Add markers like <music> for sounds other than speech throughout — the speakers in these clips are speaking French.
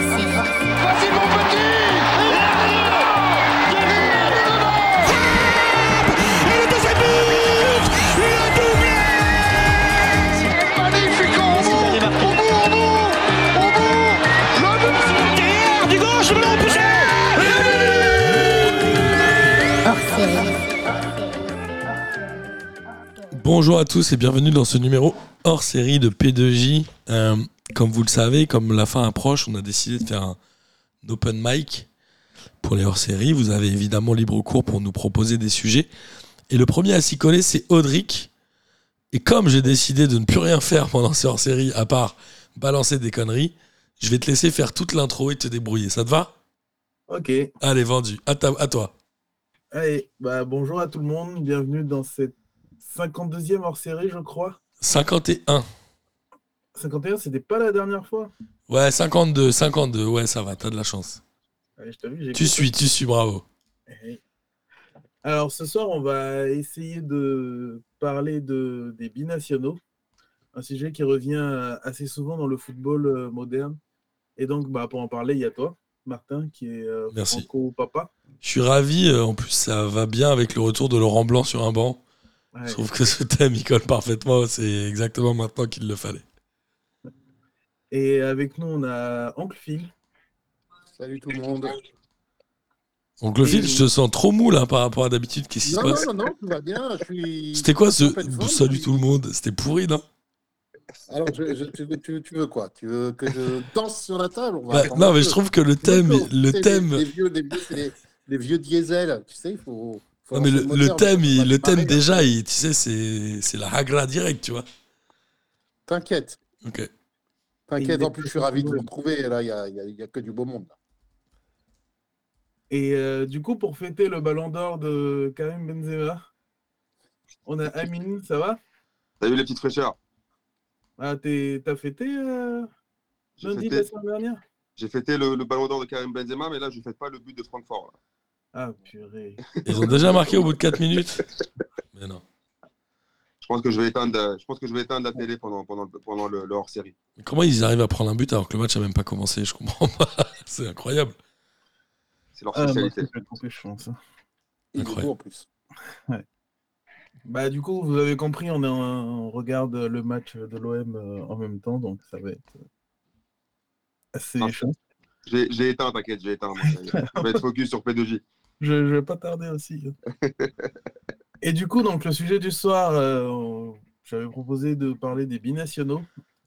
Vas-y Bonjour à tous et bienvenue dans ce numéro hors série de P2J. Euh, comme vous le savez, comme la fin approche, on a décidé de faire un open mic pour les hors séries. Vous avez évidemment libre cours pour nous proposer des sujets. Et le premier à s'y coller, c'est Audric. Et comme j'ai décidé de ne plus rien faire pendant ces hors série à part balancer des conneries, je vais te laisser faire toute l'intro et te débrouiller. Ça te va? Ok, Allez, vendu. À, ta- à toi. allez, bah, bonjour à tout le monde, bienvenue dans cette 52e hors série, je crois. 51. 51, c'était pas la dernière fois Ouais, 52, 52. Ouais, ça va, t'as de la chance. Allez, je t'ai vu, j'ai Tu suis, tu suis, bravo. Eh. Alors ce soir, on va essayer de parler de, des binationaux, un sujet qui revient assez souvent dans le football euh, moderne. Et donc, bah, pour en parler, il y a toi, Martin, qui est euh, Merci. franco-papa. Je suis ravi. euh, En plus, ça va bien avec le retour de Laurent Blanc sur un banc. Ouais. Je trouve que ce thème, il colle parfaitement. C'est exactement maintenant qu'il le fallait. Et avec nous, on a Oncle Phil. Salut tout le monde. Donc, le Et- fil, je te sens trop mou là par rapport à d'habitude. Qu'est-ce qui se Non, non, passe non, non, tout va bien. Je suis. C'était quoi ce forme, salut puis- tout le monde C'était pourri, non? Alors, je- je- tu, veux- tu veux- tu veux quoi? Tu veux que je danse sur la table? On va Bah, Non, mais je trouve que le thème, le thème, Les, les vieux, les vieux, c'est les, les vieux diesel. Tu sais, il faut. Non, mais le, le thème, il- le thème déjà, il- tu sais, c'est la hagra direct, tu vois. T'inquiète, Ok. t'inquiète. En plus, je suis ravi de vous est- retrouver. Là, il n'y a, y a- il y a que du beau monde. là. Et euh, du coup, pour fêter le ballon d'or de Karim Benzema, on a Amine, ça va? Salut les petites fraîcheurs. ah, T'as fêté euh, lundi fêté, la semaine dernière? j'ai fêté le, le ballon d'or de Karim Benzema, mais là, je ne fête pas le but de Francfort. là. Ah, purée. Ils ont déjà marqué au bout de 4 minutes. <laughs> Mais non. Je pense que je vais éteindre, je pense que je vais éteindre la télé pendant, pendant, le- pendant le, le hors-série. Comment ils arrivent à prendre un but alors que le match a même pas commencé Je comprends pas. <laughs> C'est incroyable. C'est leur Ah, moi spécialité. je pense. Incroyable. beau en plus. Bah, du coup, vous avez compris, on, est en- on regarde le match de l'OM euh, en même temps, donc ça va être euh, assez Ah, chaud. J'ai éteint, t'inquiète, j'ai éteint. moi. <laughs> Je vais être focus sur P2J. Je, je vais pas tarder aussi. hein. <laughs> Et du coup, donc le sujet du soir, euh, j'avais proposé de parler des binationaux.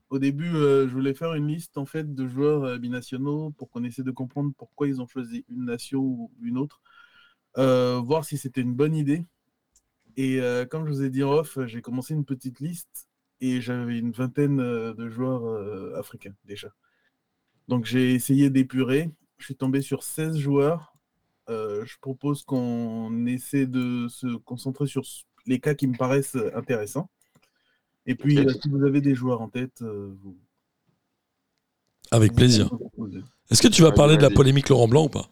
Au début, euh, je voulais faire une liste en fait de joueurs euh, binationaux pour qu'on essaie de comprendre pourquoi ils ont choisi une nation ou une autre, voir si c'était une bonne idée. Et comme je vous ai dit off, j'ai commencé une petite liste et j'avais une vingtaine de joueurs africains déjà. Donc j'ai essayé d'épurer. Je suis tombé sur 16 joueurs. Euh, je propose qu'on essaie de se concentrer sur les cas qui me paraissent intéressants. Et puis, euh, si vous avez des joueurs en tête, euh, vous, Avec vous plaisir. Est-ce que tu vas parler de la polémique Laurent Blanc ou pas?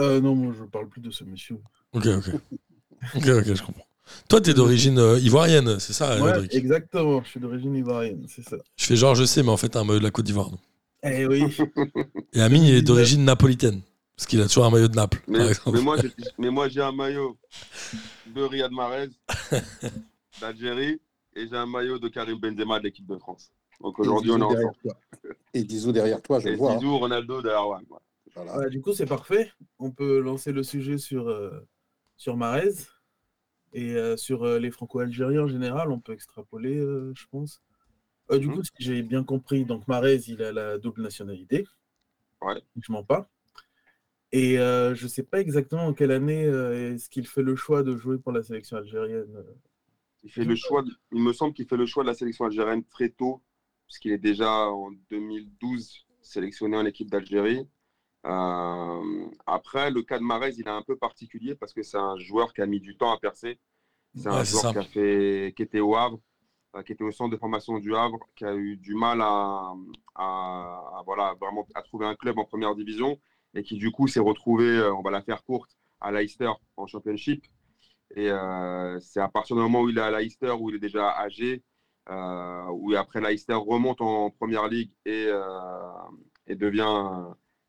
Euh, non, moi, je parle plus de ce monsieur. Ok, ok. Ok, ok, je comprends. Toi, t'es d'origine euh, ivoirienne, c'est ça, Ouais, Rodrigue? exactement. Je suis d'origine ivoirienne, c'est ça. Je fais genre, je sais, mais en fait, un maillot de la Côte d'Ivoire. Eh oui. Et Amine, il est d'origine napolitaine. Parce qu'il a toujours un maillot de Naples, par Mais, exemple. mais moi, j'ai- mais moi, j'ai un maillot de Riyad Mahrez, <laughs> d'Algérie, et j'ai un maillot de Karim Benzema de l'équipe de France. Donc Et aujourd'hui, on est ensemble. Et Dizou derrière toi, je le Et vois. hein. Zizou, Ronaldo, derrière. Voilà. Voilà, du coup, c'est parfait. On peut lancer le sujet sur, euh, sur Marez. Et euh, sur euh, les Franco-Algériens en général, on peut extrapoler, euh, je pense. Euh, du Mhm. coup, si j'ai bien compris, donc Marez, il a la double nationalité. Ouais. Je mens pas. Et euh, je ne sais pas exactement en quelle année euh, est-ce qu'il fait le choix de jouer pour la sélection algérienne. euh. Il, fait le choix, de- il me semble qu'il fait le choix de la sélection algérienne très tôt, puisqu'il est déjà en 2012 sélectionné en équipe d'Algérie. Euh, après, le cas de Marez, il est un peu particulier parce que c'est un joueur qui a mis du temps à percer. C'est un Ouais, joueur qui, a fait, qui était au Havre, euh, qui était au centre de formation du Havre, qui a eu du mal à, à- à, voilà, vraiment à trouver un club en première division et qui du coup s'est retrouvé, euh, on va la faire courte, à Leicester en Championship. Et euh, c'est à partir du moment où il est à Leicester, où il est déjà âgé, euh, où après Leicester remonte en première ligue et, euh, et devient,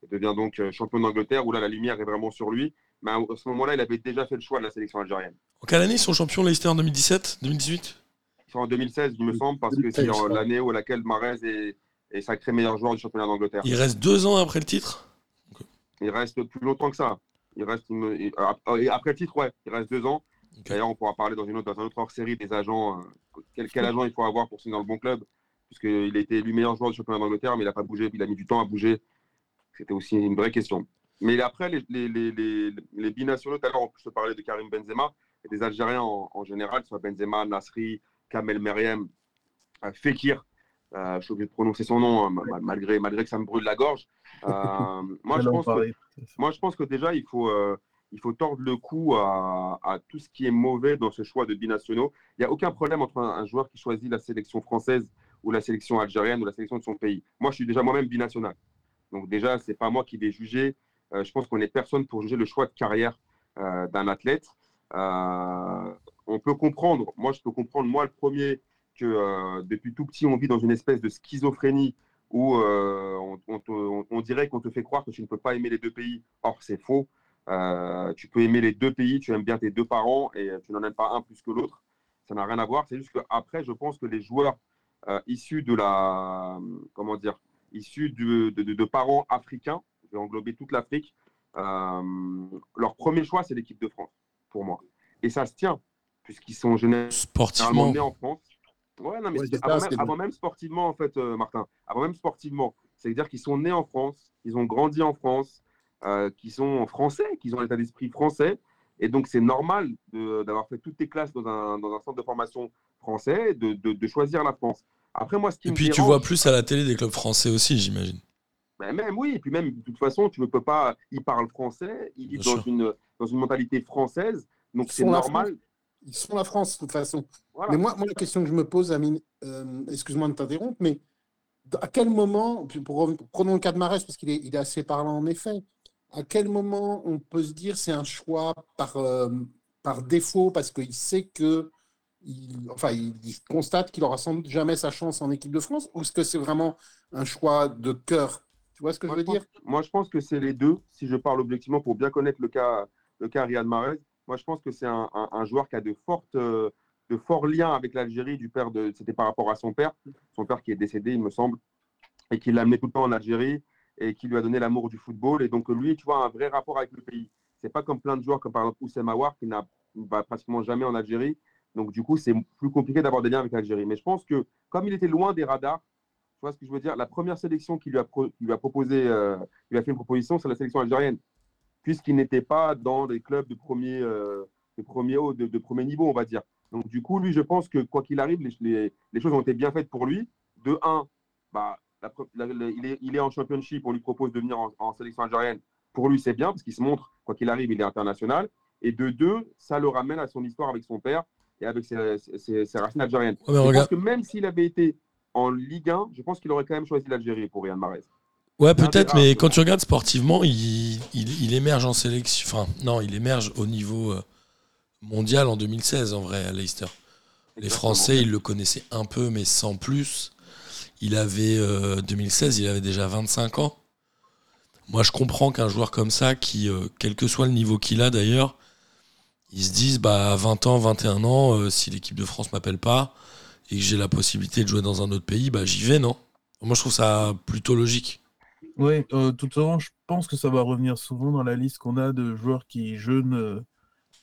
et devient donc champion d'Angleterre, où là, la lumière est vraiment sur lui. Mais à ce moment-là, il avait déjà fait le choix de la sélection algérienne. En quelle année ils sont champions Leicester en 2017 2018 C'est en 2016, il me semble, parce que c'est 2016, en- je crois. l'année où laquelle Mahrez est, est sacré meilleur joueur du championnat d'Angleterre. Il reste deux ans après le titre? Il reste plus longtemps que ça. Il reste une- il- euh, et après le titre, ouais, il reste deux ans. D'ailleurs, on pourra parler dans une autre, dans un autre hors-série des agents. euh, quel, quel agent il faut avoir pour signer dans le bon club Puisqu'il a été élu meilleur joueur du championnat d'Angleterre, mais il n'a pas bougé, il a mis du temps à bouger. C'était aussi une vraie question. Mais après, les, les, les, les, les binationaux, tout à l'heure, je te parlais de Karim Benzema, et des Algériens en, en général, soit Benzema, Nasri, Kamel Meriem, euh, Fekir. Euh, je suis obligé de prononcer son nom, hein, ma- malgré, malgré que ça me brûle la gorge. Euh, <laughs> moi, je pense que pareil. moi, je pense que déjà, il faut, euh, il faut tordre le cou à, à tout ce qui est mauvais dans ce choix de binationaux. Il n'y a aucun problème entre un, un joueur qui choisit la sélection française ou la sélection algérienne ou la sélection de son pays. Moi, je suis déjà moi-même binational. Donc déjà, c'est pas moi qui vais juger. Euh, je pense qu'on n'est personne pour juger le choix de carrière euh, d'un athlète. Euh, on peut comprendre, moi je peux comprendre, moi le premier, que euh, depuis tout petit, on vit dans une espèce de schizophrénie où euh, on, on te- on- on dirait qu'on te fait croire que tu ne peux pas aimer les deux pays. Or, c'est faux. Euh, tu peux aimer les deux pays, tu aimes bien tes deux parents et tu n'en aimes pas un plus que l'autre. Ça n'a rien à voir. C'est juste qu'après, je pense que les joueurs issus de la. Comment dire Issus de, de- de parents africains, je vais englober toute l'Afrique, leur premier choix, c'est l'équipe de France, pour moi. Et ça se tient, puisqu'ils sont généralement nés en France. Ouais, non, mais Ouais, avant, même, est avant même sportivement, en fait, euh, Martin, avant même sportivement, c'est-à-dire qu'ils sont nés en France, qu'ils ont grandi en France, euh, qu'ils sont français, qu'ils ont l'état d'esprit français. Et donc, c'est normal d'avoir fait toutes tes classes dans un, dans un centre de formation français, de, de- de choisir la France. Après, moi, ce qui Et me puis tu vois plus à la télé des clubs français aussi, j'imagine. ben même oui, et puis même de toute façon, tu ne peux pas. Ils parlent français, ils vivent dans une, dans une mentalité française, donc Ils c'est normal. Ils sont la France, de toute façon. Voilà. Mais moi, moi, la question que je me pose, Amine, euh, excuse-moi de t'interrompre, mais à quel moment, pour, reven- prenons le cas de Marès, parce qu'il est, il est assez parlant en effet, à quel moment on peut se dire c'est un choix par, euh, par défaut, parce qu'il sait que, il, enfin, il, il constate qu'il aura sans doute jamais sa chance en équipe de France, ou est-ce que c'est vraiment un choix de cœur? Tu vois ce que je Moi, veux je dire? pense- Moi, je pense que c'est les deux. Si je parle objectivement pour bien connaître le cas, le cas Riyad Mahrez, moi, je pense que c'est un, joueur qui a euh, de forts liens avec l'Algérie. Du père c'était par rapport à son père, son père qui est décédé, il me semble, et qui l'a amené tout le temps en Algérie et qui lui a donné l'amour du football. Et donc, lui, tu vois, un vrai rapport avec le pays. C'est pas comme plein de joueurs, comme par exemple Oussem Aouar, qui n'a va pratiquement jamais en Algérie. Donc, du coup, c'est plus compliqué d'avoir des liens avec l'Algérie. Mais je pense que, comme il était loin des radars, tu vois ce que je veux dire La première sélection qui lui a, proposé, euh, lui a fait une proposition, c'est la sélection algérienne, puisqu'il n'était pas dans des clubs de premier, euh, de, premier haut, de, de premier niveau, on va dire. Donc, du coup, lui, je pense que quoi qu'il arrive, les, les- les choses ont été bien faites pour lui. De un, bah, la pre- la- la- il, est, il est en championship, on lui propose de venir en, en sélection algérienne. Pour lui, c'est bien, parce qu'il se montre, quoi qu'il arrive, il est international. Et de deux, ça le ramène à son histoire avec son père et avec ses, ses- ses racines algériennes. Mais je regarde. pense que même s'il avait été en Ligue 1, je pense qu'il aurait quand même choisi l'Algérie pour Riyad Mahrez. Ouais, peut-être, mais quand tu regardes sportivement, il, il, il émerge en sélection. Enfin, non, il émerge au niveau euh, mondial en 2016, en vrai, à Leicester. Les. Français, ils le connaissaient un peu, mais sans plus. Il avait, euh, 2016, il avait déjà 25 ans. Moi, je comprends qu'un joueur comme ça, qui, euh, quel que soit le niveau qu'il a d'ailleurs, ils se disent, bah, à 20 ans, 21 ans, euh, si l'équipe de France m'appelle pas et que j'ai la possibilité de jouer dans un autre pays, bah, j'y vais, non? Moi, je trouve ça plutôt logique. Oui, euh, tout simplement, je pense que ça va revenir souvent dans la liste qu'on a de joueurs qui jeunes, euh,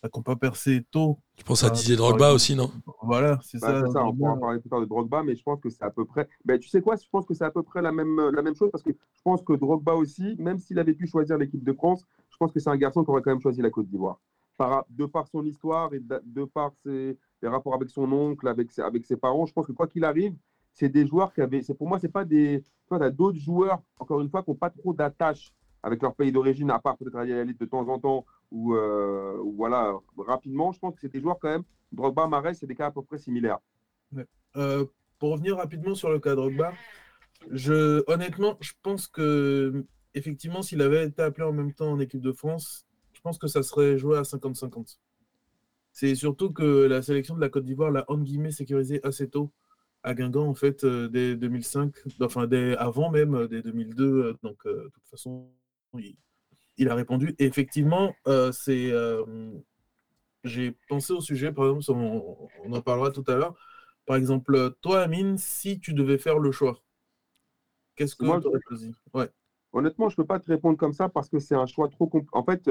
qui n'ont pas percé tôt. Tu penses à Ah, Didier Drogba aussi, non? Voilà, c'est Bah, ça. ça, on pourra en parler plus tard de Drogba, mais je pense que c'est à peu près. Ben, tu sais quoi, je pense que c'est à peu près la même, la même chose parce que je pense que Drogba aussi, même s'il avait pu choisir l'équipe de France, je pense que c'est un garçon qui aurait quand même choisi la Côte d'Ivoire. Par, de par son histoire et de, de par ses, les rapports avec son oncle, avec ses, avec ses parents, je pense que quoi qu'il arrive, c'est des joueurs qui avaient. Pour moi, c'est pas des. Tu as d'autres joueurs, encore une fois, qui n'ont pas trop d'attache avec leur pays d'origine, à part peut-être aller à la de temps en temps ou, euh, ou voilà, rapidement. Je pense que c'est des joueurs quand même. Drogba, Marais, c'est des cas à peu près similaires. Euh, pour revenir rapidement sur le cas Drogba, je, honnêtement, je pense que effectivement, s'il avait été appelé en même temps en équipe de France, je pense que ça serait joué à 50-50. C'est surtout que la sélection de la Côte d'Ivoire l'a entre guillemets sécurisé assez tôt. À Guingamp, en fait, euh, dès 2005, enfin, dès, avant même, euh, dès 2002. euh, donc, de toute façon, il, il a répondu. Et effectivement, c'est. j'ai pensé au sujet, par exemple, on, on en parlera tout à l'heure. Par exemple, toi, Amine, si tu devais faire le choix, qu'est-ce que tu aurais choisi? Ouais. Honnêtement, je ne peux pas te répondre comme ça parce que c'est un choix trop compliqué. En fait,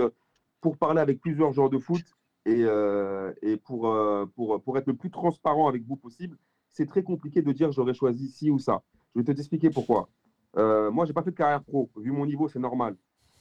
pour parler avec plusieurs joueurs de foot et, euh, et pour, euh, pour, pour être le plus transparent avec vous possible, c'est très compliqué de dire j'aurais choisi ci ou ça. Je vais te t'expliquer pourquoi. Euh, moi, je n'ai pas fait de carrière pro. Vu mon niveau, c'est normal.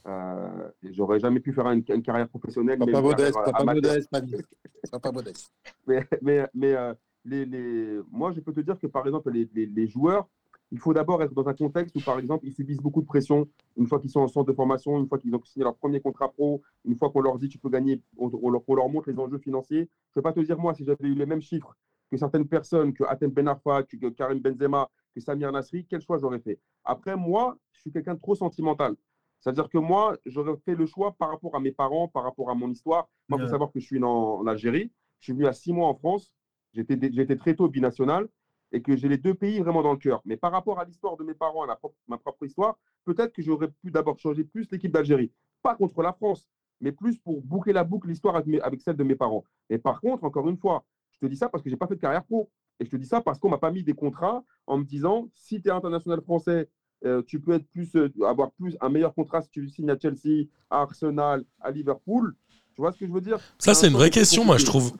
Euh, j'aurais jamais pu faire une, une carrière professionnelle. Pas modeste, sois pas modeste, pas modeste. <laughs> Mais, mais, mais, euh, les, les... moi, je peux te dire que, par exemple, les, les, les joueurs, il faut d'abord être dans un contexte où, par exemple, ils subissent beaucoup de pression une fois qu'ils sont en centre de formation, une fois qu'ils ont signé leur premier contrat pro, une fois qu'on leur dit tu peux gagner, on, on leur, on leur montre les enjeux financiers. Je ne peux pas te dire, moi, si j'avais eu les mêmes chiffres que certaines personnes, que Atem Ben Arfa, que, Karim Benzema, que Samir Nasri, quel choix j'aurais fait? Après, moi, je suis quelqu'un de trop sentimental. C'est-à-dire que moi, j'aurais fait le choix par rapport à mes parents, par rapport à mon histoire. Moi, il faut savoir que je suis né en, en Algérie. Je suis venu à six mois en France. J'étais très tôt binational et que j'ai les deux pays vraiment dans le cœur. Mais par rapport à l'histoire de mes parents, à la propre- ma propre histoire, peut-être que j'aurais pu d'abord changer plus l'équipe d'Algérie. Pas contre la France, mais plus pour boucler la boucle, l'histoire avec, avec celle de mes parents. Et par contre, encore une fois, je te dis ça parce que je n'ai pas fait de carrière pro. Et je te dis ça parce qu'on ne m'a pas mis des contrats en me disant si tu es international français, euh, tu peux être plus, euh, avoir plus, un meilleur contrat si tu signes à Chelsea, à Arsenal, à Liverpool. Tu vois ce que je veux dire? Ça, c'est un une vraie question, moi, je trouve.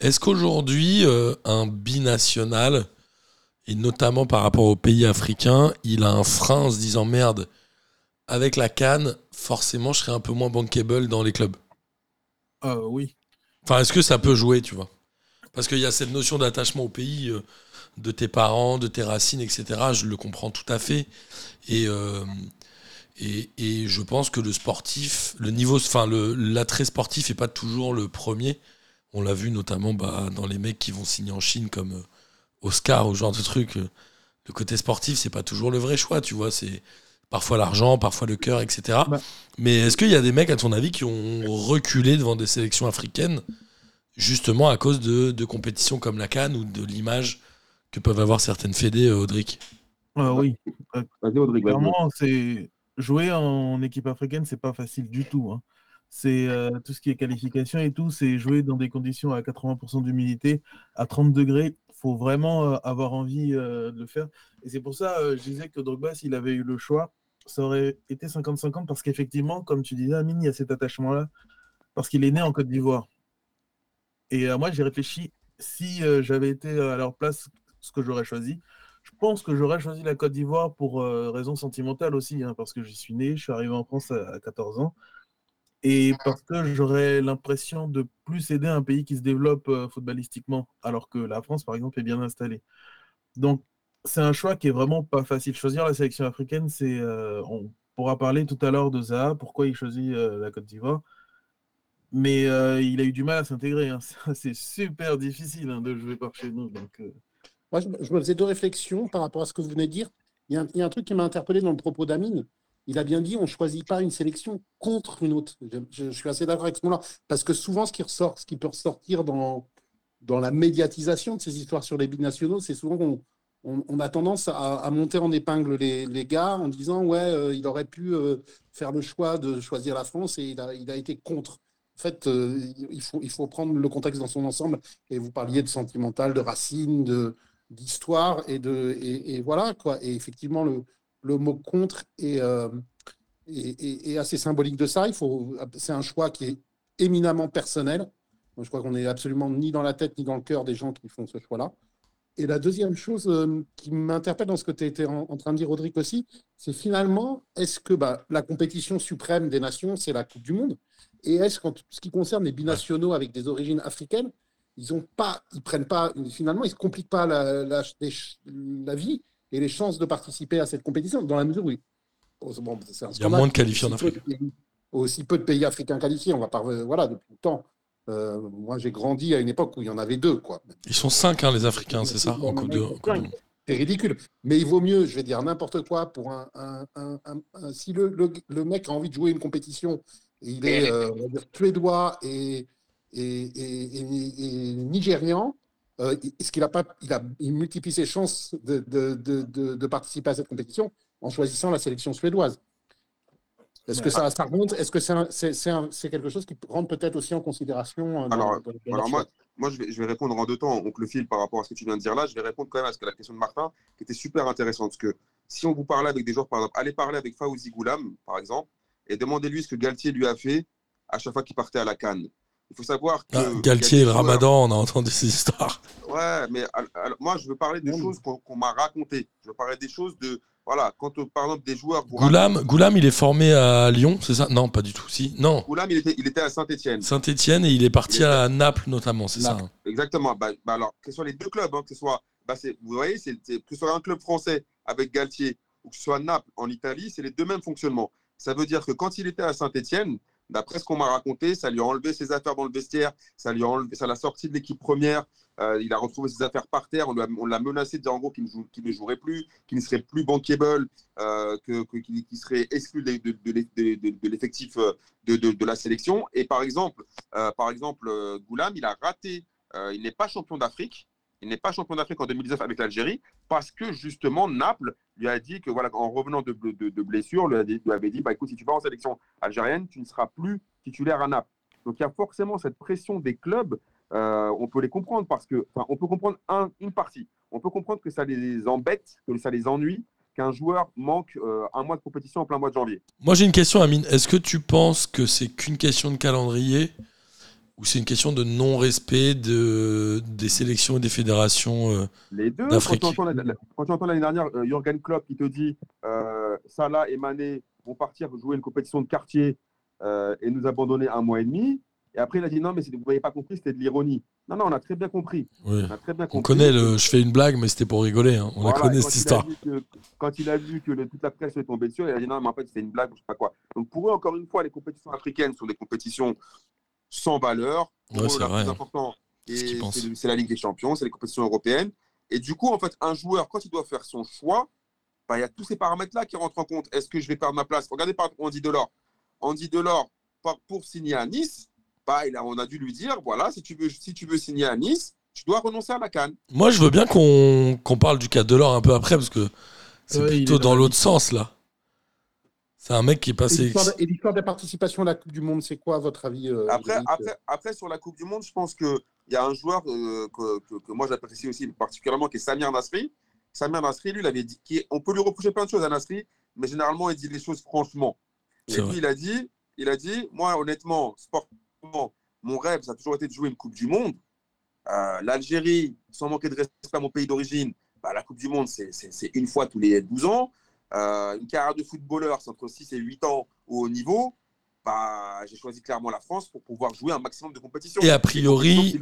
Est-ce qu'aujourd'hui, euh, un binational, et notamment par rapport aux pays africains, il a un frein en se disant merde, avec la canne, forcément, je serai un peu moins bankable dans les clubs? Ah oui. Enfin, est-ce que ça peut jouer, tu vois? Parce qu'il y a cette notion d'attachement au pays, euh, de tes parents, de tes racines, etc. Je le comprends tout à fait. Et, euh, et, et je pense que le sportif, le niveau, enfin, le- l'attrait sportif n'est pas toujours le premier. On l'a vu notamment bah, dans les mecs qui vont signer en Chine comme euh, Oscar ou ce genre de truc. euh, Le côté sportif, c'est pas toujours le vrai choix, tu vois. C'est parfois l'argent, parfois le cœur, etc. Bah. Mais est-ce qu'il y a des mecs, à ton avis, qui ont reculé devant des sélections africaines justement à cause de, de compétitions comme la Cannes ou de l'image que peuvent avoir certaines fédés, euh, Audric Ah oui. Vas-y, vas-y. Clairement, c'est jouer en équipe africaine, c'est pas facile du tout. hein. C'est euh, tout ce qui est qualification et tout, c'est jouer dans des conditions à 80% d'humidité, à 30 degrés. Il faut vraiment euh, avoir envie euh, de le faire. Et c'est pour ça, euh, je disais que Drogba, s'il avait eu le choix, ça aurait été 50-50 parce qu'effectivement, comme tu disais, Amine, il y a cet attachement-là parce qu'il est né en Côte d'Ivoire. Et euh, moi, j'ai réfléchi si euh, j'avais été à leur place, ce que j'aurais choisi. Je pense que j'aurais choisi la Côte d'Ivoire pour euh, raison sentimentale aussi, hein, parce que j'y suis né, je suis arrivé en France à, à 14 ans, et parce que j'aurais l'impression de plus aider un pays qui se développe euh, footballistiquement, alors que la France, par exemple, est bien installée. Donc, c'est un choix qui est vraiment pas facile. Choisir la sélection africaine, c'est, euh, on pourra parler tout à l'heure de Zaha, pourquoi il choisit euh, la Côte d'Ivoire. Mais euh, il a eu du mal à s'intégrer. hein. <laughs> C'est super difficile hein, de jouer par chez nous. Euh, Moi, je, me faisais deux réflexions par rapport à ce que vous venez de dire. Il y a un, truc qui m'a interpellé dans le propos d'Amine. Il a bien dit on ne choisit pas une sélection contre une autre. Je, suis assez d'accord avec ce mot-là. Parce que souvent, ce qui ressort, ce qui peut ressortir dans, dans la médiatisation de ces histoires sur les binationaux, c'est souvent qu'on on, on a tendance à, monter en épingle les, les gars en disant ouais, euh, il aurait pu faire le choix de choisir la France et il a, il a été contre. Fait, euh, il, faut, prendre le contexte dans son ensemble. Et vous parliez de sentimental, de racines, de, d'histoire et de et, voilà quoi. Et effectivement le, le mot contre est, euh, est, est- assez symbolique de ça. Il faut c'est un choix qui est éminemment personnel. Je crois qu'on n'est absolument ni dans la tête ni dans le cœur des gens qui font ce choix là et la deuxième chose euh, qui m'interpelle dans ce que tu étais en, en train de dire Rodrigue aussi c'est finalement est-ce que bah, la compétition suprême des nations c'est la Coupe du Monde? Et est-ce qu'en ce qui concerne les binationaux avec des origines africaines ils ont pas, ils prennent pas, finalement, ils se compliquent pas la, vie et les chances de participer à cette compétition, dans la mesure où bon, c'est un Il y a moins de qualifiés en peu Afrique. Aussi peu de pays africains qualifiés, on va pas, voilà, depuis le temps. Euh, moi, j'ai grandi à une époque où il y en avait deux, quoi. Ils sont cinq, hein, les Africains, c'est ça en Coupe de-. C'est ridicule. Mais il vaut mieux, je vais dire n'importe quoi, pour un. un- un- un- un- si le, le- le mec a envie de jouer une compétition, il est euh, on va dire, suédois et, et, et- et- et nigérian, euh, est-ce qu'il a pas, il a, il multiplie ses chances de, de, de, de, de participer à cette compétition en choisissant la sélection suédoise Est-ce que ça, ça remonte? Est-ce que c'est quelque chose qui rentre peut-être aussi en considération euh, Alors, moi, moi je, vais, je vais répondre en deux temps, oncle Phil, par rapport à ce que tu viens de dire là. Je vais répondre quand même à ce que la question de Martin, qui était super intéressante. Parce que si on vous parlait avec des joueurs, par exemple, allez parler avec Fawzi Goulam, par exemple, et demandez-lui ce que Galtier lui a fait à chaque fois qu'il partait à la Cannes. Il faut savoir que. Ah, Galtier des et le joueurs- Ramadan, on a entendu ces histoires. Ouais, mais moi, je veux parler de Non, mais- choses qu'on m'a racontées. Je veux parler des choses de. Voilà, quand euh, par exemple des joueurs. Goulam, Goulam, il est formé à Lyon, c'est ça? Non, pas du tout. Si, non. Goulam, il était, il était à Saint-Etienne. Saint-Etienne et il est parti Il à Naples notamment, c'est ça hein? Exactement. Bah, bah alors, que ce soit les deux clubs, hein, que ce soit, bah, vous voyez, c'est- que ce soit un club français avec Galtier ou que ce soit Naples en Italie, c'est les deux mêmes fonctionnements. Ça veut dire que quand il était à Saint-Etienne, d'après ce qu'on m'a raconté, ça lui a enlevé ses affaires dans le vestiaire, ça lui a enlevé, ça l'a sorti de l'équipe première. euh, il a retrouvé ses affaires par terre. On, l'a menacé de dire en gros qu'il ne, jouerait plus, qu'il ne serait plus bankable, euh, qu'il, serait exclu de, de- de de- l'effectif euh, de, la sélection. Et par exemple, euh, par exemple, Goulam, il a raté. il n'est pas champion d'Afrique. Il n'est pas champion d'Afrique en 2019 avec l'Algérie parce que justement Naples lui a dit que voilà en revenant de, de, blessure, lui, lui avait dit bah écoute si tu vas en sélection algérienne, tu ne seras plus titulaire à Naples. Donc il y a forcément cette pression des clubs. euh, on peut les comprendre parce que on peut comprendre un- une partie. On peut comprendre que ça les embête, que ça les ennuie, qu'un joueur manque euh, un mois de compétition en plein mois de janvier. Moi, j'ai une question, Amine. Est-ce que tu penses que c'est qu'une question de calendrier ou c'est une question de non-respect de, des sélections et des fédérations euh, Les deux, quand tu entends la- la- quand tu entends l'année dernière euh, Jürgen Klopp qui te dit euh, Salah et Mané vont partir jouer une compétition de quartier euh, et nous abandonner un mois et demi. Et après, il a dit non, mais vous n'avez pas compris, c'était de l'ironie. Non, non, on a très bien compris. oui. On a très bien On compris. connaît le. Je fais une blague, mais c'était pour rigoler. hein. On Voilà, la connaît et cette histoire. que- quand il a vu que le- toute la presse est tombée dessus, il a dit non, mais en fait, c'était une blague, ou je sais pas quoi. Donc pour eux, encore une fois, les compétitions africaines sont des compétitions sans valeur. Ouais, c'est la vrai, plus important, et c'est Ligue des Champions, c'est les compétitions européennes. Et du coup, en fait, un joueur, quand il doit faire son choix, bah, il y a tous ces paramètres-là qui rentrent en compte. Est-ce que je vais perdre ma place? Regardez par exemple Andy Delors. Andy Delors, pour signer à Nice, bah, il a, on a dû lui dire voilà, si tu veux, si tu veux signer à Nice, tu dois renoncer à la canne. Moi, je veux bien qu'on parle du cas de l'or un peu après, parce que c'est Ouais, plutôt dans dans la l'autre sens, là. C'est un mec qui est Et passé. l'histoire de- Et l'histoire des participations à la Coupe du Monde, c'est quoi à votre avis euh, Après, après, après, sur la Coupe du Monde, je pense qu'il y a un joueur euh, que, que- que moi j'apprécie aussi particulièrement, qui est Samir Nasri. Samir Nasri, lui, il avait dit, qui on peut lui reprocher plein de choses à Nasri, mais généralement, il dit les choses franchement. Et puis, il a dit, il a dit, moi, honnêtement, sportivement, mon rêve, ça a toujours été de jouer une Coupe du Monde. Euh, L'Algérie, sans manquer de respect à mon pays d'origine, bah, la Coupe du Monde, c'est- c'est c'est une fois tous les 12 ans. Euh, une carrière de footballeur, c'est entre 6 et 8 ans au haut niveau. Bah, j'ai choisi clairement la France pour pouvoir jouer un maximum de compétitions. Et a priori,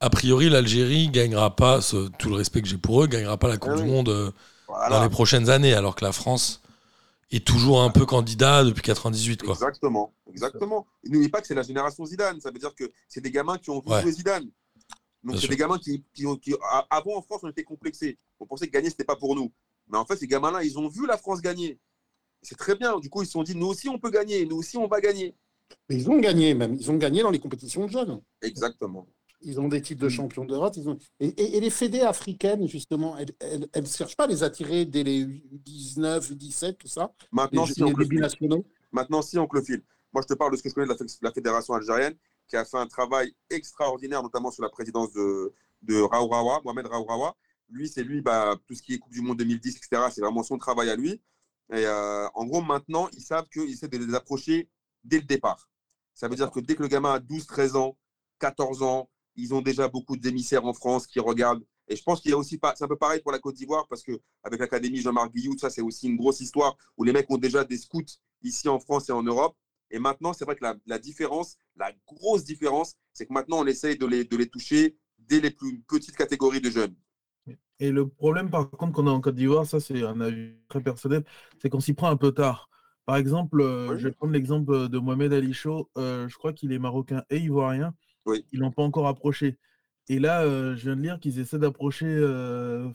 a priori, l'Algérie gagnera pas, ce- tout le respect que j'ai pour eux, gagnera pas la Coupe Ah du. Monde euh, Voilà. dans les prochaines années, alors que la France est toujours un peu candidat depuis 98, quoi. Exactement, exactement. N'oubliez pas que c'est la génération Zidane. Ça veut dire que c'est des gamins qui ont vu Ouais. jouer Zidane. Donc c'est des gamins qui, qui ont. qui- a- avant en France, on était complexés. On pensait que gagner, c'était pas pour nous. Mais en fait, ces gamins-là, ils ont vu la France gagner. C'est très bien. Du coup, ils se sont dit, nous aussi, on peut gagner. Nous aussi, on va gagner. Mais ils ont gagné même. Ils ont gagné dans les compétitions de jeunes. Exactement. Ils ont des titres de champion d'Europe. Ils ont... et, et- et les fédés africaines, justement, elles ne cherchent pas à les attirer dès les 19, 17, tout ça. Les, Maintenant, si on les le binationaux. Maintenant, si, oncle Phil, moi, je te parle de ce que je connais de la, fé- la fédération algérienne, qui a fait un travail extraordinaire, notamment sur la présidence de, de Raourawa, Mohamed Raourawa. Lui, c'est lui, bah, tout ce qui est Coupe du Monde 2010, etc., c'est vraiment son travail à lui. Et euh, en gros, maintenant, ils savent qu'ils essaient de les approcher dès le départ. Ça veut dire que dès que le gamin a 12, 13 ans, 14 ans, ils ont déjà beaucoup d'émissaires en France qui regardent. Et je pense qu'il y a aussi c'est un peu pareil pour la Côte d'Ivoire parce que avec l'académie Jean-Marc Guillou, ça c'est aussi une grosse histoire où les mecs ont déjà des scouts ici en France et en Europe. Et maintenant, c'est vrai que la, la différence, la grosse différence, c'est que maintenant on essaye de les, de les toucher dès les plus petites catégories de jeunes. Et le problème, par contre, qu'on a en Côte d'Ivoire, ça c'est un avis très personnel, c'est qu'on s'y prend un peu tard. Par exemple, euh, Oui. je vais prendre l'exemple de Mohamed Ali Chaud. euh, je crois qu'il est marocain et ivoirien. Oui. Ils l'ont pas encore approché. Et là, euh, je viens de lire qu'ils essaient d'approcher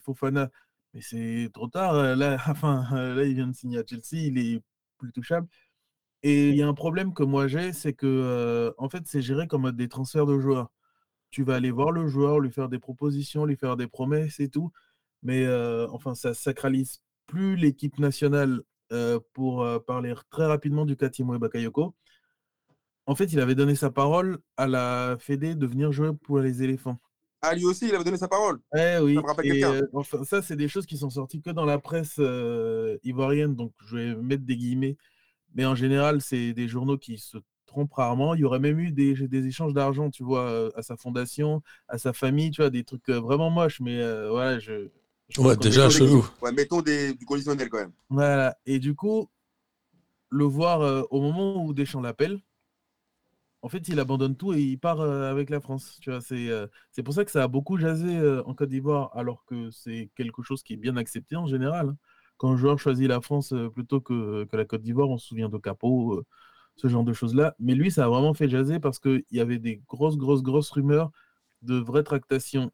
Fofana. Mais c'est trop tard. Là, <laughs> enfin, là, il vient de signer à Chelsea, il est plus touchable. Et il y a un problème que moi j'ai, c'est que en fait, c'est géré comme des transferts de joueurs. Tu vas aller voir le joueur, lui faire des propositions, lui faire des promesses et tout. Mais euh, enfin, ça sacralise plus l'équipe nationale euh, pour euh, parler très rapidement du Timo Bakayoko. En fait, il avait donné sa parole à la Fédé de venir jouer pour les éléphants. Ah, lui aussi, il avait donné sa parole? Eh oui. Ça me rappelle et, quelqu'un. enfin, ça, c'est des choses qui sont sorties que dans la presse ivoirienne, donc je vais mettre des guillemets. Mais en général, c'est des journaux qui se trompent rarement. Il y aurait même eu des, des échanges d'argent, tu vois, euh, à sa fondation, à sa famille, tu vois, des trucs euh, vraiment moches. Mais euh, voilà, je. je Ouais, déjà chelou. Ouais, mettons des, du conditionnel quand même. Voilà. Et du coup, le voir euh, au moment où Deschamps l'appelle, en fait, il abandonne tout et il part euh, avec la France. Tu vois, c'est euh, c'est pour ça que ça a beaucoup jasé euh, en Côte d'Ivoire, alors que c'est quelque chose qui est bien accepté en général. hein. Quand un joueur choisit la France plutôt que, que la Côte d'Ivoire, on se souvient de Capot, euh, ce genre de choses-là. Mais lui, ça a vraiment fait jaser parce qu'il y avait des grosses, grosses, grosses rumeurs de vraies tractations.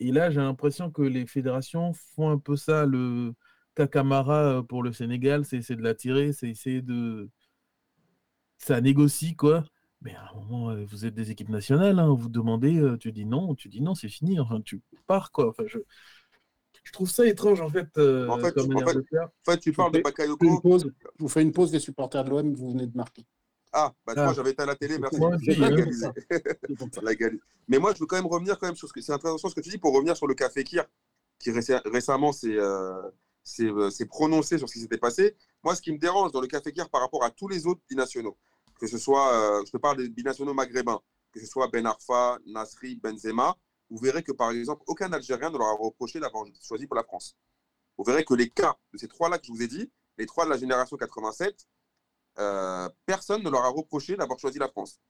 Et là, j'ai l'impression que les fédérations font un peu ça. Le Kakamara euh, pour le Sénégal, c'est essayer de l'attirer, c'est essayer de. Ça négocie, quoi. Mais à un moment, euh, vous êtes des équipes nationales, hein, vous demandez, euh, tu dis non, tu dis non, c'est fini, enfin, tu pars, quoi. Enfin, je... je trouve ça étrange, en fait, euh, En fait, comme en fait, de faire. En fait, tu parles de fais- Je vous fais une Bakayoko. pause. Je vous fais une pause des supporters de l'OM que vous venez de marquer. Ah, bah Ah. vois, j'avais éteint la télé, merci. Moi hein. <laughs> Mais moi, je veux quand même revenir quand même sur ce que c'est intéressant ce que tu dis pour revenir sur le cas Fekir, qui récemment s'est euh, euh, s'est prononcé sur ce qui s'était passé. Moi, ce qui me dérange dans le cas Fekir par rapport à tous les autres binationaux, que ce soit, euh, je te parle des binationaux maghrébins, que ce soit Ben Arfa, Nasri, Benzema, vous verrez que par exemple, aucun Algérien ne leur a reproché d'avoir choisi pour la France. Vous verrez que les cas de ces trois-là que je vous ai dit, les trois de la génération 87, euh, personne ne leur a reproché d'avoir choisi la France.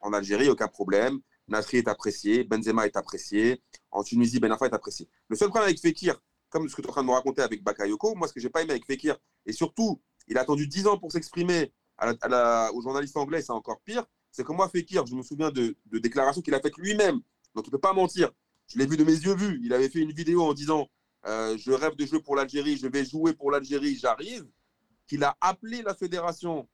En Algérie, aucun problème. Nasri est apprécié, Benzema est apprécié. En Tunisie, Ben Arfa est apprécié. Le seul problème avec Fekir, comme ce que tu es en train de me raconter avec Bakayoko, moi, ce que j'ai pas aimé avec Fekir, et surtout, il a attendu 10 ans pour s'exprimer à à aux journalistes anglais, c'est encore pire, c'est que moi, Fekir, je me souviens de, de déclarations qu'il a faites lui-même, donc il ne peut pas mentir. Je l'ai vu de mes yeux vus. Il avait fait une vidéo en disant euh, Je rêve de jouer pour l'Algérie, je vais jouer pour l'Algérie, j'arrive. Qu'il a appelé la fédération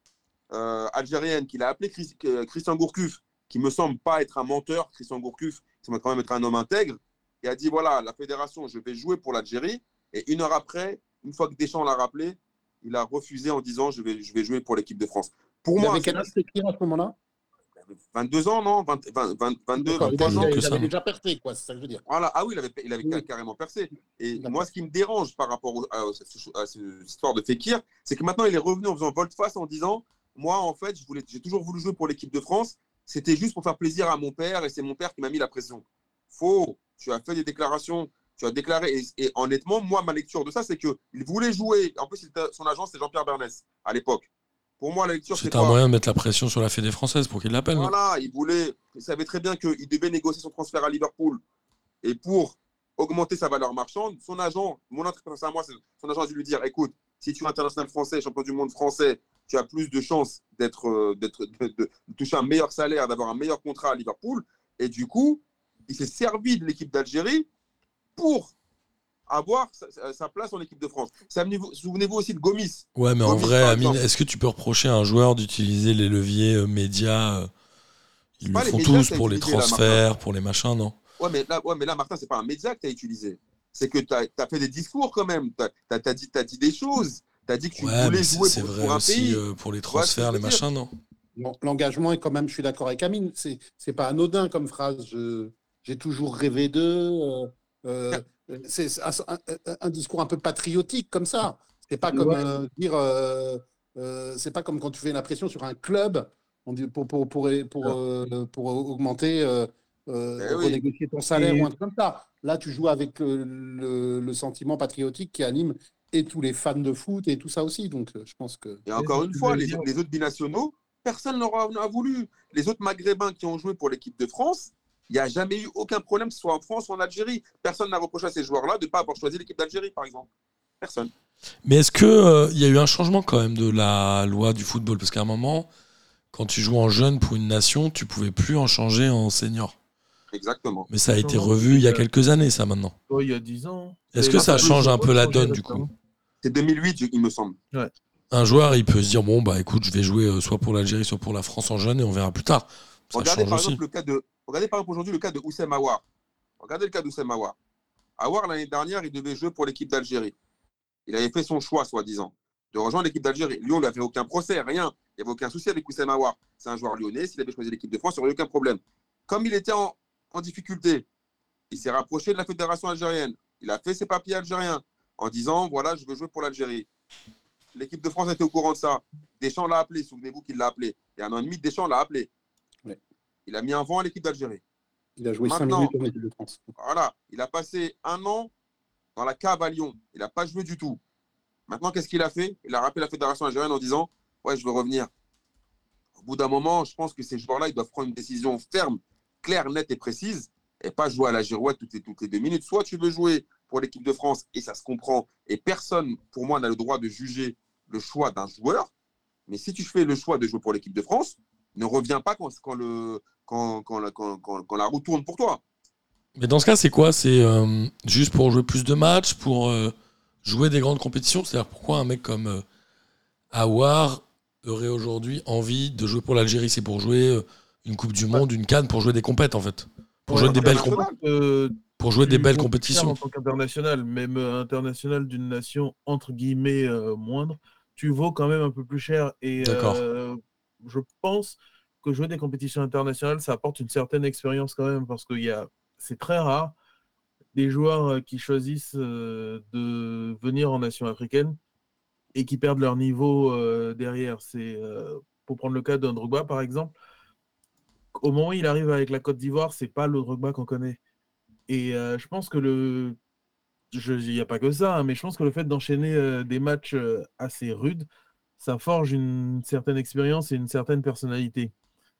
euh, algérienne, qu'il a appelé Chris- euh, Christian Gourcuff, qui me semble pas être un menteur, Christian Gourcuff, qui semble quand même être un homme intègre, et a dit voilà, la fédération, je vais jouer pour l'Algérie. Et une heure après, une fois que Deschamps l'a rappelé, il a refusé en disant je vais, je vais jouer pour l'équipe de France. Pour Il moi, avait quel âge à ce moment-là? 22 ans, non 20, 20, 20, 22, D'accord, il 23 avait, ans. il avait déjà percé, quoi, c'est ça que je veux dire. Voilà. Ah oui, il avait, il avait Oui. carrément percé. Et moi, ce qui me dérange par rapport au- à, à cette histoire de Fekir, c'est que maintenant, il est revenu en faisant volte-face en disant Moi, en fait, j'ai toujours voulu jouer pour l'équipe de France. C'était juste pour faire plaisir à mon père et c'est mon père qui m'a mis la pression. Faux. Tu as fait des déclarations. Tu as déclaré. Et, et honnêtement, moi, ma lecture de ça, c'est qu'il voulait jouer. En plus, il son agent, c'est Jean-Pierre Bernès à l'époque. Pour moi, la lecture, c'est un moyen de mettre la pression sur la Fédé française pour qu'il l'appelle. voilà, il voulait, il savait très bien qu'il devait négocier son transfert à Liverpool. Et pour augmenter sa valeur marchande, son agent, mon interprétation à moi, son agent a dû lui dire écoute, si tu es international français, champion du monde français, tu as plus de chances d'être, euh, d'être, de, de- de toucher un meilleur salaire, d'avoir un meilleur contrat à Liverpool. Et du coup, il s'est servi de l'équipe d'Algérie pour avoir sa, place en équipe de France. Souvenez-vous aussi de Gomis. Ouais, mais en vrai, Amine, est-ce que tu peux reprocher à un joueur d'utiliser les leviers euh, médias euh, Ils le font tous pour les là, transferts, pour les machins, non? Ouais, mais là, ouais, mais là Martin, c'est pas un média que tu as utilisé. C'est que tu as, fait des discours quand même. Tu as, dit, t'as dit des choses. Tu as dit que tu Ouais, voulais jouer c'est pour, vrai pour un aussi pays. euh, pour les transferts, les machins, non? L'en- L'engagement est quand même, je suis d'accord avec Amine, c'est c'est pas anodin comme phrase. Je- J'ai toujours rêvé d'eux. euh, c'est un, discours un peu patriotique comme ça. C'est pas comme Ouais. euh, dire. euh, euh, c'est pas comme quand tu fais une pression sur un club on dit, pour, pour, pour, pour, pour augmenter, Eh oui. renégocier ton salaire Et- ou un truc comme ça. Là, tu joues avec le, le sentiment patriotique qui anime et tous les fans de foot et tout ça aussi. Donc, je pense que. Et encore une fois, les, les autres binationaux, personne ne leur a, n'a voulu. Les autres maghrébins qui ont joué pour l'équipe de France, il n'y a jamais eu aucun problème, que ce soit en France ou en Algérie. Personne n'a reproché à ces joueurs-là de ne pas avoir choisi l'équipe d'Algérie, par exemple. Personne. Mais est-ce qu'il y a eu un changement quand même de la loi du football? Parce qu'à un moment, quand tu joues en jeune pour une nation, tu pouvais plus en changer en senior. Exactement. Mais ça a été revu il y a quelques années, ça maintenant. Oh, il y a 10 ans. Est-ce que ça change un peu la donne du coup? C'est 2008, je- il me semble. Un joueur, il peut se dire bon bah écoute, je vais jouer euh, soit pour l'Algérie, soit pour la France en jeune et on verra plus tard. Regardez par exemple le cas de, regardez par exemple aujourd'hui le cas de Oussem Aouar. Regardez le cas d'Oussem Aouar. Aouar l'année dernière, il devait jouer pour l'équipe d'Algérie. Il avait fait son choix, soi-disant, de rejoindre l'équipe d'Algérie. Lui, on lui aucun procès, rien. Il n'y avait aucun souci avec Oussem Aouar. C'est un joueur lyonnais. S'il avait choisi l'équipe de France, il n'y aurait aucun problème. Comme il était en, en difficulté, il s'est rapproché de la fédération algérienne. Il a fait ses papiers algériens en disant voilà, je veux jouer pour l'Algérie. L'équipe de France était au courant de ça. Deschamps l'a appelé. Souvenez-vous qu'il l'a appelé. Il y a un an et demi, Deschamps l'a appelé. Il a mis un vent à l'équipe d'Algérie. Il a joué 5 Maintenant- minutes en équipe de France. Voilà, il a passé un an dans la cave à Lyon. Il n'a pas joué du tout. Maintenant, qu'est-ce qu'il a fait? Il a rappelé la fédération algérienne en disant Ouais, je veux revenir. Au bout d'un moment, je pense que ces joueurs-là, ils doivent prendre une décision ferme, claire, nette et précise, et pas jouer à la girouette toutes les, toutes les deux minutes. Soit tu veux jouer pour l'équipe de France, et ça se comprend, et personne, pour moi, n'a le droit de juger le choix d'un joueur. Mais si tu fais le choix de jouer pour l'équipe de France, ne reviens pas quand, quand, le, quand, quand, la- quand- quand- quand la roue tourne pour toi. Mais dans ce cas, c'est quoi? C'est euh, juste pour jouer plus de matchs, pour euh, jouer des grandes compétitions? C'est-à-dire pourquoi un mec comme euh, Aouar aurait aujourd'hui envie de jouer pour l'Algérie? C'est pour jouer euh, une Coupe du Monde, une canne, pour jouer des compètes en fait. Pour Ouais, jouer des belles, international. comp- Euh, pour jouer des belles compétitions. En tant qu'international, même international d'une nation entre guillemets euh, moindre, tu vaux quand même un peu plus cher. Et D'accord. euh, je pense que jouer des compétitions internationales, ça apporte une certaine expérience quand même parce que c'est très rare des joueurs euh, qui choisissent euh, de venir en nation africaine et qui perdent leur niveau euh, derrière. C'est pour prendre le cas d'un Drogba par exemple. Au moment où il arrive avec la Côte d'Ivoire, c'est pas le Drogba qu'on connaît. Et je pense que le. Il n'y a pas que ça, hein, mais je pense que le fait d'enchaîner des matchs assez rudes, ça forge une certaine expérience et une certaine personnalité.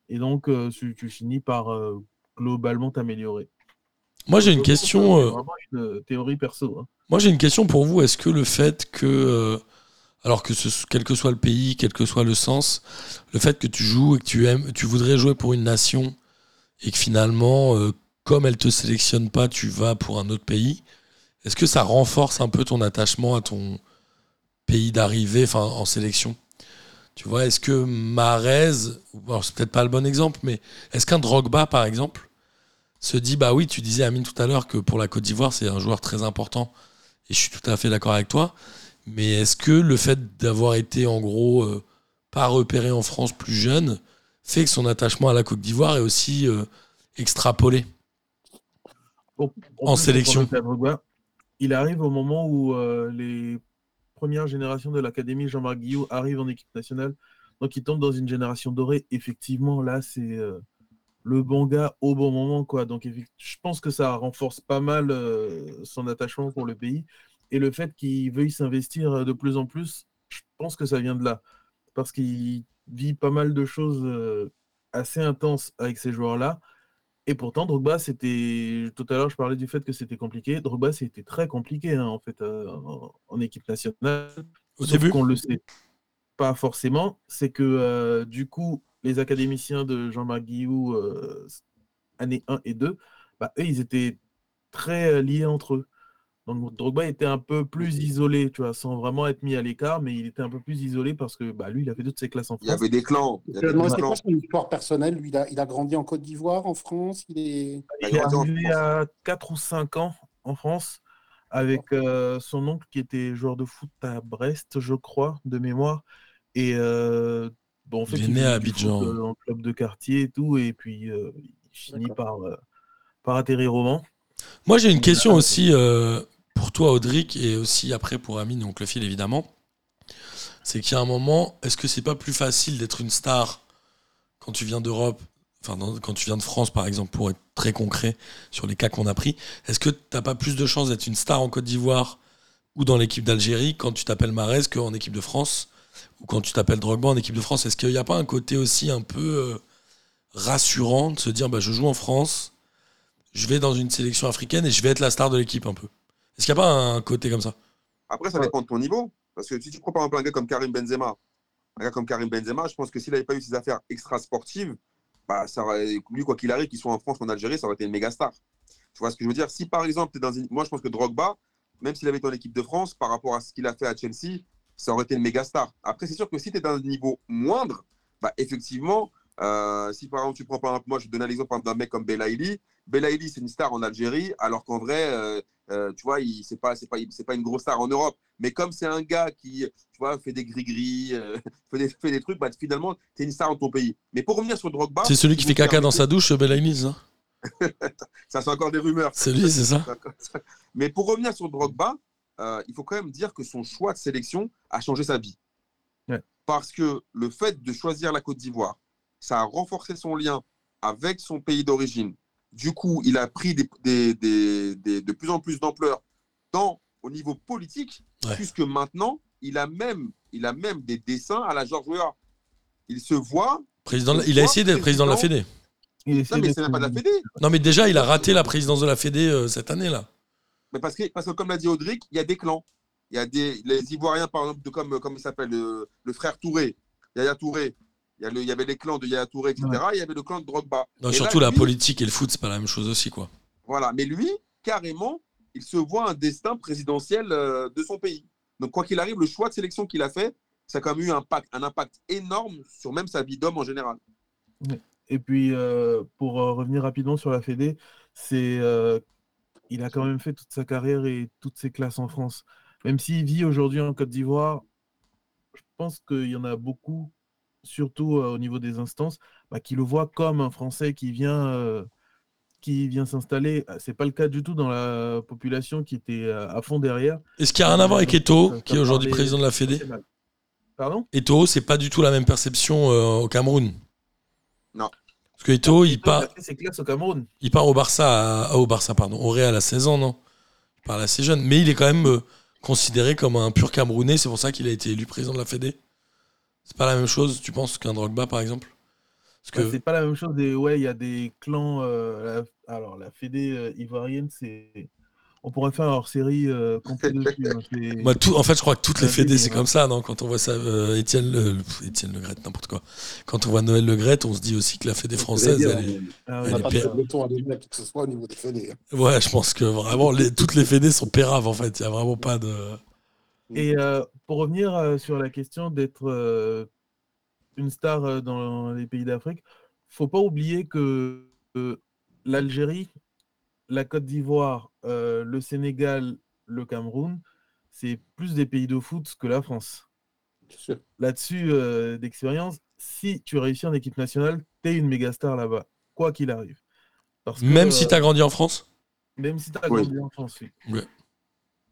Et donc, euh, tu, tu finis par euh, globalement t'améliorer. Moi, j'ai une question. C'est euh, vraiment une théorie perso. hein. Moi, j'ai une question pour vous. Est-ce que le fait que, alors que ce, quel que soit le pays, quel que soit le sens, le fait que tu joues et que tu aimes, tu voudrais jouer pour une nation et que finalement, comme elle te sélectionne pas, tu vas pour un autre pays, est-ce que ça renforce un peu ton attachement à ton pays d'arrivée, enfin en sélection Tu vois, est-ce que Marez, c'est peut-être pas le bon exemple, mais est-ce qu'un Drogba, par exemple, se dit bah oui, tu disais Amine tout à l'heure que pour la Côte d'Ivoire, c'est un joueur très important et je suis tout à fait d'accord avec toi. Mais est-ce que le fait d'avoir été en gros euh, pas repéré en France plus jeune fait que son attachement à la Côte d'Ivoire est aussi euh, extrapolé En sélection. il arrive au moment où euh, les premières générations de l'Académie Jean-Marc Guillot arrivent en équipe nationale. Donc, il tombe dans une génération dorée. Effectivement, là, c'est euh, le bon gars au bon moment. quoi. Donc, je pense que ça renforce pas mal euh, son attachement pour le pays. Et le fait qu'il veuille s'investir euh, de plus en plus, je pense que ça vient de là. Parce qu'il vit pas mal de choses assez intenses avec ces joueurs-là. Et pourtant, Drogba, c'était. Tout à l'heure, je parlais du fait que c'était compliqué. Drogba, c'était très compliqué, hein, en fait, euh, en, en équipe nationale. Au début qu'on le sait pas forcément. C'est que, euh, du coup, les académiciens de Jean-Marc Guillou, euh, années 1 et 2, bah, eux, ils étaient très euh, liés entre eux. Donc, Drogba était un peu plus isolé, tu vois, sans vraiment être mis à l'écart, mais il était un peu plus isolé parce que bah, lui, il a fait toutes ses classes en Il y France. avait des clans. Il y avait des clans. son histoire personnelle? Lui, il a, il a grandi en Côte d'Ivoire, en France. Il est. Il a Il est grandi en arrivé France. à 4 ou 5 ans en France avec euh, son oncle qui était joueur de foot à Brest, je crois, de mémoire. Et euh, bon, en fait, Il est né à Abidjan. foot, euh, en club de quartier et tout, et puis euh, il finit par, euh, par atterrir au Mans. Moi, j'ai une question aussi euh, pour toi, Audric, et aussi après pour Amine et Oncle Phil, évidemment. C'est qu'il y a un moment, est-ce que c'est pas plus facile d'être une star quand tu viens d'Europe, enfin quand tu viens de France, par exemple, pour être très concret sur les cas qu'on a pris Est-ce que t'as pas plus de chances d'être une star en Côte d'Ivoire ou dans l'équipe d'Algérie quand tu t'appelles Marez qu'en équipe de France ou quand tu t'appelles Drogba en équipe de France? Est-ce qu'il n'y a pas un côté aussi un peu euh, rassurant de se dire bah, je joue en France je vais dans une sélection africaine et je vais être la star de l'équipe un peu? Est-ce qu'il n'y a pas un côté comme ça? Après, ça dépend de ton niveau. Parce que si tu prends par exemple un gars comme Karim Benzema, un gars comme Karim Benzema, je pense que s'il n'avait pas eu ses affaires extra-sportives, bah, lui, quoi qu'il arrive, qu'il soit en France ou en Algérie, ça aurait été une méga star. Tu vois ce que je veux dire? Si par exemple, es dans une. Moi, je pense que Drogba, même s'il avait été en équipe de France, par rapport à ce qu'il a fait à Chelsea, ça aurait été une méga star. Après, c'est sûr que si tu es dans un niveau moindre, bah, effectivement, Euh, si par exemple tu prends par exemple, moi je donne un exemple par exemple, d'un mec comme Belaïli. Belaïli c'est une star en Algérie, alors qu'en vrai, euh, euh, tu vois, il c'est pas c'est pas c'est pas une grosse star en Europe. Mais comme c'est un gars qui, tu vois, fait des gris-gris, euh, <laughs> fait, des, fait des trucs, bah, finalement t'es une star dans ton pays. Mais pour revenir sur Drogba, C'est celui qui fait caca dans sa douche, Belaïlis. <laughs> Hein Ça? C'est encore des rumeurs. c'est lui, c'est <laughs> ça Mais pour revenir sur Drogba, euh, il faut quand même dire que son choix de sélection a changé sa vie. Ouais. Parce que le fait de choisir la Côte d'Ivoire, ça a renforcé son lien avec son pays d'origine. Du coup, il a pris des, des- des- des- de plus en plus d'ampleur dans, au niveau politique, Ouais. puisque maintenant, il a, même, il a même des dessins à la George Weah. Il se voit. Président Il a essayé d'être président de la Fédé. Il Non, mais d'être- c'est même pas de la Fédé. Non, mais déjà, il a raté la présidence de la Fédé euh, cette année, là. Mais parce que, parce que comme l'a dit Audric, il y a des clans. Il y a des les Ivoiriens, par exemple, de, comme, comme il s'appelle, le, le frère Touré, Yaya Touré. Il y, a le- il y avait les clans de Yaya Touré, etc. Il y avait le clan de Drogba. Non, Et surtout là, la politique et le foot, c'est pas la même chose aussi, quoi. Voilà. Mais lui, carrément, il se voit un destin présidentiel euh, de son pays. Donc, quoi qu'il arrive, le choix de sélection qu'il a fait, ça a quand même eu un impact, un impact énorme sur même sa vie d'homme en général. Et puis, euh, pour euh, revenir rapidement sur la Fédé, c'est, euh, il a quand même fait toute sa carrière et toutes ses classes en France. Même s'il vit aujourd'hui en Côte d'Ivoire, je pense qu'il y en a beaucoup, surtout euh, au niveau des instances, bah, qui le voient comme un Français qui vient, euh, qui vient s'installer. Ah, C'est pas le cas du tout dans la population qui était euh, à fond derrière. Est-ce qu'il y a rien à voir avec Eto'o, Ça- qui est aujourd'hui président de la Fédé. Pardon? Eto'o, c'est pas du tout la même perception euh, au Cameroun. Non. Parce que Eto'o, il Il part, au Cameroun. il part au Barça, à- au Barça, pardon, au Real à 16 ans, non? Il part assez jeune, mais il est quand même euh, considéré comme un pur Camerounais. C'est pour ça qu'il a été élu président de la Fédé. C'est pas la même chose, tu penses, qu'un Drogba, par exemple? Parce Bah, que c'est pas la même chose. Et ouais, il y a des clans. euh, la- Alors, la Fédé euh, ivoirienne, c'est. On pourrait faire un hors-série euh, dessus. hein, <laughs> c'est- Moi, tout, en fait, je crois que toutes les fédés, c'est comme ça, non? Quand on voit ça, euh, Étienne, Le, Étienne Le n'importe quoi. Quand on voit Noël Le Gret, on se dit aussi que la fédé française, dire, elle est... Ah On ouais, Elle n'a est pas pire. de à donner à qui que ce soit au niveau des fédés. hein. Ouais, je pense que vraiment, les- toutes les fédés sont péraves, en fait. Il n'y a vraiment pas de... Et euh, pour revenir euh, sur la question d'être euh, une star euh, dans les pays d'Afrique, faut pas oublier que euh, l'Algérie, la Côte d'Ivoire, euh, le Sénégal, le Cameroun, c'est plus des pays de foot que la France. Là-dessus, euh, d'expérience, si tu réussis en équipe nationale, tu es une méga star là-bas, quoi qu'il arrive. Parce que, Même si tu as grandi en France? même si tu as Oui. grandi en France, oui. Ouais.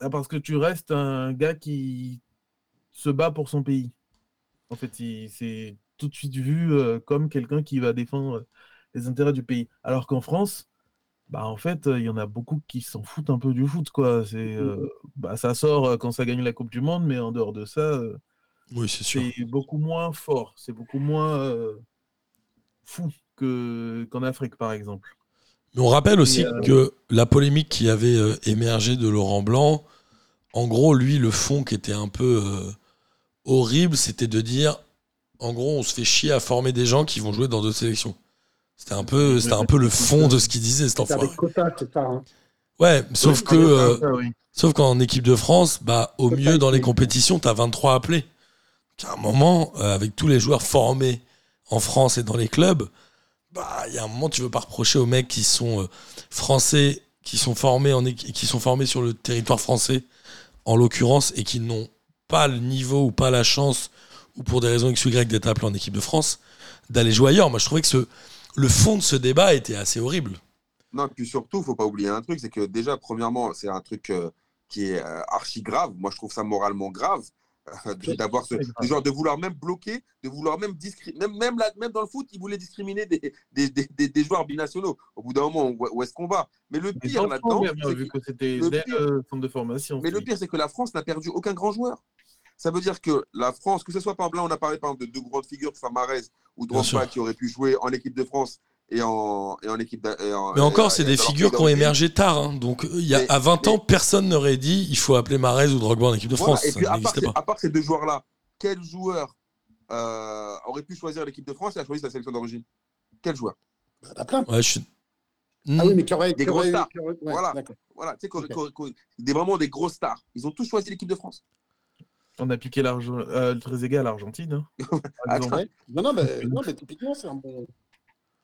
Ah, parce que tu restes un gars qui se bat pour son pays. En fait, il- c'est tout de suite vu euh, comme quelqu'un qui va défendre les intérêts du pays. Alors qu'en France, bah en fait, euh, il y en a beaucoup qui s'en foutent un peu du foot, quoi. C'est, euh, bah, ça sort euh, quand ça gagne la Coupe du Monde, mais en dehors de ça, euh, Oui, c'est sûr. c'est beaucoup moins fort, c'est beaucoup moins euh, fou que qu'en Afrique, par exemple. Mais on rappelle aussi euh, que la polémique qui avait euh, émergé de Laurent Blanc, en gros, lui, le fond qui était un peu euh, horrible, c'était de dire, en gros, on se fait chier à former des gens qui vont jouer dans d'autres sélections. C'était un peu, c'était un peu le fond de ce qu'il disait, cet C'est enfoiré. avec c'est ça. Hein. Ouais, sauf Oui, que, c'est ça, oui. sauf qu'en équipe de France, bah, au mieux dans les compétitions, t'as 23 appelés. À un moment, avec tous les joueurs formés en France et dans les clubs, bah, il y a un moment, tu veux pas reprocher aux mecs qui sont euh, français, qui sont formés sur le territoire français, en l'occurrence, et qui n'ont pas le niveau ou pas la chance, ou pour des raisons X ou Y d'être appelés en équipe de France, d'aller jouer ailleurs. Moi, je trouvais que le fond de ce débat était assez horrible. Non, puis surtout, faut pas oublier un truc, c'est que déjà, premièrement, c'est un truc euh, qui est euh, archi grave. Moi, je trouve ça moralement grave. Euh, de- d'avoir ce genre de vouloir même bloquer, de vouloir même discriminer, même, même, même dans le foot, ils voulaient discriminer des, des, des, des- joueurs binationaux. Au bout d'un moment, où, où est-ce qu'on va? Mais le pire là-dedans, vu que- c'était centre de formation. mais le pire, c'est que la France n'a perdu aucun grand joueur. Ça veut dire que la France, que ce soit par exemple, là, on a parlé par exemple de deux grandes figures, que ce soit Marez ou Drogba, qui auraient pu jouer en équipe de France et en, et en équipe. et en- Mais encore, c'est des figures qui ont émergé tard. hein. Donc, euh, il y a, Mais- à 20 mais- ans, personne n'aurait dit il faut appeler Marez ou Drogba en équipe de Voilà. France. Ça à part, n'existait ces, pas. à part ces deux joueurs-là, quel joueur euh, aurait pu choisir l'équipe de France et a choisi sa sélection d'origine? Quel joueur? Bah, Il y en a plein. Ouais, je suis. Ah oui, mais qui aurait. Des aurait- grosses stars. aurait- ouais, Voilà. Voilà, tu sais, qu'au- qu'au- des, vraiment des grosses stars. Ils ont tous choisi l'équipe de France. On a piqué l'argent, euh, le Trezeguet à l'Argentine. hein. <laughs> Ouais. Non, non, mais, <laughs> non, mais typiquement, c'est un bon.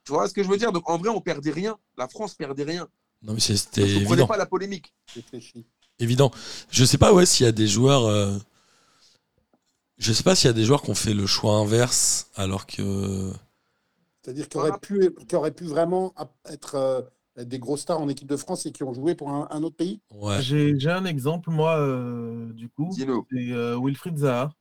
Tu vois ce que je veux dire? Donc en vrai, on perdait rien. La France perdait rien. Non, mais c'était Je ne comprenais évident. pas la polémique. évident. Je sais pas ouais, s'il y a des joueurs. euh, Je sais pas s'il y a des joueurs qui ont fait le choix inverse alors que. C'est-à-dire qui auraient pu, qui auraient pu vraiment être euh, des gros stars en équipe de France et qui ont joué pour un, un autre pays? Ouais. J'ai j'ai un exemple, moi, euh, du coup. Dis-nous. C'est euh, Wilfried Zaha,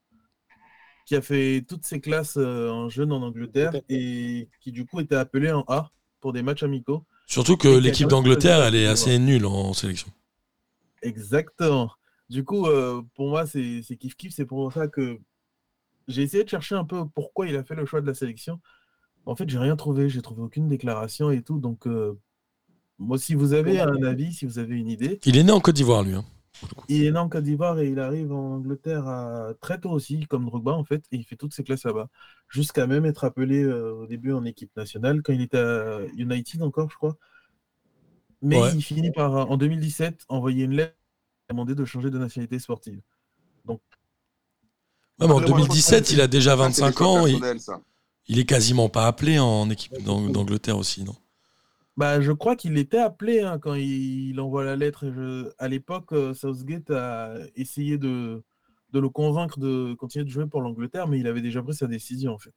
qui a fait toutes ses classes euh, en jeune en Angleterre et qui, du coup, était appelé en A pour des matchs amicaux. Surtout que l'équipe d'Angleterre, elle est assez nulle en sélection. Exactement. Du coup, euh, pour moi, c'est kiff-kiff. C'est pour ça que j'ai essayé de chercher un peu pourquoi il a fait le choix de la sélection. En fait, j'ai rien trouvé. J'ai trouvé aucune déclaration et tout. Donc, euh, moi, si vous avez un avis, si vous avez une idée, Il est né en Côte d'Ivoire, lui. hein. Il est né en Côte d'Ivoire et il arrive en Angleterre à- très tôt aussi, comme Drogba en fait, et il fait toutes ses classes là-bas, jusqu'à même être appelé euh, au début en équipe nationale quand il était à United encore, je crois. Mais Ouais. il finit par, en 2017, envoyer une lettre et demander de changer de nationalité sportive. Ouais, mais en Après, moi, je pense 2017, que il a déjà Ça, c'est des 25 choix ans. Il, il est quasiment pas appelé en équipe d'Ang- d'Angleterre aussi, non? Bah, je crois qu'il était appelé hein, quand il, il envoie la lettre. et je- À l'époque, euh, Southgate a essayé de, de le convaincre de continuer de jouer pour l'Angleterre, mais il avait déjà pris sa décision en fait.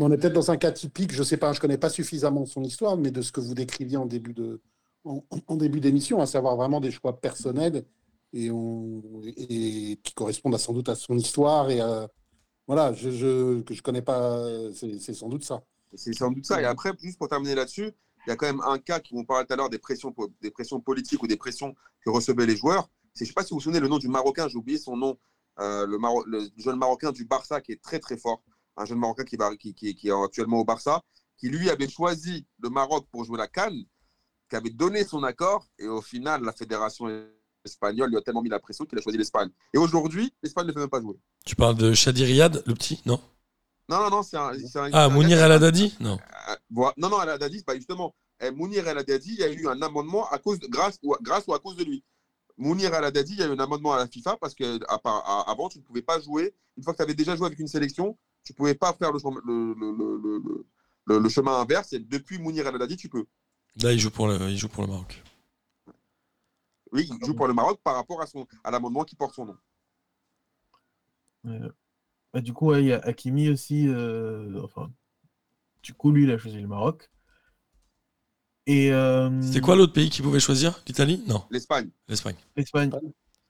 On est peut-être dans un cas typique, je sais pas, je connais pas suffisamment son histoire, mais de ce que vous décriviez en début de en, en début d'émission, à savoir vraiment des choix personnels et, on, et qui correspondent à, sans doute à son histoire et à, voilà, je, je que je connais pas, c'est sans doute ça. C'est sans doute ça. Et après, juste pour terminer là-dessus, il y a quand même un cas qui, on parlait tout à l'heure des pressions, des pressions politiques ou des pressions que recevaient les joueurs. Je ne sais pas si vous vous souvenez le nom du Marocain, j'ai oublié son nom, euh, le, jeune Marocain du Barça qui est très très fort, un jeune Marocain qui- qui est actuellement au Barça, qui lui avait choisi le Maroc pour jouer la Cannes, qui avait donné son accord, et au final, la fédération espagnole lui a tellement mis la pression qu'il a choisi l'Espagne. Et aujourd'hui, l'Espagne ne fait même pas jouer. Tu parles de Shadi Riyad, le petit Non? Non, non, non, c'est un. Ah, un Mounir El Haddadi Non. Euh, voilà. Non, non, El Haddadi, bah justement, eh, Mounir El Haddadi, il y a eu un amendement à cause de- grâce, ou, grâce ou à cause de lui. Mounir El Haddadi, il y a eu un amendement à la FIFA parce qu'avant, tu ne pouvais pas jouer. Une fois que tu avais déjà joué avec une sélection, tu ne pouvais pas faire le, chemin- le, le- le- le- le- le chemin inverse. Et depuis Mounir El Haddadi, tu peux. Là, il joue pour le, il joue pour le Maroc. Oui, il joue pour le Maroc par rapport à, son, à l'amendement qui porte son nom. Euh, bah, du coup, ouais, il y a Hakimi aussi. euh, enfin, du coup, lui, il a choisi le Maroc. Et euh, C'était quoi l'autre pays qui pouvait choisir? L'Italie? Non, L'Espagne. l'Espagne. l'Espagne.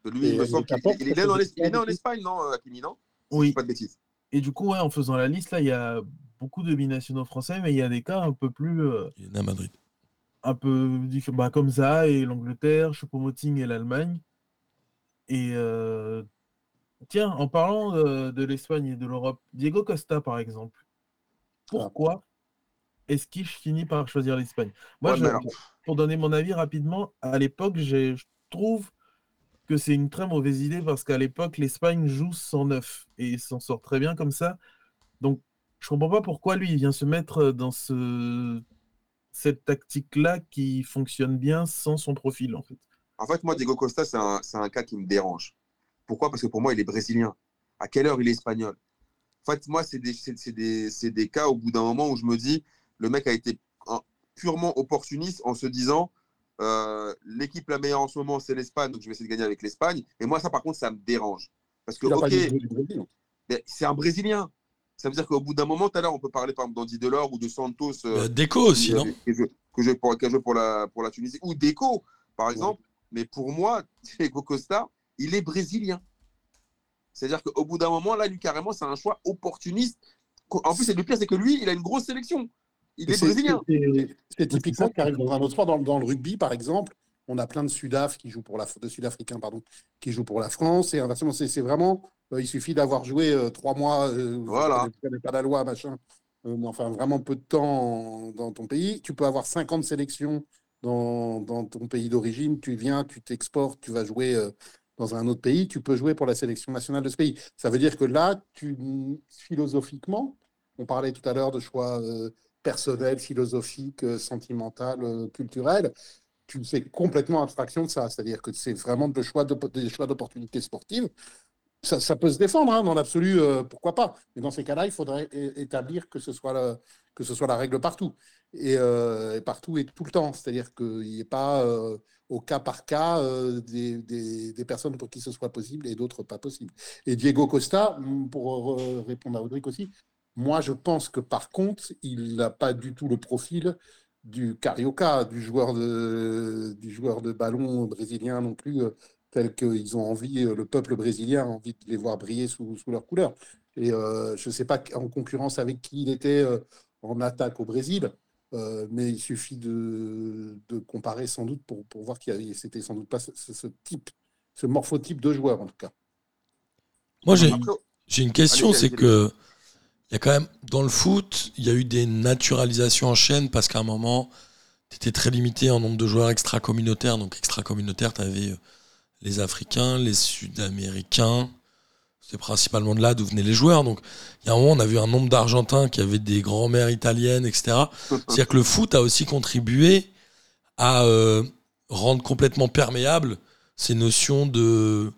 Lui, Et il me semble qu'il il est né en, ça Es- il est né en fait- Espagne, non, euh, Hakimi, non? Oui. Pas de bêtises. Et du coup, ouais, en faisant la liste, là, il y a beaucoup de binationaux français, mais il y a des cas un peu plus. euh, Il est né à Madrid. un peu différents, bah, comme ça, et l'Angleterre, Choupo-Moting et l'Allemagne. Et euh, tiens, en parlant de, de l'Espagne et de l'Europe, Diego Costa, par exemple, pourquoi est-ce qu'il finit par choisir l'Espagne? Moi, Ouais, je- pour donner mon avis rapidement, à l'époque, je trouve que c'est une très mauvaise idée parce qu'à l'époque, l'Espagne joue 109 et s'en sort très bien comme ça. Donc, je comprends pas pourquoi lui, il vient se mettre dans ce, cette tactique-là qui fonctionne bien sans son profil, en fait. En fait, moi, Diego Costa, c'est un, c'est un cas qui me dérange. Pourquoi? Parce que pour moi, il est brésilien. À quelle heure il est espagnol? En fait, moi, c'est des, c'est- c'est des, c'est des cas au bout d'un moment où je me dis, le mec a été un- purement opportuniste en se disant, euh, l'équipe la meilleure en ce moment, c'est l'Espagne, donc je vais essayer de gagner avec l'Espagne. Et moi, ça, par contre, ça me dérange. Parce que, ok, c'est un Brésilien. Ça veut dire qu'au bout d'un moment, tout à l'heure, on peut parler par exemple d'Andy Delors ou de Santos. euh, Euh, Deco aussi, non? que je, que je, pour, pour la, pour la Tunisie, ou Deco, par exemple. Mais pour moi, <laughs> Diego Costa, il est brésilien. C'est-à-dire qu'au bout d'un moment, là, lui, carrément, c'est un choix opportuniste. En plus, c'est le pire, c'est que lui, il a une grosse sélection. Il est brésilien. c'est- typiquement qui arrive dans un autre sport. Dans, dans le rugby, par exemple, on a plein de Sudaf qui jouent pour la de Sud-Africains pardon qui jouent pour la France et inversement c'est vraiment euh, il suffit d'avoir joué euh, trois mois euh, Voilà. pas la loi machin euh, enfin vraiment peu de temps dans ton pays tu peux avoir 50 sélections dans, dans ton pays d'origine tu viens tu t'exportes tu vas jouer dans un autre pays tu peux jouer pour la sélection nationale de ce pays ça veut dire que là tu philosophiquement on parlait tout à l'heure de choix euh, personnel, philosophique, euh, sentimental, euh, culturel, tu fais complètement abstraction de ça. C'est-à-dire que c'est vraiment de choix de- des choix d'opportunités sportives. ça, peut se défendre, hein, dans l'absolu, euh, pourquoi pas. Mais dans ces cas-là, il faudrait établir que ce soit la, que ce soit la règle partout. Et, euh, partout et tout le temps. C'est-à-dire qu'il n'y ait pas au cas par cas euh, des, personnes pour qui ce soit possible et d'autres pas possible. Et Diego Costa, pour répondre à Rodrigue aussi, moi je pense que par contre, il n'a pas du tout le profil du Carioca, du joueur de, du joueur de ballon brésilien non plus, euh, tel qu'ils ont envie, euh, le peuple brésilien a envie de les voir briller sous, sous leur couleur. Et je ne sais pas en concurrence avec qui il était en attaque au Brésil, euh, mais il suffit de, de comparer sans doute pour, pour voir qu'il c'était sans doute pas ce, type, ce morphotype de joueur en tout cas. Moi, j'ai une question, c'est que il y a quand même dans le foot, il y a eu des naturalisations en chaîne parce qu'à un moment, tu étais très limité en nombre de joueurs extra-communautaires. Donc extra-communautaires, tu avais les Africains, les Sud-Américains. C'est principalement de là d'où venaient les joueurs. Donc il y a un moment, on a vu un nombre d'Argentins qui avaient des grands-mères italiennes, etc. C'est-à-dire que le foot a aussi contribué à euh, rendre complètement perméable ces notions de,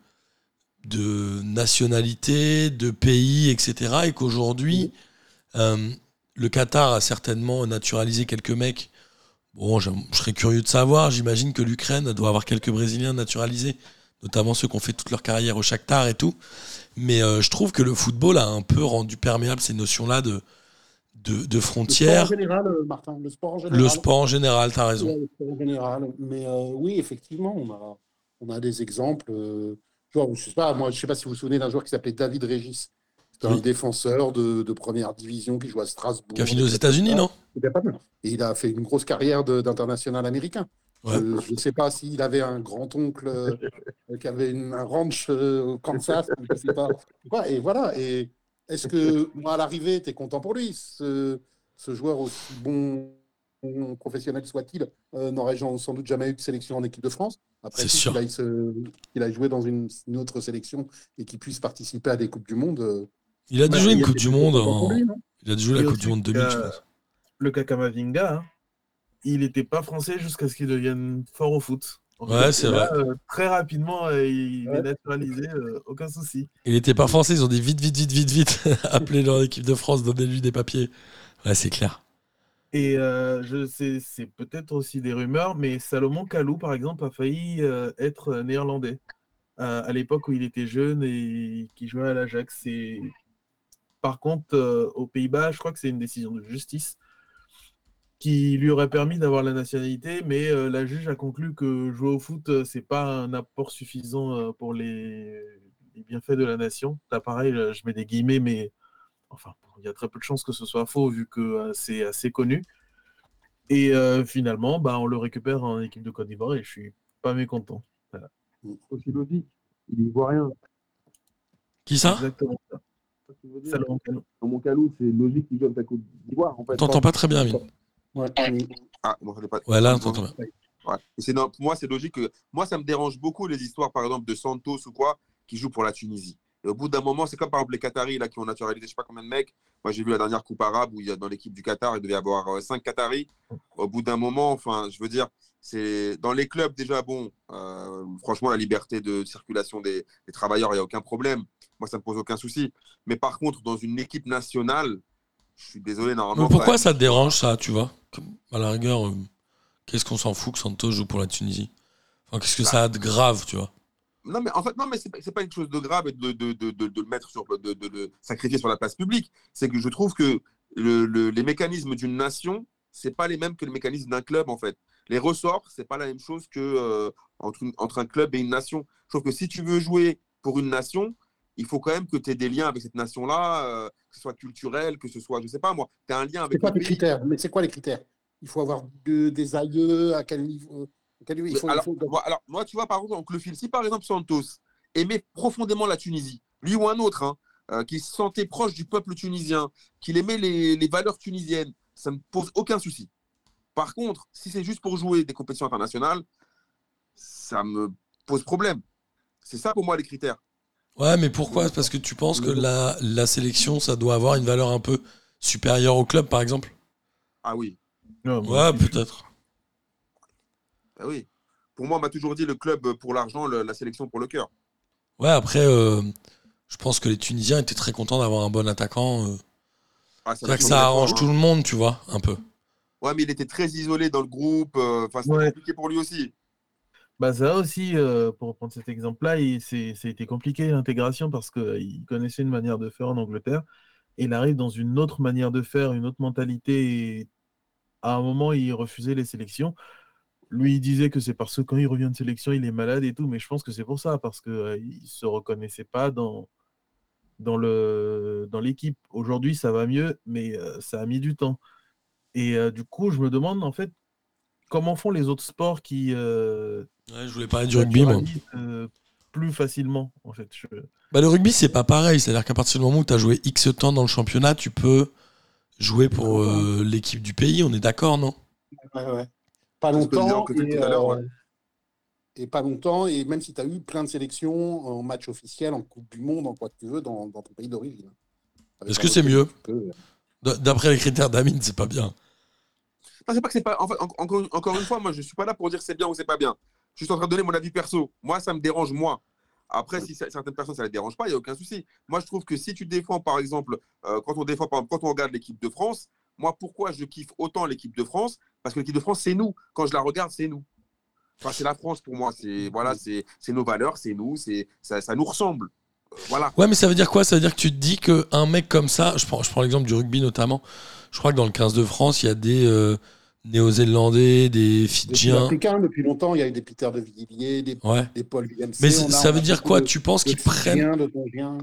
nationalité, de pays, etc. Et qu'aujourd'hui, euh, le Qatar a certainement naturalisé quelques mecs. Bon, je, je serais curieux de savoir. J'imagine que l'Ukraine doit avoir quelques Brésiliens naturalisés, notamment ceux qui ont fait toute leur carrière au Shakhtar et tout. Mais euh, je trouve que le football a un peu rendu perméable ces notions-là de, de, de Le sport en frontières. général, euh, Martin, le sport en général. Le sport en général, t'as raison. Ouais, le sport en général. Mais euh, oui, effectivement, on a, on a des exemples. euh, genre, je sais pas, moi, je sais pas si vous vous souvenez d'un joueur qui s'appelait David Régis. C'était un défenseur de, de première division qui joue à Strasbourg. Qui a fini aux. États-Unis, non? Et il a fait une grosse carrière d'international américain. Ouais. Je ne sais pas s'il avait un grand-oncle euh, qui avait une- un ranch euh, au Kansas, je sais pas. quoi. Et voilà. Et est-ce que, moi, à l'arrivée, tu es content pour lui ce, ce joueur aussi bon professionnel soit-il, euh, n'aurait sans doute jamais eu de sélection en équipe de France. Après qu'il aille, aille jouer dans une, une autre sélection et qu'il puisse participer à des Coupes du Monde. euh, Il a dû Bah, il une a Coupe du Monde. lui, Il a dû jouer la Coupe du Monde 2000, je pense. Le Kakamavinga, hein, il n'était pas français jusqu'à ce qu'il devienne fort au foot. En Ouais, c'est vrai. euh, très rapidement, euh, il Ouais. est naturalisé, euh, aucun souci. Il était pas français, ils ont dit vite, vite, vite, vite, vite. <laughs> Appelez leur équipe de France, donnez-lui des papiers. Ouais, c'est clair. Et euh, je sais, c'est peut-être aussi des rumeurs, mais Salomon Kalou, par exemple, a failli euh, être néerlandais euh, à l'époque où il était jeune et qui jouait à l'Ajax. Et par contre, euh, aux Pays-Bas, je crois que c'est une décision de justice qui lui aurait permis d'avoir la nationalité, mais euh, la juge a conclu que jouer au foot, euh, c'est pas un apport suffisant euh, pour les, les bienfaits de la nation. Là, pareil, euh, je mets des guillemets, mais enfin, il y a très peu de chances que ce soit faux vu que euh, c'est assez connu. Et euh, finalement, bah, on le récupère en équipe de Côte d'Ivoire et je suis pas mécontent. aussi logique. Il y voit rien. Qui ça Exactement ça. Salomon Kalou. Dans mon calou, c'est logique qu'il joue avec la Côte d'Ivoire. En fait. T'entends pas très bien, Amine. Ouais. Ah, moi, je l'ai pas. Ouais, là, t'entends bien. Ouais. Pour moi, c'est logique que moi, ça me dérange beaucoup les histoires, par exemple, de Santos ou quoi, qui jouent pour la Tunisie. Et au bout d'un moment, c'est comme par exemple les Qataris là, qui ont naturalisé je sais pas combien de mecs. Moi, j'ai vu la dernière Coupe arabe où il y a dans l'équipe du Qatar, il devait y avoir euh, cinq Qataris. Au bout d'un moment, enfin, je veux dire, c'est dans les clubs déjà, bon, euh, franchement, la liberté de circulation des, des travailleurs, il n'y a aucun problème. Moi, ça me pose aucun souci. Mais par contre, dans une équipe nationale, je suis désolé, normalement. Mais pourquoi ça te dérange, ça, tu vois À la rigueur, euh, qu'est-ce qu'on s'en fout que Santos joue pour la Tunisie Enfin, qu'est-ce que ça a de grave, tu vois Non, mais en fait, non, mais c'est pas, une chose de grave de, de, de, de, de le mettre sur, de, de le sacrifier sur la place publique. C'est que je trouve que le, le- les mécanismes d'une nation, c'est pas les mêmes que les mécanismes d'un club, en fait. Les ressorts, c'est pas la même chose que euh, entre, une- entre un club et une nation. Je trouve que si tu veux jouer pour une nation, il faut quand même que tu aies des liens avec cette nation-là, euh, que ce soit culturel, que ce soit, je sais pas moi, tu as un lien C'est avec quoi le les pays. critères? Mais c'est quoi les critères? Il faut avoir de- des aïeux à quel niveau à quel niveau? Il faut, il alors, faut- moi, alors, moi, tu vois, par exemple, oncle Phil, si par exemple Santos aimait profondément la Tunisie, lui ou un autre, hein, euh, qui se sentait proche du peuple tunisien, qu'il aimait les, les valeurs tunisiennes, ça ne me pose aucun souci. Par contre, si c'est juste pour jouer des compétitions internationales, ça me pose problème. C'est ça pour moi les critères. Ouais, mais pourquoi? Parce que tu penses que la, la sélection, ça doit avoir une valeur un peu supérieure au club, par exemple? Ah oui, Non, Ouais, peut-être. ah oui. Pour moi, on m'a toujours dit le club pour l'argent, le- la sélection pour le cœur. Ouais, après, euh, Je pense que les Tunisiens étaient très contents d'avoir un bon attaquant. euh. Ah, C'est vrai que ça arrange tout hein. le monde, tu vois, un peu. Ouais, mais il était très isolé dans le groupe. euh, Enfin, c'était Ouais. compliqué pour lui aussi. Bah ça aussi, euh, pour reprendre cet exemple-là, été compliqué l'intégration parce qu'il connaissait une manière de faire en Angleterre et il arrive dans une autre manière de faire, une autre mentalité. Et à un moment, il refusait les sélections. Lui, il disait que c'est parce que quand il revient de sélection, il est malade et tout, mais je pense que c'est pour ça, parce qu'il ne se reconnaissait pas dans, dans le, dans l'équipe. Aujourd'hui, ça va mieux, mais euh, ça a mis du temps. Et euh, du coup, je me demande en fait comment font les autres sports qui, euh, Ouais, je voulais parler du rugby, moi. euh, plus facilement, en fait. Je- Bah, le rugby, c'est pas pareil. C'est-à-dire qu'à partir du moment où tu as joué X temps dans le championnat, tu peux jouer pour euh, l'équipe du pays. On est d'accord, non? Ouais, ouais. Pas longtemps. Et, ouais. pas longtemps. Et même si tu as eu plein de sélections en match officiel, en Coupe du Monde, en quoi que tu veux, dans, dans ton pays d'origine. Est-ce que c'est mieux? D'après les critères d'Amine, c'est pas bien. C'est pas que c'est pas. En fait, en- encore, une fois, moi, je suis pas là pour dire c'est bien ou c'est pas bien. Je suis en train de donner mon avis perso. Moi, ça me dérange moi. Après, si certaines personnes ça les dérange pas, il y a aucun souci. Moi, je trouve que si tu défends, par exemple, euh, quand on défend, quand on regarde l'équipe de France, moi, pourquoi je kiffe autant l'équipe de France? Parce que l'équipe de France, c'est nous. Quand je la regarde, c'est nous. Enfin, c'est la France pour moi. C'est voilà, c'est nos valeurs, c'est nous, c'est ça, ça nous ressemble. Voilà. Ouais, mais ça veut dire quoi? Ça veut dire que tu te dis qu'un mec comme ça, je prends, je prends l'exemple du rugby notamment, je crois que dans le 15 de France, il y a des euh, Néo-Zélandais, des Fidjiens. africain, depuis longtemps, il y a eu des Peter de Villiers, des, Ouais. des Paul Villemc. Mais ça veut dire quoi? de- Tu penses qu'ils prennent,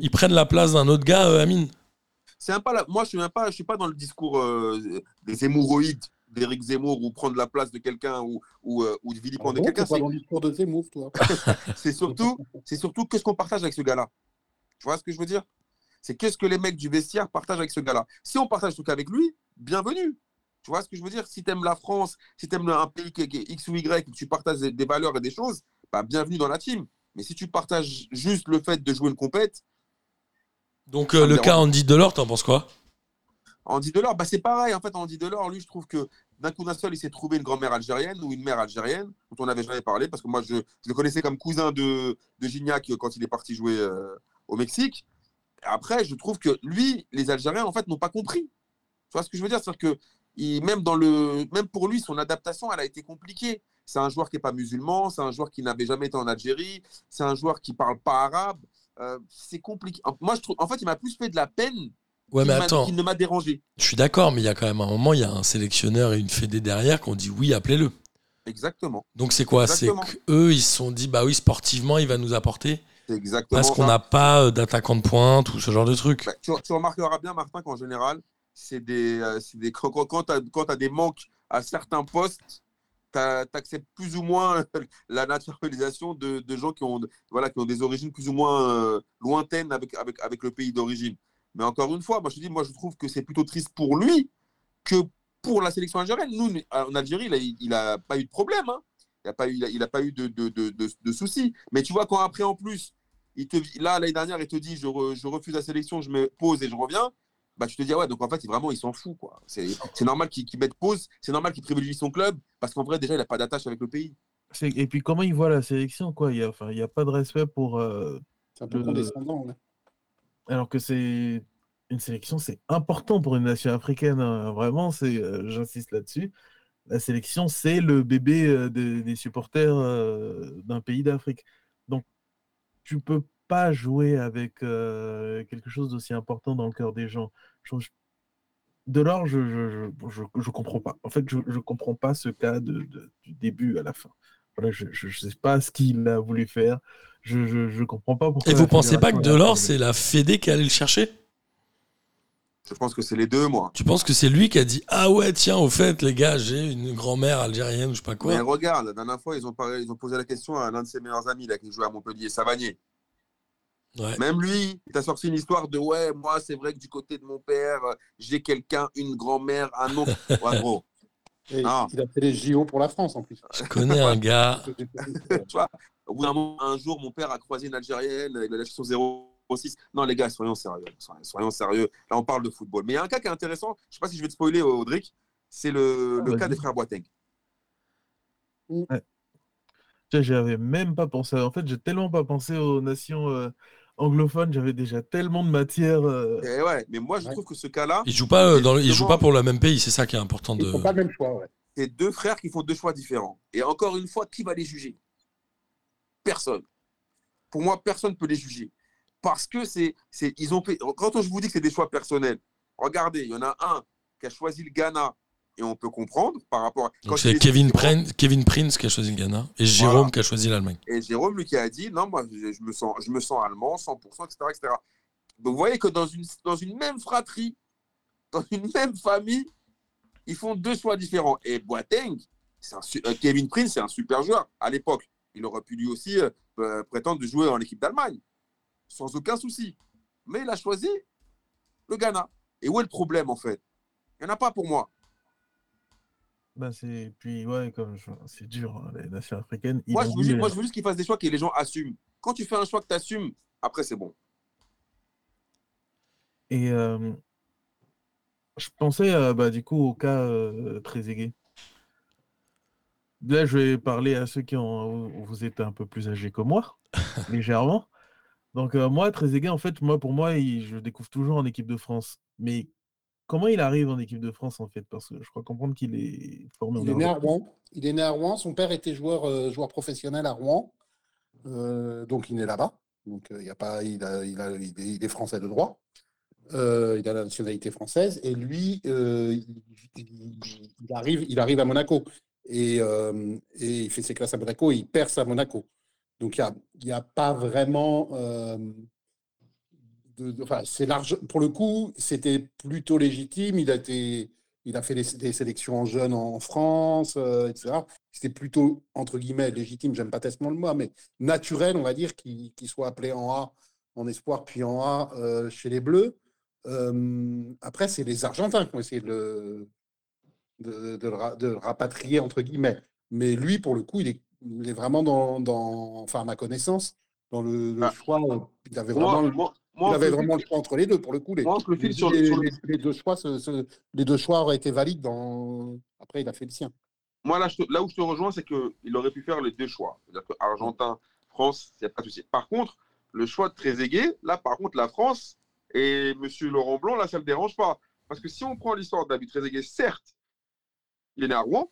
ils prennent la place d'un autre gars, euh, Amine? C'est un pas là. Moi, je suis même pas, je suis pas dans le discours euh, des hémorroïdes d'Éric Zemmour ou prendre la place de quelqu'un ou ou, euh, ou de Ah vilipender bon, quelqu'un. t'es pas C'est- dans le discours de Zemmour, toi? <laughs> c'est surtout, c'est surtout qu'est-ce qu'on partage avec ce gars-là? Tu vois ce que je veux dire? C'est qu'est-ce que les mecs du vestiaire partagent avec ce gars-là? Si on partage tout avec lui, bienvenue. Tu vois ce que je veux dire? Si tu aimes la France, si tu aimes un pays qui est- X ou Y, que tu partages des, valeurs et des choses, bah, bienvenue dans la team. Mais si tu partages juste le fait de jouer une compète, Donc euh, le cas Andy Delors, t'en penses quoi? Andy Delors, bah, c'est pareil. En fait, Andy Delors, lui, je trouve que d'un coup d'un seul, il s'est trouvé une grand-mère algérienne ou une mère algérienne, dont on n'avait jamais parlé, parce que moi, je, je le connaissais comme cousin de, de Gignac euh, quand il est parti jouer euh, au Mexique. Après, je trouve que lui, les Algériens, en fait, n'ont pas compris. Tu vois ce que je veux dire? C'est-à-dire que il- même, dans le, même pour lui, son adaptation, elle a été compliquée. C'est un joueur qui n'est pas musulman, c'est un joueur qui n'avait jamais été en Algérie, c'est un joueur qui parle pas arabe. Euh, c'est compliqué. Moi, je trouve, en fait, il m'a plus fait de la peine Ouais, qu'il mais m'a- attends, qu'il ne m'a dérangé. je suis d'accord, mais il y a quand même un moment, il y a un sélectionneur et une fédé derrière qui ont dit oui, appelez-le. Exactement. Donc c'est quoi? C'est Exactement. qu'eux, ils se sont dit, bah oui, sportivement, il va nous apporter. C'est exactement Parce qu'on n'a pas euh, d'attaquant de pointe ou ce genre de truc. Bah, tu, tu remarqueras bien, Martin, qu'en général, c'est des, euh, des, quand, tu as, des manques à certains postes, tu acceptes plus ou moins <laughs> la naturalisation de, de gens qui ont, voilà, qui ont des origines plus ou moins euh, lointaines avec, avec, avec le pays d'origine. Mais encore une fois, moi je, te dis, moi, je trouve que c'est plutôt triste pour lui que pour la sélection algérienne. Nous, en Algérie, il n'a pas eu de problème. hein. Il n'a pas eu, il a, il a pas eu de, de, de, de, de soucis. Mais tu vois, quand après, en plus, il te, là, l'année dernière, il te dit je, re- je refuse la sélection, je me pose et je reviens. Bah, tu te dis, ah ouais, donc en fait, vraiment, il s'en fout. quoi. C'est c'est normal qu'il qu'il mette pause, c'est normal qu'il privilégie son club, parce qu'en vrai, déjà, il n'a pas d'attache avec le pays. C'est- Et puis comment il voit la sélection, quoi? Il n'y a, enfin, il y a pas de respect pour... euh, C'est un peu Le- condescendant. là. Alors que c'est une sélection, c'est important pour une nation africaine. hein. Vraiment, c'est, euh, j'insiste là-dessus. La sélection, c'est le bébé euh, des, des supporters euh, d'un pays d'Afrique. Tu peux pas jouer avec euh, quelque chose d'aussi important dans le cœur des gens. Je- je- Delors, je je, je, je, je comprends pas. En fait, je ne comprends pas ce cas de, de- du début à la fin. Voilà, je ne sais pas ce qu'il a voulu faire. Je ne comprends pas pourquoi. Et vous pensez pas que Delors, c'est la fédé qui allait le chercher? Je pense que c'est les deux, moi. Tu penses que c'est lui qui a dit Ah ouais, tiens, au fait, les gars, j'ai une grand-mère algérienne ou je sais pas Mais quoi regarde, la dernière fois, ils ont, parlé- ils ont posé la question à l'un de ses meilleurs amis là, qui jouait à Montpellier, Savanier. Ouais. Même lui, il t'a sorti une histoire de ouais, moi, c'est vrai que du côté de mon père, j'ai quelqu'un, une grand-mère, un oncle. <laughs> Ouais, gros. Et Ah. Il a fait les JO pour la France en plus. Je connais un <laughs> gars. tu vois, au bout d'un moment, un jour, mon père a croisé une Algérienne, il a lâché son 06. Non, les gars, soyons sérieux. soyons- Soyons sérieux. Là, on parle de football. Mais il y a un cas qui est intéressant. Je sais pas si je vais te spoiler, Audric. C'est le, Ah, le cas des frères Boateng. Tiens, J'y avais même pas pensé. En fait, j'ai tellement pas pensé aux nations, euh, anglophone, j'avais déjà tellement de matière. euh, Et ouais, mais moi, je Ouais. trouve que ce cas-là, Ils jouent pas euh, dans le- ils jouent pas pour le même pays, c'est ça qui est important Ils de. font pas le même choix, ouais. c'est deux frères qui font deux choix différents. Et encore une fois, qui va les juger? Personne. Pour moi, personne ne peut les juger. Parce que c'est, c'est, ils ont fait, quand je vous dis que c'est des choix personnels, regardez, il y en a un qui a choisi le Ghana et on peut comprendre par rapport à. quand Donc il c'est est- Kevin Prince, Kevin Prince qui a choisi le Ghana et Jérôme Voilà. qui a choisi l'Allemagne. Et Jérôme, lui, qui a dit non, moi, je, je me, sens, je me sens allemand, 100%, etc., etc. Donc, vous voyez que dans une, dans une même fratrie, dans une même famille, ils font deux choix différents. Et Boateng, c'est un euh, Kevin Prince, c'est un super joueur à l'époque. Il aurait pu lui aussi euh, euh, prétendre de jouer en équipe d'Allemagne, sans aucun souci. Mais il a choisi le Ghana. Et où est le problème, en fait? Il n'y en a pas pour moi. bah, c'est... Puis, ouais, comme je- c'est dur, hein, les nations africaines. Moi, je veux juste, moi, je veux juste qu'ils fassent des choix que les gens assument. Quand tu fais un choix que tu assumes, après, c'est bon. Et euh, je pensais euh, bah, du coup au cas euh, Trezeguet. Là, je vais parler à ceux qui ont. Vous êtes un peu plus âgés que moi, <laughs> légèrement. Donc, euh, moi, Trezeguet, en fait, moi, pour moi, il- je le découvre toujours en équipe de France. Mais comment il arrive en équipe de France, en fait? Parce que je crois comprendre qu'il est formé en est né à. Rouen. Il est né à Rouen. Son père était joueur, euh, joueur professionnel à Rouen. Euh, donc, il est là-bas. Donc, euh, il, y a pas, il, a, il, a- il est, français de droit. Il a la nationalité française. Et lui, il, arrive, il arrive à Monaco. Et, et il fait ses classes à Monaco et il perce à Monaco. Donc, il n'y a, pas vraiment. euh, enfin, c'est large. Pour le coup, c'était plutôt légitime. Il a fait des, sélections en jeunes en France, euh, etc. C'était plutôt, entre guillemets, légitime, j'aime pas tellement le mot, mais naturel, on va dire, qu'il soit appelé en A, en espoir, puis en A euh, chez les Bleus. Après, c'est les Argentins qui ont essayé de le rapatrier, entre guillemets. Mais lui, pour le coup, il est, il est vraiment dans, dans, enfin, à ma connaissance, dans le, le Ah. choix. euh, Il avait Moi, vraiment, le- moi, il avait vraiment le choix entre les deux, pour le coup. Les, le les, sur le- les- sur deux choix, les deux choix auraient été valides. Dans... Après, il a fait le sien. moi, là, je te- là où je te rejoins, c'est qu'il aurait pu faire les deux choix. C'est-à-dire que Argentin, France, il n'y a pas de souci. Par contre, le choix de Trezeguet, là, par contre, la France et M. Laurent Blanc, là, ça ne le dérange pas. Parce que si on prend l'histoire de David Trezeguet, certes, il est né à Rouen,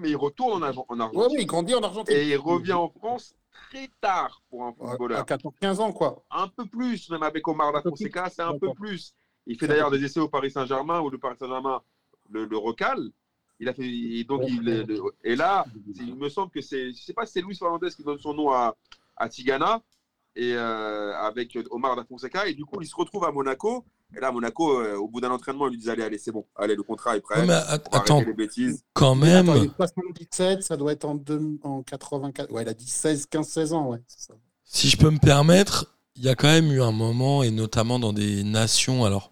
mais il retourne en, Argen- en Argentine. oui, il grandit en Argentine. et il revient en France très tard pour un À- à footballeur. 14-15 ans, quoi. Un peu plus, même avec Omar plus. Fonseca, c'est un peu plus. Il fait d'ailleurs des essais au Paris Saint-Germain où le Paris Saint-Germain le, le recale. Il a fait, et donc il, le- et là, il me semble que c'est, je sais pas si c'est Luis Fernandez qui donne son nom à, à Tigana et euh, avec Omar Da Fonseca et du coup il se retrouve à Monaco et là Monaco euh, au bout d'un entraînement il lui dit allez allez c'est bon allez le contrat est prêt Ouais, mais attends, arrêter les bêtises quand même. attends, il est 77, ça doit être en, deux- en 84. Ouais, il a dit 16, 15, 16 ans, ouais. c'est ça. Si je peux me permettre, il y a quand même eu un moment, et notamment dans des nations, alors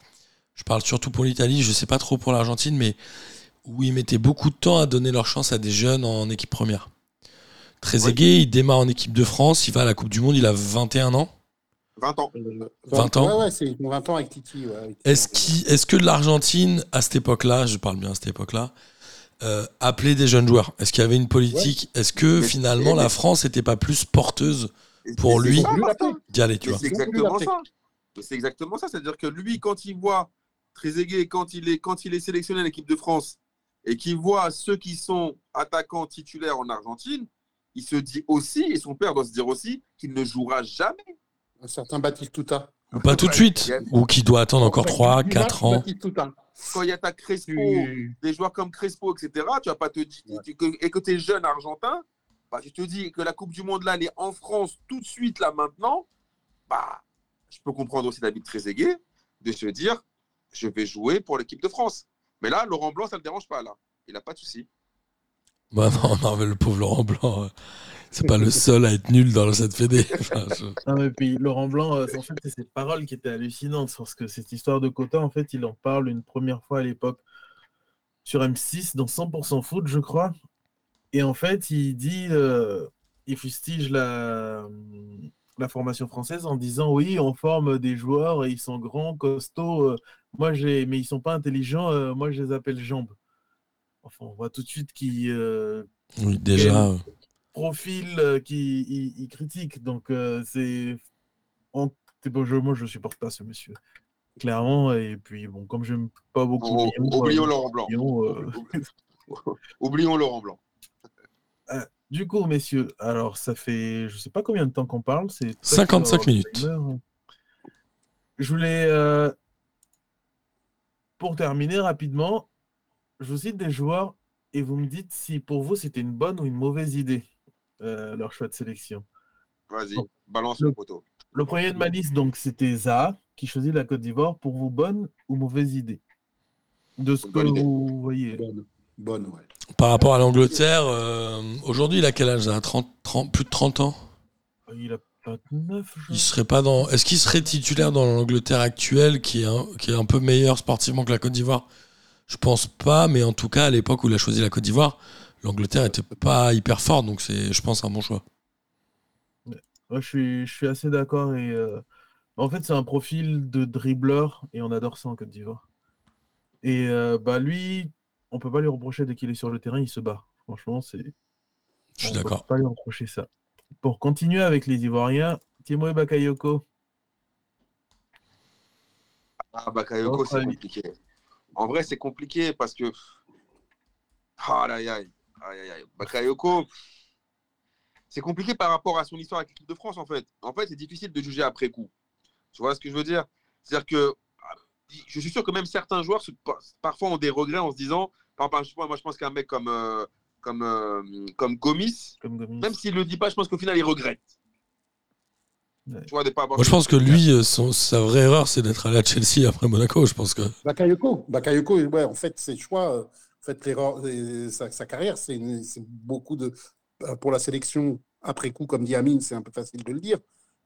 je parle surtout pour l'Italie, je sais pas trop pour l'Argentine, mais où ils mettaient beaucoup de temps à donner leur chance à des jeunes en équipe première. Trezeguet, il démarre en équipe de France, il va à la Coupe du Monde, il a 21 ans. 20 ans Euh, 20 ans. Ouais, ouais, c'est ils ont 20 ans avec Titi. ouais. Est-ce qui- est-ce que l'Argentine, à cette époque-là, je parle bien à cette époque-là, euh, appelait des jeunes joueurs? Est-ce qu'il y avait une politique? Est-ce que Mais- finalement mais- la France n'était pas plus porteuse Pour lui- d'y aller, tu Mais vois c'est exactement ça. C'est exactement ça. C'est-à-dire que lui, quand il voit Trezeguet, quand il est, quand il est sélectionné à l'équipe de France et qu'il voit ceux qui sont attaquants titulaires en Argentine, il se dit aussi, et son père doit se dire aussi, qu'il ne jouera jamais. Un certain Batistuta. Ou pas tout de suite Ou qui doit attendre encore 3, 4 ans. Quand il y a ta Crespo, Tu- des joueurs comme Crespo, etc., tu vas pas te dire, Ouais. tu- que- et que tu es jeune argentin, bah, tu te dis que la Coupe du Monde, là, elle est en France tout de suite, là, maintenant, bah, je peux comprendre aussi David Trezeguet de se dire, je vais jouer pour l'équipe de France. Mais là, Laurent Blanc, ça ne le dérange pas, là. Il n'a pas de souci. Bah non, non, mais le pauvre Laurent Blanc, euh, c'est pas le seul à être nul dans cette fédé. <laughs> Enfin, je- Non, mais puis Laurent Blanc, euh, en fait, c'est ses paroles qui étaient hallucinantes parce que cette histoire de quota, en fait, il en parle une première fois à l'époque sur M6 dans 100% foot, je crois. Et en fait, il dit, euh, il fustige la, la formation française en disant oui, on forme des joueurs et ils sont grands, costauds. euh, moi, j'ai, mais ils sont pas intelligents. euh, moi, je les appelle jambes. Enfin, on voit tout de suite qu'il euh, Oui, déjà. Profil euh, qui il, il critique. Donc, euh, c'est bon, je, moi, je supporte pas ce monsieur. Clairement, et puis bon, comme j'aime pas beaucoup. Oh, Lyon, oublions euh, Laurent Blanc. Lyon, euh, <laughs> Oublions Laurent Blanc. <laughs> Du coup, messieurs, alors ça fait je sais pas combien de temps qu'on parle, c'est presque 55 dans le minutes. timer. Je voulais, euh, pour terminer rapidement, je vous cite des joueurs et vous me dites si pour vous c'était une bonne ou une mauvaise idée, euh, leur choix de sélection. Vas-y, Bon. balance Le- le poteau. Le premier de ma liste, donc, c'était Zaha, qui choisit la Côte d'Ivoire. Pour vous, bonne ou mauvaise idée De ce que idée. vous voyez. Bonne, bonne, ouais. Par rapport à l'Angleterre, euh, aujourd'hui, il a quel âge Il a 30, 30, plus de 30 ans? Il a 29, je Il serait pas dans. Est-ce qu'il serait titulaire dans l'Angleterre actuelle, qui est, un, qui est un peu meilleur sportivement que la Côte d'Ivoire? Je pense pas, mais en tout cas, à l'époque où il a choisi la Côte d'Ivoire, l'Angleterre était pas hyper forte, donc c'est, je pense, un bon choix. Ouais, je, suis, je suis assez d'accord. Et euh, En fait, c'est un profil de dribbleur et on adore ça en Côte d'Ivoire. Et euh, bah, lui, on peut pas lui reprocher dès qu'il est sur le terrain, il se bat. Franchement, c'est. Je suis on peut d'accord. pas lui reprocher ça. Pour continuer avec les Ivoiriens, Timo Bakayoko. Ah, Bakayoko, c'est compliqué. En vrai, c'est compliqué parce que. Ah, aïe, aïe. Aïe, aïe, aïe. Bakayoko, c'est compliqué par rapport à son histoire avec l'équipe de France, en fait. En fait, c'est difficile de juger après coup. Tu vois ce que je veux dire? C'est-à-dire que ah, je suis sûr que même certains joueurs parfois ont des regrets en se disant, par exemple, moi je pense qu'un mec comme, euh, comme, euh, comme Gomis, Comme Gomis. même s'il ne le dit pas, je pense qu'au final, il regrette. Ouais. Tu vois, de pas avoir Moi, je pense que lui, euh, son- sa vraie erreur, c'est d'être allé à Chelsea après Monaco. Je pense que. Bakayoko, Bakayoko, ouais, en fait, ses choix, euh, l'erreur, euh, sa, sa carrière, c'est beaucoup de. euh, Pour la sélection, après coup, comme dit Amine, c'est un peu facile de le dire.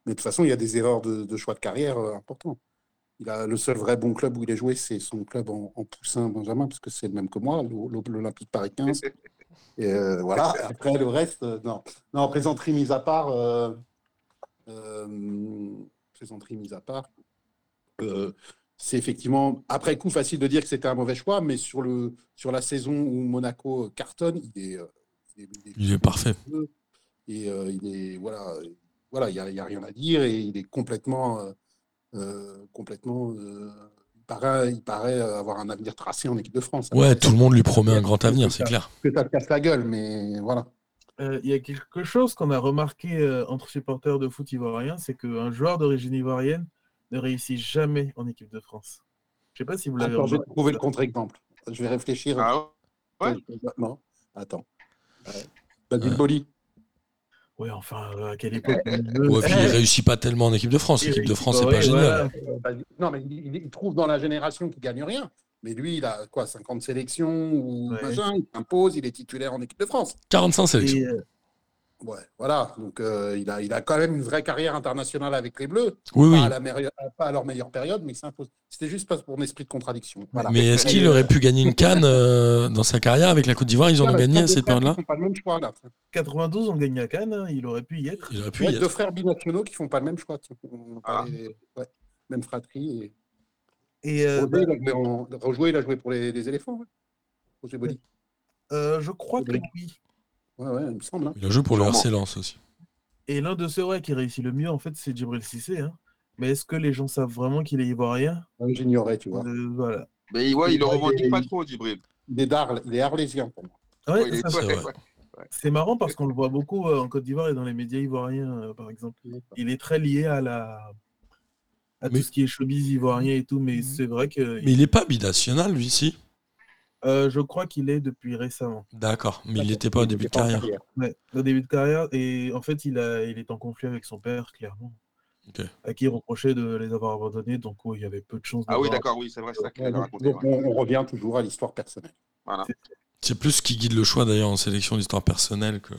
Mais de toute façon, il y a des erreurs de, choix de carrière euh, importants. Il a, le seul vrai bon club où il a joué, c'est son club en, poussin Benjamin, parce que c'est le même que moi, l'O- l'Olympique Paris 15. Et voilà, après le reste, non. Non, plaisanterie mise à part, euh, mise à part, c'est effectivement, après coup, facile de dire que c'était un mauvais choix, mais sur, le, sur la saison où Monaco cartonne, il est, euh, il est, Il est parfait. Et euh, il est, voilà, voilà, il n'y a, il y a rien à dire et il est complètement, euh, complètement, euh, il, paraît, il paraît avoir un avenir tracé en équipe de France. Ouais, tout le monde lui promet un grand avenir, c'est clair. Que ça te casse la gueule, mais voilà. Euh, Il y a quelque chose qu'on a remarqué euh, entre supporters de foot ivoiriens, c'est qu'un joueur d'origine ivoirienne ne réussit jamais en équipe de France. Je sais pas si vous l'avez Attends, je vais trouver le contre-exemple. Je vais réfléchir. Ah ouais? Non, attends. Euh, Basile Boli. Ouais, enfin, euh, à quelle époque? Ouais, puis il réussit pas tellement en équipe de France. L'équipe de France, c'est pas ouais, génial. Non, mais il, trouve dans la génération qui gagne rien. Mais lui, il a quoi, 50 sélections ou Ouais. machin, il s'impose, il est titulaire en équipe de France. 45 sélections. Et, euh, Ouais, voilà. Donc, euh, il, a, il a quand même une vraie carrière internationale avec les Bleus. Oui, oui. Pas, à la meilleure- pas à leur meilleure période, mais il s'impose. C'était juste pas pour mon esprit de contradiction. Voilà. Mais est-ce qu'il aurait pu gagner une canne euh, dans sa carrière avec la Côte d'Ivoire? Ils en ont gagné à cette période-là font pas le même choix, là. 92, on gagne à Cannes, hein, il aurait pu y être. Il aurait pu Ouais, y deux être. frères binationaux qui font pas le même choix. Ah. ouais, Même fratrie. Et... Et euh, Roger, il a joué en- Rejoué, il a joué pour les, les éléphants. ouais. Roger Boli. euh, je crois que oui. Ouais, ouais, il me semble. hein. Il a joué pour le. RC Lens aussi. Et l'un de ceux ouais, qui réussit le mieux, en fait, c'est Djibril Cissé. hein. Mais est-ce que les gens savent vraiment qu'il est ivoirien? Ouais, J'ignorais, tu vois. Euh, Voilà. Mais ouais, il le Ouais, revendique pas trop, Djibril. Il est d'Arles, il est arlésien pour moi. Ouais, Ouais, il est- ça, c'est marrant parce qu'on le voit beaucoup euh, en Côte d'Ivoire et dans les médias ivoiriens, euh, par exemple. Il est très lié à la à Mais- tout ce qui est showbiz ivoirien et tout, mais c'est vrai que Mais il est pas binational, lui, si? Euh, je crois qu'il est depuis récemment. D'accord. Mais il n'était pas au début de était pas en carrière. Ouais, au début de carrière, et en fait, il, a, il est en conflit avec son père, clairement. Ok. À qui il reprochait de les avoir abandonnés, donc ouais, il y avait peu de chances Ah oui, d'accord, oui, c'est vrai, c'est ça avait donc- raconté. donc ouais. on, on revient toujours à l'histoire personnelle. Voilà. C'est plus ce qui guide le choix d'ailleurs en sélection d'histoire personnelle que,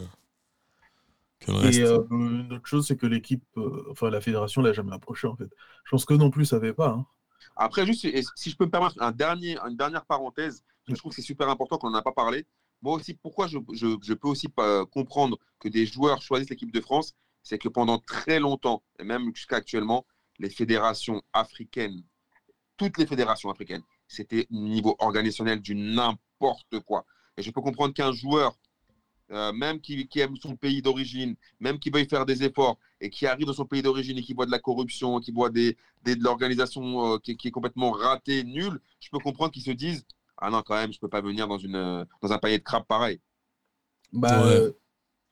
que le reste. Et euh, une autre chose, c'est que l'équipe, euh, enfin la fédération l'a jamais approché en fait. Je pense que non plus, ça savait pas. hein. Après, juste, si je peux me permettre un dernier, une dernière parenthèse, je trouve que c'est super important qu'on n'en a pas parlé. Moi aussi, pourquoi je, peux aussi pas comprendre que des joueurs choisissent l'équipe de France, c'est que pendant très longtemps, et même jusqu'à actuellement, les fédérations africaines, toutes les fédérations africaines, c'était au niveau organisationnel du n'importe quoi. Et je peux comprendre qu'un joueur euh, même qui, aime son pays d'origine, même qui veuille faire des efforts et qui arrive dans son pays d'origine et qui voit de la corruption, qui voit de l'organisation euh, qui, qui est complètement ratée, nulle, je peux comprendre qu'ils se disent Ah non, quand même, je peux pas venir dans, une, euh, dans un panier de crabes pareil. Bah, Ouais. euh,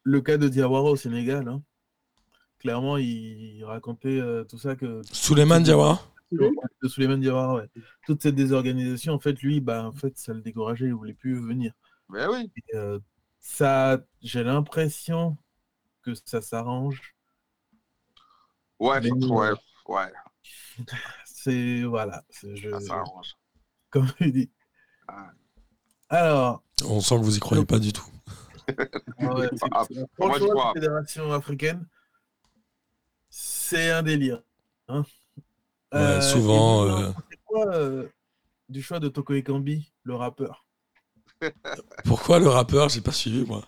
le cas de Diawara au Sénégal, hein. clairement, il, il racontait euh, tout ça que Souleymane Diawara? De Souleymane Diawara, ouais. toute cette désorganisation, en fait, lui, bah, en fait, ça le décourageait, il voulait plus venir. Mais oui, Et, euh, ça, j'ai l'impression que ça s'arrange. ouais, Mais- ouais, ouais, <laughs> C'est voilà, c'est- je, ça s'arrange. comme tu dis. Ah. Alors, On sent que vous y croyez pas du tout. ouais, Ah, franchement, la fédération africaine, c'est un délire. hein. Ouais, souvent, vous, euh, C'est quoi euh, du choix de Toko Ekambi, le rappeur? Pourquoi le rappeur? J'ai pas suivi moi.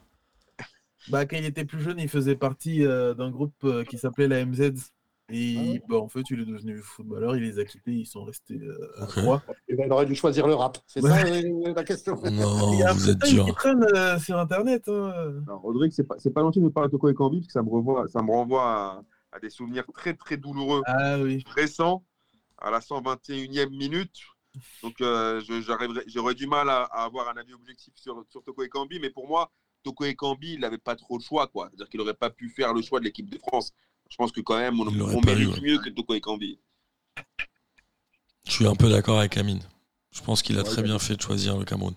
bah, Quand il était plus jeune, il faisait partie euh, d'un groupe euh, qui s'appelait la MZ. Et Ah ouais. bah, en fait, il est devenu footballeur, il les a quittés, ils sont restés euh, à trois. Eh ben, il aurait dû choisir le rap. C'est Ouais. ça euh, la question. Non, <laughs> Il y a un vous êtes dur. traîne euh, sur internet. hein. Non, Rodrigue, c'est pas, c'est pas gentil de parler de Toko Ekambi parce que ça me, revoit, ça me renvoie à, à des souvenirs très très douloureux Ah oui. récents à la 121e minute. Donc euh, j'aurais du mal à, à avoir un avis objectif sur, sur Toko Ekambi, mais pour moi, Toko Ekambi, il n'avait pas trop le choix. quoi. C'est-à-dire qu'il n'aurait pas pu faire le choix de l'équipe de France. Je pense que quand même, on, on mérite eu, mieux que Toko Ekambi. Je suis un peu d'accord avec Amine. Je pense qu'il a Ouais, très ouais. bien fait de choisir le Cameroun.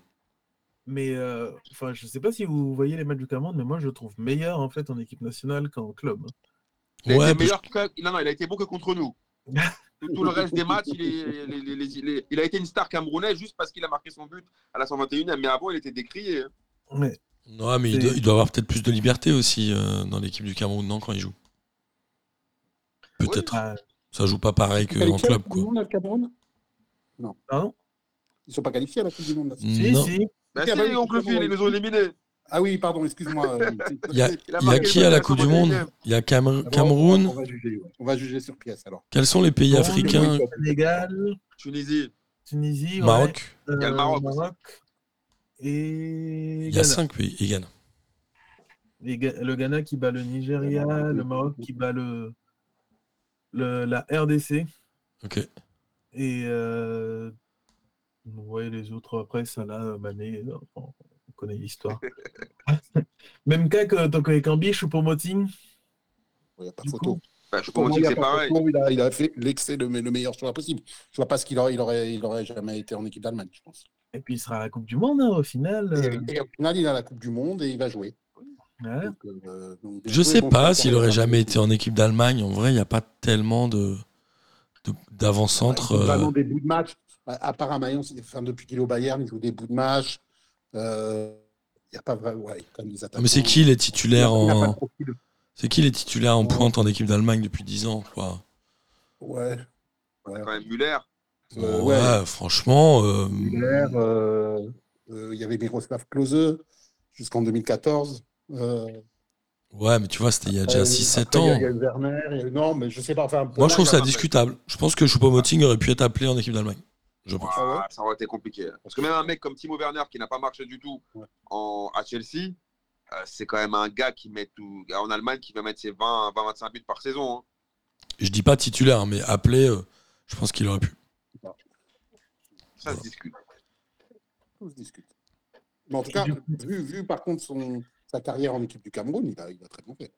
Mais euh, enfin, je sais pas si vous voyez les matchs du Cameroun, mais moi je le trouve meilleur en fait en équipe nationale qu'en club. hein. Il a Ouais, été meilleur que- non, non, il a été bon que contre nous. Tout, <laughs> tout le reste des matchs, il, est- les- les- les- les- il a été une star camerounaise juste parce qu'il a marqué son but à la 121e. Mais avant, il était décrié. hein. Ouais. Non, mais il C'est- doit, il doit avoir peut-être plus de liberté aussi euh, dans l'équipe du Cameroun, non, quand il joue? Peut-être. Ah, Ça joue pas pareil qu'en club, quoi. Monde, le Cameroun pardon? Ils sont pas qualifiés à la Coupe du Monde. là. Si, Non. si. Bah, Ah si, bah oui, oncle Phil, ils nous ont éliminés. Ah oui, pardon, excuse-moi. <laughs> Il y a, Il a il y a marqué qui à la Coupe du 121e. Monde Il y a Cam- On Cameroun. va juger, ouais. On va juger sur pièce alors. Quels sont les pays Bon, africains Sénégal, Tunisie. Tunisie, ouais, Maroc. euh, Il y a le Maroc aussi. et Il y a Ghana. cinq pays. Et Ghana. Et Ga- le Ghana qui bat le Nigeria, Le Maroc, le Maroc qui bat le, le la RDC Ok. et euh, vous voyez les autres après Salah, Mané, euh, on on connaît l'histoire. <laughs> Même cas que Toko Ekambi, Choupo-Moting. Il n'y a pas Du photo. Bah, a c'est pas pareil. photo, il, a, il a fait l'excès de le meilleur choix possible. Je vois pas ce qu'il aurait, il aurait, il aurait jamais été en équipe d'Allemagne, je pense. Et puis il sera à la Coupe du Monde hein, au final. euh, Et, et au final, il a la Coupe du Monde et il va jouer. Ouais. Donc, euh, donc, Je sais pas s'il aurait jamais été en équipe d'Allemagne. En vrai, il n'y a pas tellement de d'avant-centre. Il joue euh, Vraiment des bouts de match. À à part à Mayence, enfin, depuis qu'il est au Bayern, il joue des bouts de match. Euh, n'y a pas vraiment. Ouais, comme des attaquants. Mais c'est qui les titulaires en profil. C'est qui les titulaires en pointe en équipe d'Allemagne depuis 10 ans quoi? Ouais. Ouais. Quand même Muller. Euh, ouais, ouais. franchement. euh, Müller, euh, euh, il y avait Miroslav Klose jusqu'en 2014. Euh, Ouais, mais tu vois, c'était il y a déjà 6-7 après, il y a- ans. Il y a eu Werner. il y a eu- Non, mais je sais pas. Enfin, Moi, je trouve ça discutable. Je pense que Choupo-Moting aurait pu être appelé en équipe d'Allemagne. Je pense. Ah ouais Ah, ça aurait été compliqué. Parce que même un mec comme Timo Werner qui n'a pas marché du tout Ouais. en, à Chelsea, euh, c'est quand même un gars qui met tout, en Allemagne qui va mettre ses 20, 20 25 buts par saison. hein. Je dis pas titulaire, mais appelé, euh, je pense qu'il aurait pu. Ça se discute. Tout se discute. Mais en tout cas, vu, vu par contre son, sa carrière en équipe du Cameroun, il a, il a très bien fait.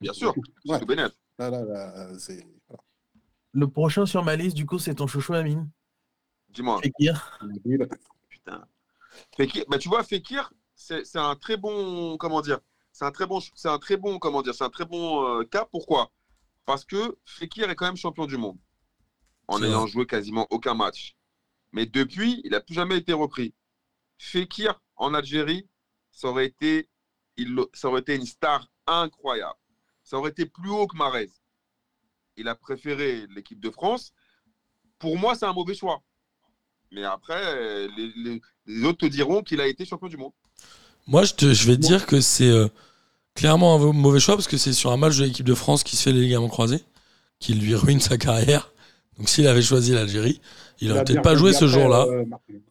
Bien sûr. C'est Ouais. tout bénef. Là, là, là, c'est. Voilà. Le prochain sur ma liste, du coup, c'est ton chouchou Amine. Dis-moi. Fekir. Putain. Fekir, bah, tu vois, Fekir, c'est c'est un très bon, comment dire, c'est un très bon, c'est un très bon, comment dire, c'est un très bon euh, cas. Pourquoi? Parce que Fekir est quand même champion du monde en vrai. joué quasiment aucun match. Mais depuis, il n'a plus jamais été repris. Fekir en Algérie, ça aurait été, il, ça aurait été une star incroyable. Ça aurait été plus haut que Marez. Il a préféré l'équipe de France. Pour moi, c'est un mauvais choix. Mais après, les, les- les autres te diront qu'il a été champion du monde. Moi, je, te- je vais te dire que c'est euh, clairement un mauvais choix parce que c'est sur un match de l'équipe de France qui se fait les ligaments croisés qui lui ruine sa carrière. Donc, s'il avait choisi l'Algérie, il a aurait bien peut-être pas joué ce jour-là. euh,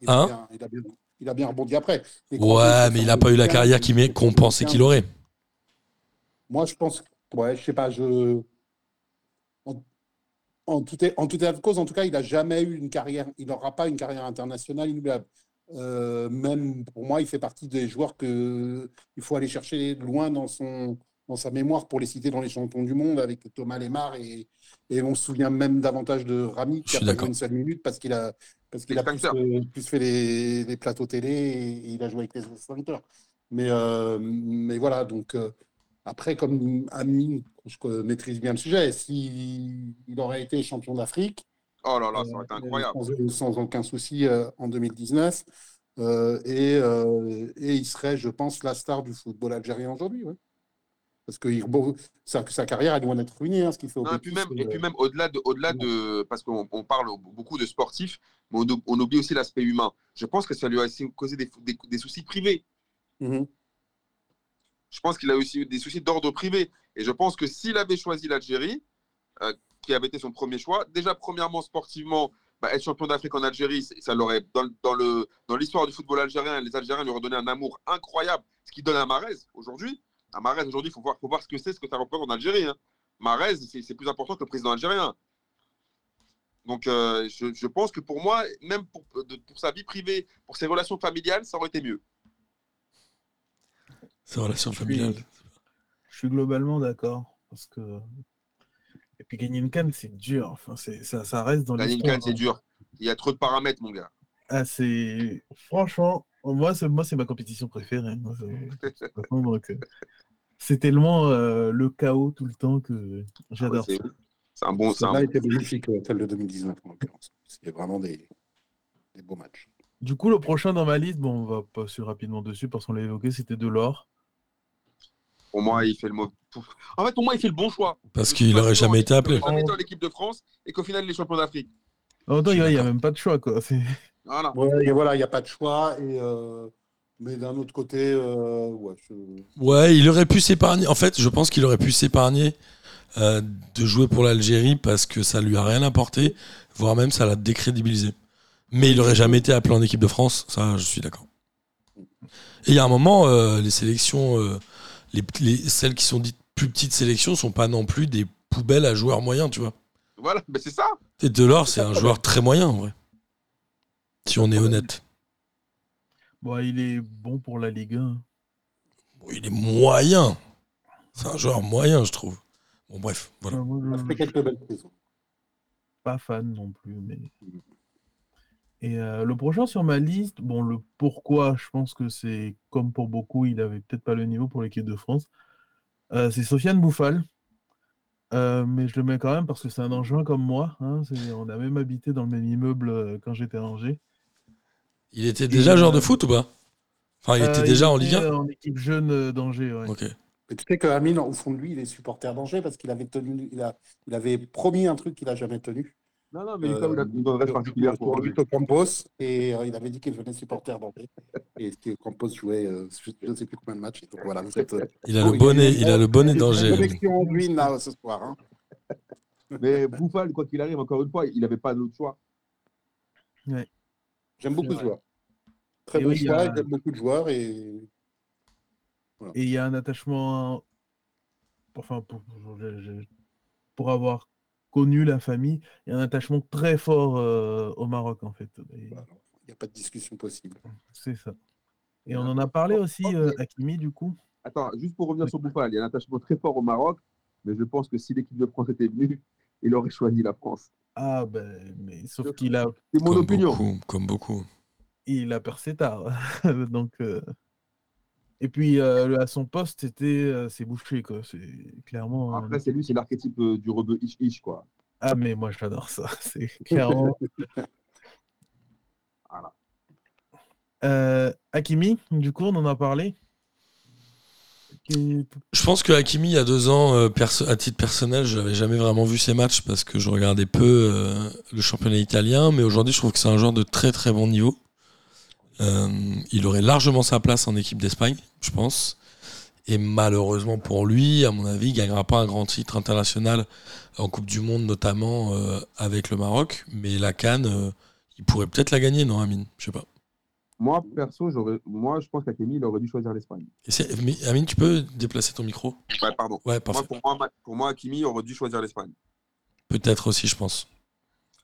Hein il, a bien, il a bien rebondi après. Les Ouais, mais il a fait pas eu la carrière qu'on pensait qu'il aurait. Moi, je pense, ouais, je sais pas, je. En, en tout, en tout état de cause, en tout cas, il n'a jamais eu une carrière, il n'aura pas une carrière internationale inoubliable. Euh, même pour moi, il fait partie des joueurs que il faut aller chercher loin dans son dans sa mémoire pour les citer dans les champions du monde avec Thomas Lemar et, et on se souvient même davantage de Rami qui a pas une seule minute parce qu'il a parce qu'il a plus, euh, plus fait les, les plateaux télé et, il a joué avec les extincteurs. Mais euh, mais voilà donc euh, après, comme Amine, je maîtrise bien le sujet, s'il il aurait été champion d'Afrique, Oh là là, ça aurait été incroyable. sans, sans aucun souci en 2019, euh, et, et il serait, je pense, la star du football algérien aujourd'hui. ouais. Parce que il- bon, sa, sa carrière, est loin d'être ruinée, hein, ce qu'il fait au Non, et puis même, et puis même au-delà de, au-delà de, parce qu'on on parle beaucoup de sportifs, mais on, on oublie aussi l'aspect humain. Je pense que ça lui a aussi causé des, des- des soucis privés. mhm. Je pense qu'il a aussi eu des soucis d'ordre privé. Et je pense que s'il avait choisi l'Algérie, euh, qui avait été son premier choix, déjà premièrement sportivement, bah, être champion d'Afrique en Algérie, ça l'aurait dans, dans le dans l'histoire du football algérien, les Algériens lui auraient donné un amour incroyable, ce qui donne à Marez aujourd'hui. À Marez aujourd'hui, il faut voir, faut voir ce que c'est, ce que ça représente en Algérie. Hein. Marez, c'est plus important que le président algérien. Donc, euh, je, je pense que pour moi, même pour, de- pour sa vie privée, pour ses relations familiales, ça aurait été mieux. Ces relations Je suis- familiales. Je suis globalement d'accord. Parce que. Et puis gagner une canne, c'est dur. Enfin, ça, ça reste dans Gagner une canne, c'est hein. dur. Il y a trop de paramètres, mon gars. Ah, c'est. Franchement, moi, c'est moi, c'est ma compétition préférée. Moi, pas con, donc, euh, C'est tellement euh, le chaos tout le temps que j'adore Ah ouais, ça. c'est- C'est un bon. c'est un Celle-là bon- était magnifique, ouais, celle de 2019 en l'occurrence. C'était vraiment des, des beaux matchs. Du coup, le prochain dans ma liste, bon, on va passer rapidement dessus parce qu'on l'a évoqué, c'était Delors. Pour moi, il fait le mauvais. En fait, pour moi, il fait le bon choix. Parce qu'il toute aurait façon, jamais été appelé. Il aurait jamais été en équipe de France et qu'au final, il est champion d'Afrique. En même temps, Je il n'y a même pas de choix, quoi. Voilà. Ouais, et voilà, il n'y a pas de choix. Et, euh, mais d'un autre côté, euh, ouais, je- Ouais, il aurait pu s'épargner. En fait, je pense qu'il aurait pu s'épargner euh, de jouer pour l'Algérie parce que ça lui a rien apporté, voire même ça l'a décrédibilisé. Mais il aurait jamais été appelé en équipe de France, ça, je suis d'accord. Et il y a un moment, euh, les sélections, euh, les, les- celles qui sont dites plus petites sélections, sont pas non plus des poubelles à joueurs moyens, tu vois. Voilà, mais c'est ça. Et Delors, c'est un joueur très moyen, en vrai. Si on est honnête. Bon, il est bon pour la Ligue 1. Bon, il est moyen. C'est un joueur moyen, je trouve. Bon, bref, voilà. Moi, je- quelques belles saisons. pas fan non plus. Mais... Et euh, le prochain sur ma liste, bon, le pourquoi, je pense que c'est comme pour beaucoup, il avait peut-être pas le niveau pour l'équipe de France. Euh, c'est Sofiane Bouffal. Euh, mais je le mets quand même parce que c'est un Angevin comme moi. hein, on a même habité dans le même immeuble quand j'étais à Angers. Il était déjà joueur de euh, foot ou pas? Enfin, il Euh, était déjà en était, Ligue 1 euh, En équipe jeune euh, d'Angers, ouais. Ok. Mais tu sais que Amine, au fond de lui, il est supporter d'Angers parce qu'il avait tenu, il, a, il avait promis un truc qu'il n'a jamais tenu. Non, non, mais il a même une adresse particulière pour Vito Campos et euh, il avait dit qu'il venait supporter d'Angers. Et que Campos jouait, euh, je ne sais plus combien de matchs. Donc voilà, vous êtes, euh, Il a bon, le bonnet, il a le bonnet une d'Angers. connexion en Green, là ce soir. hein. Mais Bouffal, quoi qu'il arrive, encore une fois, il n'avait pas d'autre choix. J'aime beaucoup ce joueur. Très Et bon oui, choix, a- j'aime beaucoup de joueurs et Et il y a un attachement, enfin, pour, pour- je- je- pour avoir connu la famille, il y a un attachement très fort euh, au Maroc, en fait. Et voilà, il n'y a pas de discussion possible. C'est ça. Et on en a parlé aussi, euh, Hakimi, du coup. Attends, juste pour revenir sur Bouffal, il y a un attachement très fort au Maroc, mais je pense que si l'équipe de France était venue, il aurait choisi la France. Ah, ben, mais sauf qu'il a, C'est mon Comme opinion. beaucoup, comme beaucoup. il a percé tard. <laughs> Donc, euh, Et puis, euh, à son poste, c'était euh, c'est bouché, quoi. C'est clairement. euh, Après, c'est lui, c'est l'archétype euh, du rebeu ish-ish, quoi. Ah, mais moi, j'adore ça. <laughs> C'est clairement. <laughs> Voilà. Euh, Hakimi, du coup, on en a parlé. Je pense que Hakimi, il y a deux ans, euh, à titre personnel, je n'avais jamais vraiment vu ses matchs parce que je regardais peu euh, le championnat italien. Mais aujourd'hui, je trouve que c'est un joueur de très très bon niveau. Euh, il aurait largement sa place en équipe d'Espagne, je pense. Et malheureusement pour lui, à mon avis, il ne gagnera pas un grand titre international en Coupe du Monde, notamment avec le Maroc. Mais la Cannes, il pourrait peut-être la gagner, non, Amine? Je sais pas. Moi, perso, j'aurais, moi, je pense qu'Akemi, il aurait dû choisir l'Espagne. Mais, Amine, tu peux déplacer ton micro Ouais, pardon. Ouais, Moi, parfait. pour, moi, pour moi, Hakimi aurait dû choisir l'Espagne. Peut-être aussi, je pense.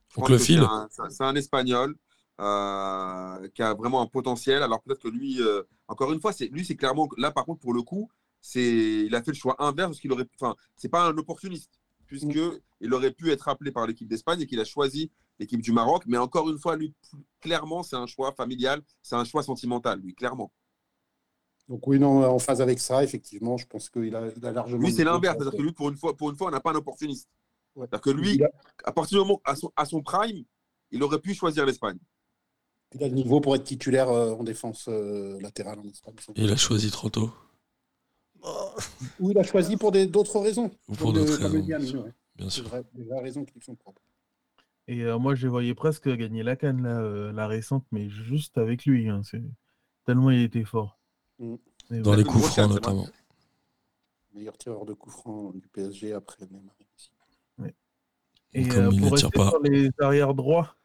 Je Donc pense le fil. C'est un, Espagnol euh, qui a vraiment un potentiel. Alors peut-être que lui, euh, encore une fois, c'est lui, c'est clairement là. Par contre, pour le coup, c'est il a fait le choix inverse parce qu'il aurait. Enfin, c'est pas un opportuniste puisque il aurait pu être appelé par l'équipe d'Espagne et qu'il a choisi l'équipe du Maroc. Mais encore une fois, lui, clairement, c'est un choix familial, c'est un choix sentimental, lui, clairement. Donc oui, non, en phase avec ça, effectivement, je pense qu'il a, il a largement. Lui, c'est l'inverse, c'est-à-dire que lui, pour une fois, pour une fois, on n'a pas un opportuniste. Ouais. C'est-à-dire que lui, a, à partir du moment à son, à son prime, il aurait pu choisir l'Espagne. il a le niveau pour être titulaire euh, en défense euh, latérale en Espagne. Il a choisi trop tôt. Ou il a choisi pour des- d'autres raisons. Ou pour le- d'autres raisons, bien sûr. des vraies raisons qui lui sont propres. Et euh, moi, je les voyais presque gagner la canne, là, euh, la récente, mais juste avec lui. hein, c'est... Tellement il était fort. Mm. Mais Dans les coups grosse francs, canne, c'est notamment. Meilleur tireur de coup franc du PSG après Neymar. Et Comme euh, il ne pour tire rester pas. sur les arrières droits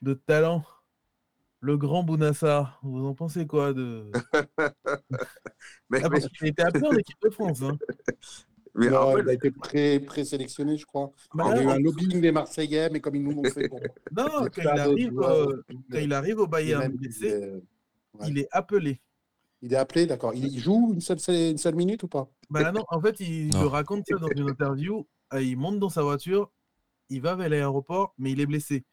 de talent, le grand Bounassar, vous en pensez quoi de... <laughs> Mais, Ah, mais- parce qu'il était appelé en équipe de France. Hein. <laughs> mais Non, il a été pré- présélectionné, je crois. Bah, il y a eu non, un lobbying des Marseillais, mais comme ils nous l'ont fait non, quand il, arrive, euh, quand il arrive au Bayern même, il est- ouais. il est appelé. Il est appelé, d'accord. Il joue une seule, une seule minute ou pas? Bah non, en fait, il Non. le raconte ça dans une interview. euh, Il monte dans sa voiture, il va vers l'aéroport, mais il est blessé.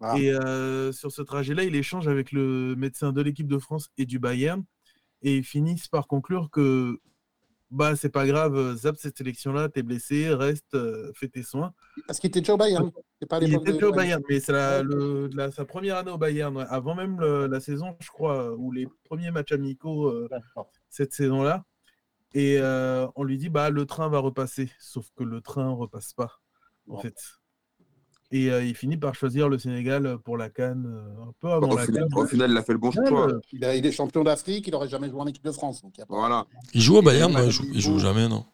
Ah. Et euh, sur ce trajet-là, il échange avec le médecin de l'équipe de France et du Bayern. Et ils finissent par conclure que bah c'est pas grave, euh, zap cette sélection-là, t'es blessé, reste, euh, fais tes soins. Parce qu'il était déjà au Bayern. Pas Il était de- déjà au Bayern, mais c'est la- Ouais. le- la- sa première année au Bayern, ouais, avant même le- la saison, je crois, ou les premiers matchs amicaux euh, cette saison-là. Et euh, on lui dit bah le train va repasser, sauf que le train repasse pas en Bon. fait. Et euh, il finit par choisir le Sénégal pour la Cannes un peu avant au, la final, Cannes. au final, il a fait le bon choix. le- Il, a- il est champion d'Afrique, il n'aurait jamais joué en équipe de France. Donc il y a pas- Voilà. Il joue au Bayern, Il non, a il joue, il joue jamais, non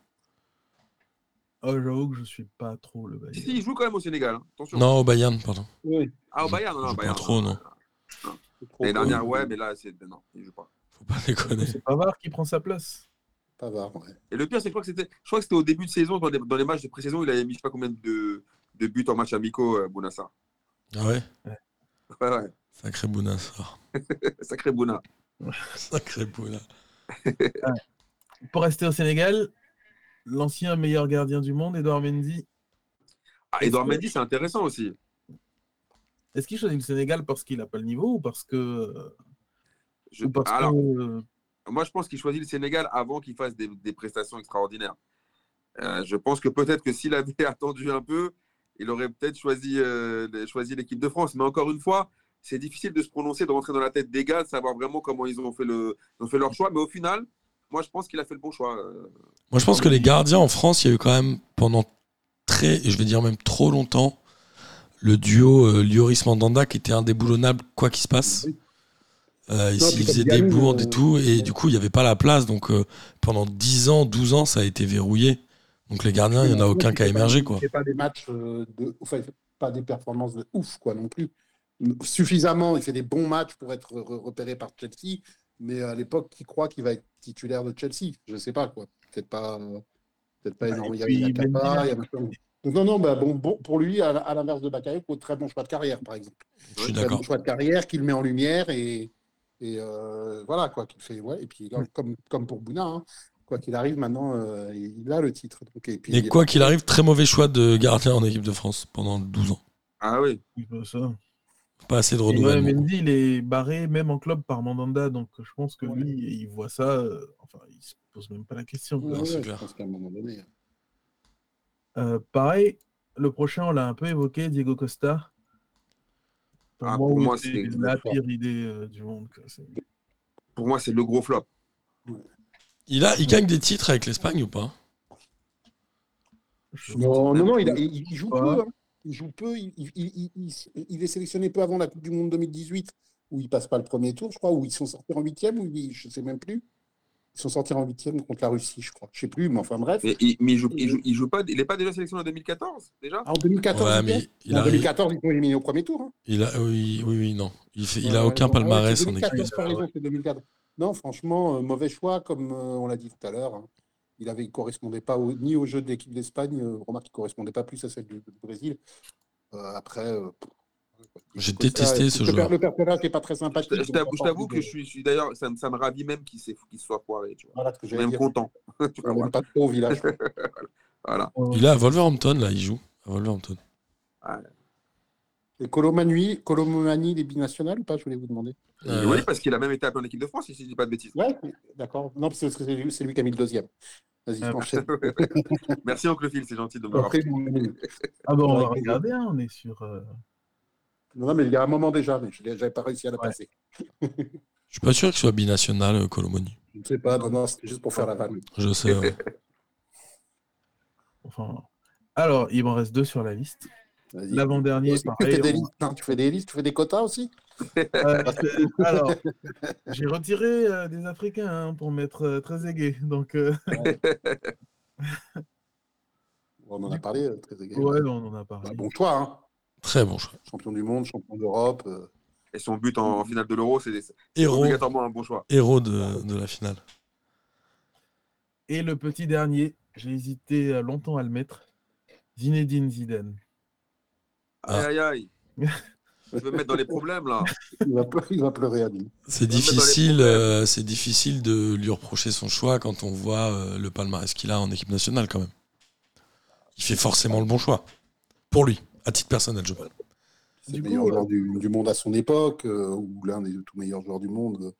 Oh, j'avoue que je suis pas trop le Si, Bayern. si, il joue quand même au Sénégal. hein. Attention. Non, au Bayern, pardon. Oui, Ah, au Bayern, non, Il non, au pas Bayern. trop, non. c'est trop L'année dernière, ouais, mais là, c'est. Non, il joue pas. Faut pas déconner. C'est Pavard qui prend sa place. Pavard, ouais. Et le pire, c'est que je crois que c'était, je crois que c'était au début de saison, dans les, dans les matchs de pré-saison, il avait mis je sais pas combien de, de buts en match amicaux, euh, Bounassar. Ah ouais? Ouais, ouais. Sacré Bounassar. <laughs> Sacré Bouna. <laughs> Sacré Bouna. Pour rester au Sénégal, l'ancien meilleur gardien du monde, Edouard Mendy. Ah, Edouard Mendy, c'est intéressant aussi. Est-ce qu'il choisit le Sénégal parce qu'il n'a pas le niveau ou parce que. Je- ou parce alors, que euh, moi, je pense qu'il choisit le Sénégal avant qu'il fasse des, des prestations extraordinaires. Euh, je pense que peut-être que s'il avait <laughs> attendu un peu, il aurait peut-être choisi, euh, choisi l'équipe de France. Mais encore une fois, c'est difficile de se prononcer, de rentrer dans la tête des gars, de savoir vraiment comment ils ont fait, le, ils ont fait leur choix. Mais au final, moi, je pense qu'il a fait le bon choix. euh. Moi, je pense que les gardiens en France, il y a eu quand même pendant très, je vais dire même trop longtemps, le duo euh, Lloris Mandanda qui était indéboulonnable quoi qu'il se passe. Euh, il Non, il faisait des bourdes euh, et tout, et du coup, il n'y avait pas la place. Donc, pendant 10 ans, 12 ans, ça a été verrouillé. Donc, les gardiens, il n'y en a aucun qui a émergé. Quoi. C'est pas des matchs euh, de. Enfin, pas des performances de ouf, quoi, non plus. Suffisamment, il fait des bons matchs pour être re- repéré par Chelsea, mais à l'époque, qui croit qu'il va être titulaire de Chelsea? Je sais pas, quoi. Peut-être pas. Peut-être pas Bah, énorme. et Il y a, il y a puis, Kepa, Mendy, il y a non, non, bah, bon, bon, pour lui, à, à l'inverse de Bakayoko, très bon choix de carrière, par exemple. Je suis Très d'accord. bon choix de carrière qu'il met en lumière et, et euh, voilà, quoi, qu'il fait. Ouais, et puis, comme, comme pour Bouna, hein, quoi qu'il arrive, maintenant, euh, il a le titre. Donc, et puis, Et quoi qu'il arrive, très mauvais choix de gardien en équipe de France pendant 12 ans. Ah oui. ça. Pas assez de ouais, renouvellement. Mendy, il est barré même en club par Mandanda, donc je pense que Ouais. lui, il voit ça. euh, enfin, il se pose même pas la question. quoi. Ouais, Non, c'est ouais, clair. je pense qu'à un moment donné. Euh, pareil, le prochain, on l'a un peu évoqué, Diego Costa. Pour Ah, moi, pour moi, c'est la pire idée euh, du monde. quoi. C'est- Pour moi, c'est le gros flop. Il, a, il gagne des titres avec l'Espagne ou pas? Non, non, non, il, a- il- il joue Ouais. peu. hein. Il joue peu. Il, il- il- il- il est sélectionné peu avant la Coupe du Monde 2018, où il passe pas le premier tour, je crois, où ils sont sortis en huitième, ou je sais même plus. Ils sont sortis en huitième contre la Russie, je crois. Je sais plus, mais enfin bref. Mais il, mais il joue, il joue, il joue pas, il n'est pas déjà sélectionné en 2014 déjà? Ah, en 2014, Ouais, ils mais étaient il en a, 2014, ils sont éliminés au premier tour. hein. il a, oui, oui, oui, non. Il, fait, il a aucun ouais, palmarès en équipe 2014, nationale. t'as raison, c'est 2014. Non, franchement, euh, mauvais choix, comme euh, on l'a dit tout à l'heure. hein. Il avait, il correspondait pas au- ni au jeu de l'équipe d'Espagne, euh, remarque, il correspondait pas plus à celle du, du Brésil. Euh, après, euh, J'ai détesté ce per- Le personnage n'est pas très Je sympathique. je t'avoue que je suis, d'ailleurs, ça, me- ça me ravit même qu'il s'est- qu'il soit foiré. Tu vois. Voilà ce que Je suis j'allais même dire. content. <laughs> Tu vois, l'aime pas trop au village. <laughs> voilà. Il est à Wolverhampton, là, il joue. À Wolverhampton. Et Colomani, Colomani, les binationales ou pas, je voulais vous demander. Euh, oui, parce qu'il a même été appelé en équipe de France, si je ne dis pas de bêtises. Ouais, d'accord. Non, parce que c'est lui, qui a mis le deuxième. Vas-y, Ah, enchaîne. <laughs> Merci, Oncle Phil, c'est gentil de me le rappeler. Ah bon, on va regarder, hein, on est sur. euh, Non, non, mais il y a un moment déjà, mais je n'avais pas réussi à la Ouais. passer. <laughs> Je suis pas sûr qu'il soit binational, euh, Colomoni. Je ne sais pas, non, non, c'était juste pour faire la vanne. Je sais. ouais. <laughs> Enfin. Alors, il m'en reste deux sur la liste. L'avant-dernier, Aussi, tu, pareil. fais des listes, tu fais des listes, tu fais des quotas aussi Euh, <laughs> alors, j'ai retiré euh, des Africains hein, pour mettre euh, très aigué. Donc, euh, On en a parlé, très égal. ouais, on en a parlé. Bah, bon choix, hein. Très bon choix. champion du monde, champion d'Europe. euh, Et son but en, en finale de l'Euro, c'est obligatoirement un bon choix. héros de, de la finale. Et le petit dernier, j'ai hésité longtemps à le mettre. Zinedine Zidane. Ah. Aïe, aïe, aïe. Tu veux me mettre dans les problèmes, là <laughs> il, va pleurer, il va pleurer à lui. C'est difficile, euh, c'est difficile de lui reprocher son choix quand on voit euh, le palmarès qu'il a en équipe nationale quand même. Il fait forcément le bon choix. Pour lui, à titre personnel, je parle. C'est le meilleur joueur du, du monde à son époque, euh, ou l'un des tout meilleurs joueurs du monde.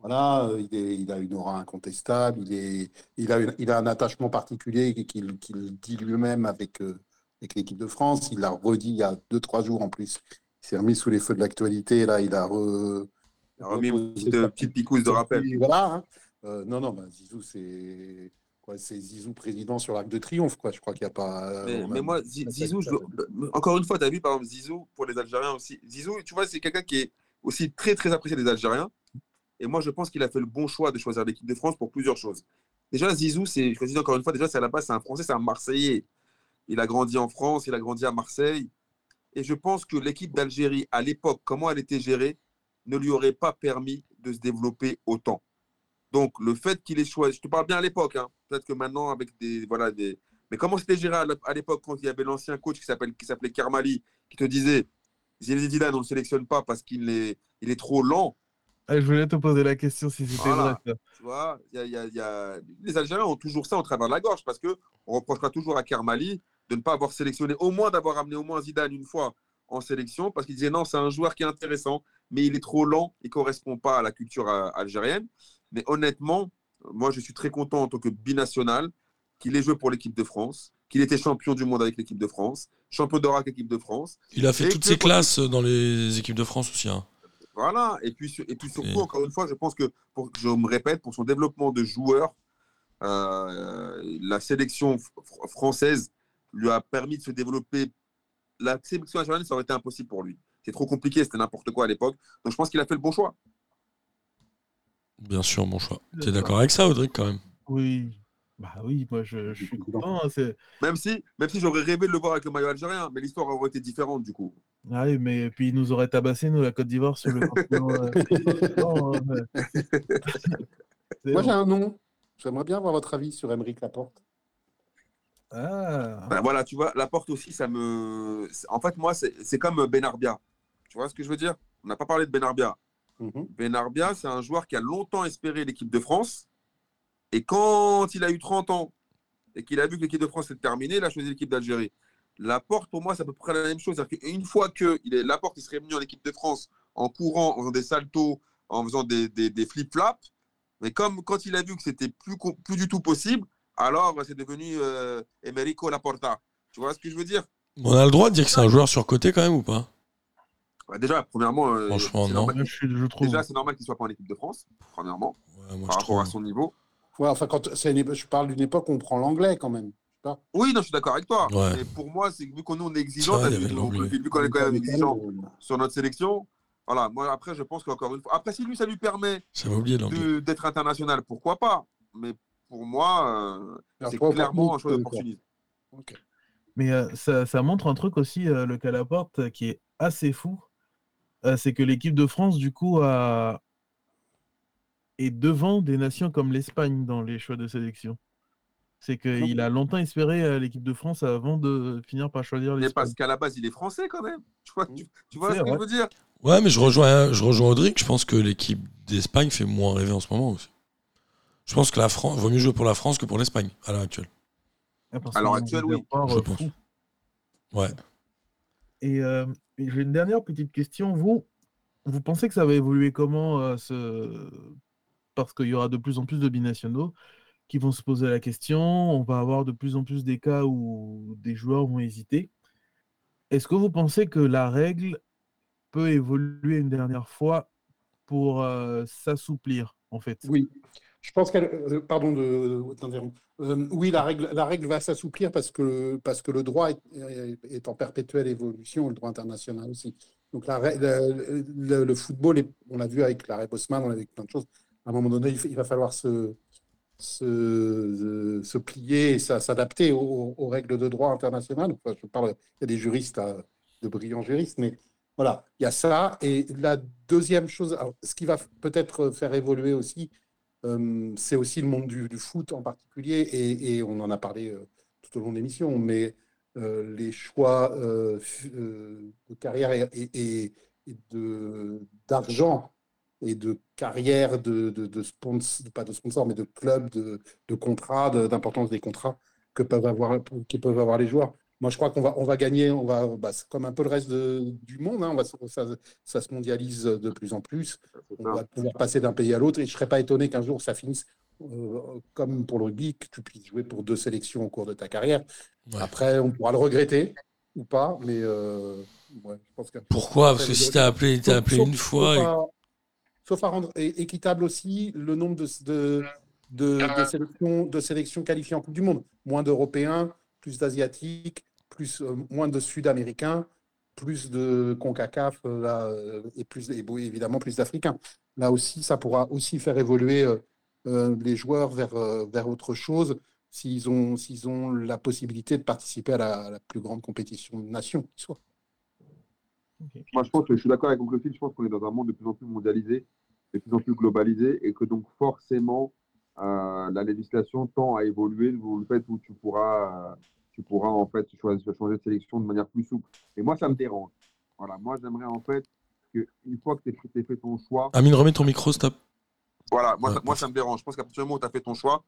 Voilà, euh, il, est- il a une aura incontestable, il, est, il, a, une- il a un attachement particulier qu'il dit lui-même avec, euh, avec l'équipe de France. Il l'a redit il y a deux, trois jours en plus. Il s'est remis sous les feux de l'actualité. Là, il a re- Il a remis une petite, sa- petite picouse de rappel. Voilà. hein. Euh, non, non, bah, Zizou, c'est quoi C'est Zizou président sur l'Arc de Triomphe, quoi. Je crois qu'il n'y a pas. Mais, a- mais moi, Zizou, je encore une fois, tu as vu, par exemple, Zizou, pour les Algériens aussi. Zizou, tu vois, c'est quelqu'un qui est aussi très, très apprécié des Algériens. Et moi, je pense qu'il a fait le bon choix de choisir l'équipe de France pour plusieurs choses. Déjà, Zizou, c'est, je le dis encore une fois, déjà, c'est à la base, c'est un Français, c'est un Marseillais. Il a grandi en France, il a grandi à Marseille. Et je pense que l'équipe d'Algérie, à l'époque, comment elle était gérée, ne lui aurait pas permis de se développer autant. Donc, le fait qu'il ait choisi, je te parle bien à l'époque, hein, peut-être que maintenant, avec des. Voilà, des mais comment c'était géré à l'ép- à l'époque quand il y avait l'ancien coach qui s'appelait Kermali, qui te disait Zinedine Zidane, on ne le sélectionne pas parce qu'il est, il est trop lent. Ah, je voulais te poser la question si c'était Voilà. vrai. Tu vois, y a- y a- y a- les Algériens ont toujours ça au travers de la gorge parce que on reprochera toujours à Kermali de ne pas avoir sélectionné, au moins d'avoir amené au moins Zidane une fois en sélection parce qu'il disait non, c'est un joueur qui est intéressant, mais il est trop lent, il ne correspond pas à la culture euh, algérienne. Mais honnêtement, moi je suis très content en tant que binational qu'il ait joué pour l'équipe de France, qu'il était champion du monde avec l'équipe de France, champion d'Europe avec l'équipe de France. Il a fait Et toutes ses classes dans les équipes de France aussi. hein. Voilà, et puis, et puis surtout, Et- encore une fois, je pense que, pour, je me répète, pour son développement de joueur, euh, la sélection fr- française lui a permis de se développer. La sélection algérienne, ça aurait été impossible pour lui. C'est trop compliqué, c'était n'importe quoi à l'époque. Donc je pense qu'il a fait le bon choix. Bien sûr, mon choix. T'es D'accord. d'accord avec ça, Audrey, quand même? Oui. Bah oui, moi je, je suis content. hein, Même si, même si j'aurais rêvé de le voir avec le maillot algérien, mais l'histoire aurait été différente du coup. Ah oui, mais puis ils nous auraient tabassé, nous, la Côte d'Ivoire, sur le <laughs> continent. euh, c'est Moi, bon. j'ai un nom. J'aimerais bien avoir votre avis sur Émeric Laporte. Ah, Ben voilà, tu vois, la porte aussi, ça me. En fait, moi, c'est c'est comme Benarbia. Tu vois ce que je veux dire? On n'a pas parlé de Benarbia. Mhm. Benarbia, c'est un joueur qui a longtemps espéré l'équipe de France. Et quand il a eu 30 ans et qu'il a vu que l'équipe de France était terminée, il a choisi l'équipe d'Algérie. Laporte, pour moi, c'est à peu près la même chose. C'est-à-dire qu'une fois que il est, Laporte il serait venu en équipe de France en courant, en faisant des saltos, en faisant des, des, des flip-flops, mais comme quand il a vu que c'était plus, plus du tout possible, alors c'est devenu euh, Emerico Laporta. Tu vois ce que je veux dire? On a le droit de dire que c'est un joueur surcoté quand même ou pas? Bah, Déjà, premièrement, euh, Franchement, c'est non. normal- moi, je, suis- je trouve. déjà, c'est normal qu'il ne soit pas en équipe de France, premièrement, Ouais, moi, par je rapport à son niveau. Ouais, enfin, quand c'est une épo- je parle d'une époque où on prend l'anglais quand même. Oui, non, je suis d'accord avec toi. Ouais. Mais pour moi, c'est vu qu'on est exigeant, vu, qu'on est quand même exigeant sur notre sélection, Voilà, moi après, je pense qu'encore une fois. Après, si lui, ça lui permet d'être international, pourquoi pas? Mais pour moi, euh, c'est choix clairement un choix d'opportunisme. Mais euh, ça, ça montre un truc aussi, euh, le Calaporte, euh, qui est assez fou. Euh, c'est que l'équipe de France, du coup, a... est devant des nations comme l'Espagne dans les choix de sélection. C'est qu'il a longtemps espéré euh, l'équipe de France avant de finir par choisir Mais l'Espagne. parce qu'à la base, il est français quand même. Tu vois, tu, tu vois ce que je veux dire? Ouais, mais je rejoins, je rejoins Audric. Je pense que l'équipe d'Espagne fait moins rêver en ce moment aussi. Je pense que la France vaut mieux jouer pour la France que pour l'Espagne à l'heure actuelle. Ah, À l'heure actuelle, oui, je euh, pense. Ouais. Et, euh, et j'ai une dernière petite question. Vous, vous pensez que ça va évoluer comment euh, ce... Parce qu'il y aura de plus en plus de binationaux qui vont se poser la question. On va avoir de plus en plus des cas où des joueurs vont hésiter. Est-ce que vous pensez que la règle peut évoluer une dernière fois pour euh, s'assouplir, en fait? Oui, je pense qu'elle. euh, pardon de, t'interrompre. Euh, oui, la règle, la règle va s'assouplir parce que, parce que le droit est, en perpétuelle évolution, le droit international aussi. Donc le, football, on l'a vu avec l'arrêt Bosman, on l'a vu avec plein de choses. À un moment donné, il, va falloir se, se, se plier et s'a- s'adapter aux, règles de droit international. Enfin, je parle, il y a des juristes, là, de brillants juristes, mais voilà, il y a ça. Et la deuxième chose, ce qui va peut-être faire évoluer aussi, euh, c'est aussi le monde du, foot en particulier, et, on en a parlé euh, tout au long de l'émission, mais euh, les choix de carrière et, d'argent et de carrière de, sponsor, pas de sponsor, mais de clubs, de, de- d'importance des contrats que peuvent avoir, qui peuvent avoir les joueurs. Moi, je crois qu'on va, on va gagner, on va, bah, c'est comme un peu le reste de- du monde, hein, on va, ça, ça se mondialise de plus en plus. On va pouvoir passer d'un pays à l'autre et je ne serais pas étonné qu'un jour ça finisse euh, comme pour le rugby, que tu puisses jouer pour deux sélections au cours de ta carrière. Ouais. Après, on pourra le regretter ou pas, mais euh, ouais, je pense que. Pourquoi? Parce que si t'as appelé, t'as Sauf- appelé sauf- une fois. Sauf et- à, sauf à rendre équitable aussi le nombre de, de, de, de sélections, de sélections qualifiées en Coupe du Monde. Moins d'Européens, plus d'Asiatiques, plus, euh, moins de Sud-Américains, plus de CONCACAF euh, là, euh, et, plus, et évidemment plus d'Africains. Là aussi, ça pourra aussi faire évoluer euh, euh, les joueurs vers, euh, vers autre chose s'ils ont, s'ils ont la possibilité de participer à la, à la plus grande compétition de nation qui soit. Moi, je pense que je suis d'accord avec Oncle Phil. Je pense qu'on est dans un monde de plus en plus mondialisé, de plus en plus globalisé, et que donc forcément, euh, la législation tend à évoluer dans le fait où tu pourras, euh, tu pourras en fait choisir, changer de sélection de manière plus souple. Et moi, ça me dérange. Voilà, moi, j'aimerais en fait qu'une fois que tu as fait ton choix, Amine, remets ton micro, stop. voilà, moi, Ouais, ça, moi ça me dérange. Je pense qu'à partir du moment où tu as fait ton choix,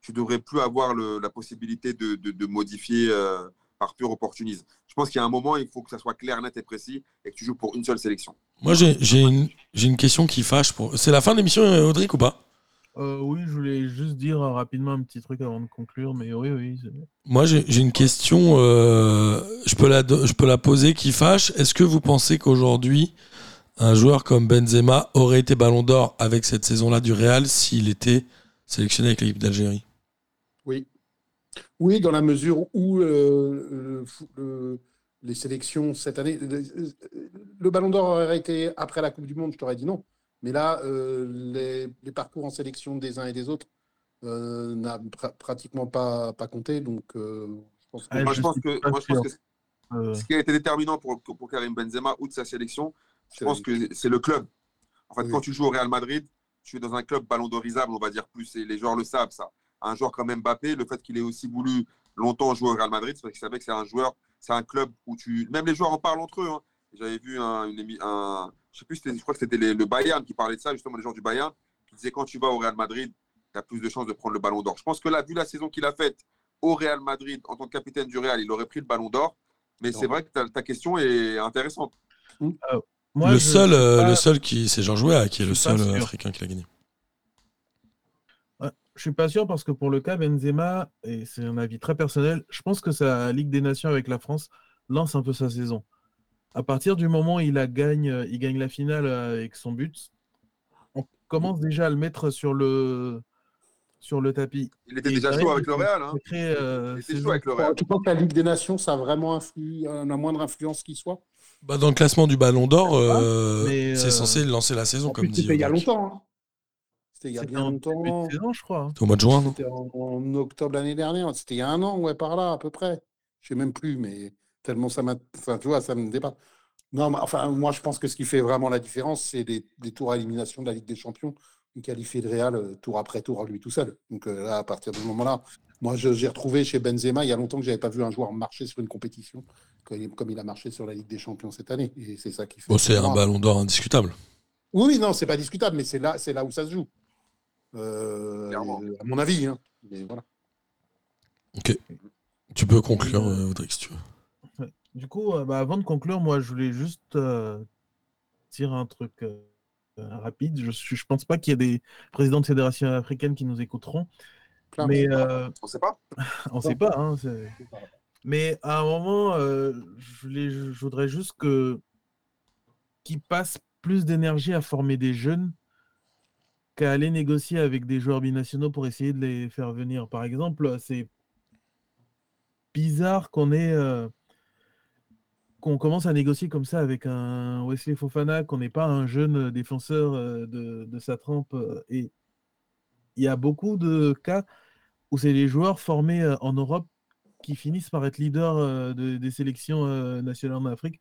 tu devrais plus avoir le- la possibilité de, de- de modifier euh, par pur opportunisme. Je pense qu'il y a un moment, il faut que ça soit clair, net et précis et que tu joues pour une seule sélection. Moi, j'ai j'ai une, j'ai une question qui fâche. Pour... C'est la fin de l'émission, euh, Audric, ou pas? Euh, oui, je voulais juste dire euh, rapidement un petit truc avant de conclure, mais oui, oui. c'est- Moi, j'ai une question. euh, je, peux la, do- je peux la poser qui fâche. Est-ce que vous pensez qu'aujourd'hui, un joueur comme Benzema aurait été ballon d'or avec cette saison-là du Real s'il était sélectionné avec l'équipe d'Algérie? Oui. Oui, dans la mesure où euh, le fou- le- les sélections cette année, le, le Ballon d'Or aurait été après la Coupe du Monde, je t'aurais dit non. Mais là, euh, les, les parcours en sélection des uns et des autres euh, n'a pra- pratiquement pas, pas compté. Donc, euh, je pense que moi, je je pense suis que, pas moi, je pense sûr. que ce qui a été déterminant pour, pour Karim Benzema ou de sa sélection, je C'est pense que c'est le club. En fait, Oui. quand tu joues au Real Madrid, tu es dans un club ballon d'orisable, on va dire plus, et les joueurs le savent, ça. Un joueur comme Mbappé, le fait qu'il ait aussi voulu longtemps jouer au Real Madrid, c'est parce qu'il savait que c'est un joueur, c'est un club où tu. Même les joueurs en parlent entre eux. hein. J'avais vu un, une émi- un- je sais plus, je crois que c'était le Bayern qui parlait de ça, justement, les gens du Bayern, qui disaient quand tu vas au Real Madrid, tu as plus de chances de prendre le ballon d'or. Je pense que là, vu la saison qu'il a faite au Real Madrid, en tant que capitaine du Real, il aurait pris le ballon d'or. Mais c'est vrai que ta, ta question est intéressante. moi, le, je seul, euh, pas- le seul qui, c'est Georges Weah qui est le seul euh, africain qui l'a gagné. Je suis pas sûr parce que pour le cas Benzema, et c'est un avis très personnel, je pense que sa Ligue des Nations avec la France lance un peu sa saison. À partir du moment où il, la gagne, euh, il gagne la finale euh, avec son but, on commence déjà à le mettre sur le, sur le tapis. Il était Et déjà chaud avec il le faut Real. Hein. euh, Il était chaud avec le Real. tu penses que la Ligue des Nations, ça a vraiment influ, la moindre influence qui soit Bah, dans le classement du Ballon d'Or, euh, mais, c'est euh, censé lancer la saison, En comme plus, dit. c'était il y a longtemps. hein. C'était il y a bien longtemps. saison, je crois. hein. C'était au mois de juin, non? C'était en, en octobre l'année dernière. C'était il y a un an, ouais, par là, à peu près. Je sais même plus, mais tellement ça m'a. Enfin, tu vois, ça me dépasse. Non, mais enfin, moi, je pense que ce qui fait vraiment la différence, c'est les, les tours à élimination de la Ligue des Champions. Il qualifie le Real euh, tour après tour, lui tout seul. Donc euh, là, à partir de ce moment-là, moi, je- j'ai retrouvé chez Benzema, il y a longtemps que je n'avais pas vu un joueur marcher sur une compétition comme il- comme il a marché sur la Ligue des Champions cette année. Et c'est ça qui fait. Bon, c'est un Ballon d'Or indiscutable. oui, oui, non, c'est pas discutable, mais c'est là, c'est là où ça se joue. Euh, Clairement. à mon avis. Hein. Mais voilà. Tu peux conclure, Audrich, si tu veux. Du coup, euh, bah, avant de conclure, moi, je voulais juste euh, dire un truc euh, rapide. Je je pense pas qu'il y ait des présidents de fédérations africaines qui nous écouteront, Clairement. mais On sait pas. <laughs> on sait pas. hein, c'est- mais à un moment, je, voulais- je voudrais juste que qu'ils passent plus d'énergie à former des jeunes qu'à aller négocier avec des joueurs binationaux pour essayer de les faire venir. Par exemple, c'est bizarre qu'on ait qu'on commence à négocier comme ça avec un Wesley Fofana, qu'on n'est pas un jeune défenseur euh, de, de sa trempe. euh, Et il y a beaucoup de cas où c'est les joueurs formés euh, en Europe qui finissent par être leaders euh, de- des sélections euh, nationales en Afrique.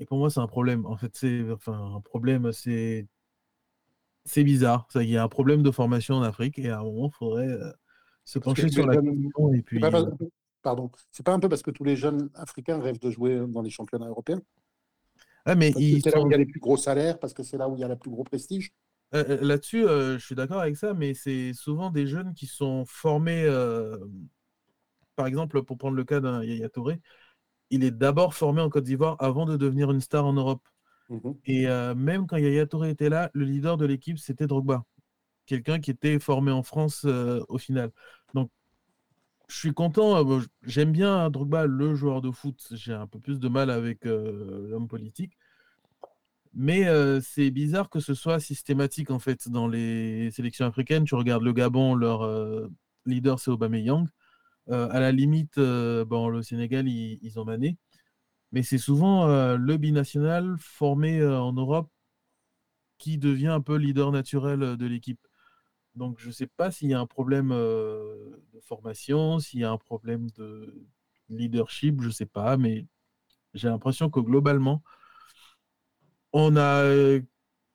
Et pour moi, c'est un problème. En fait, c'est enfin un problème. C'est c'est bizarre. Il y a un problème de formation en Afrique et à un moment, il faudrait euh, se pencher sur la question et C'est puis. pas euh, parce- Pardon. C'est pas un peu parce que tous les jeunes africains rêvent de jouer dans les championnats européens? Ah, mais Parce que ils c'est là où il y a les plus gros salaires, parce que c'est là où il y a le plus gros prestige. Euh, euh, Là-dessus, euh, je suis d'accord avec ça, mais c'est souvent des jeunes qui sont formés, euh, par exemple, pour prendre le cas d'un Yaya Touré, il est d'abord formé en Côte d'Ivoire avant de devenir une star en Europe. Mhm. Et même quand Yaya Touré était là, le leader de l'équipe, c'était Drogba, quelqu'un qui était formé en France euh, au final. Je suis content, j- j'aime bien Drogba, le joueur de foot. J'ai un peu plus de mal avec euh, l'homme politique. Mais euh, c'est bizarre que ce soit systématique en fait dans les sélections africaines. Tu regardes le Gabon, leur euh, leader c'est Aubameyang. À la limite, bon, le Sénégal, ils, ils ont Mané. Mais c'est souvent le binational formé en Europe qui devient un peu leader naturel de l'équipe. Donc je ne sais pas s'il y a un problème euh, de formation, s'il y a un problème de leadership, je ne sais pas, mais j'ai l'impression que globalement, on a euh,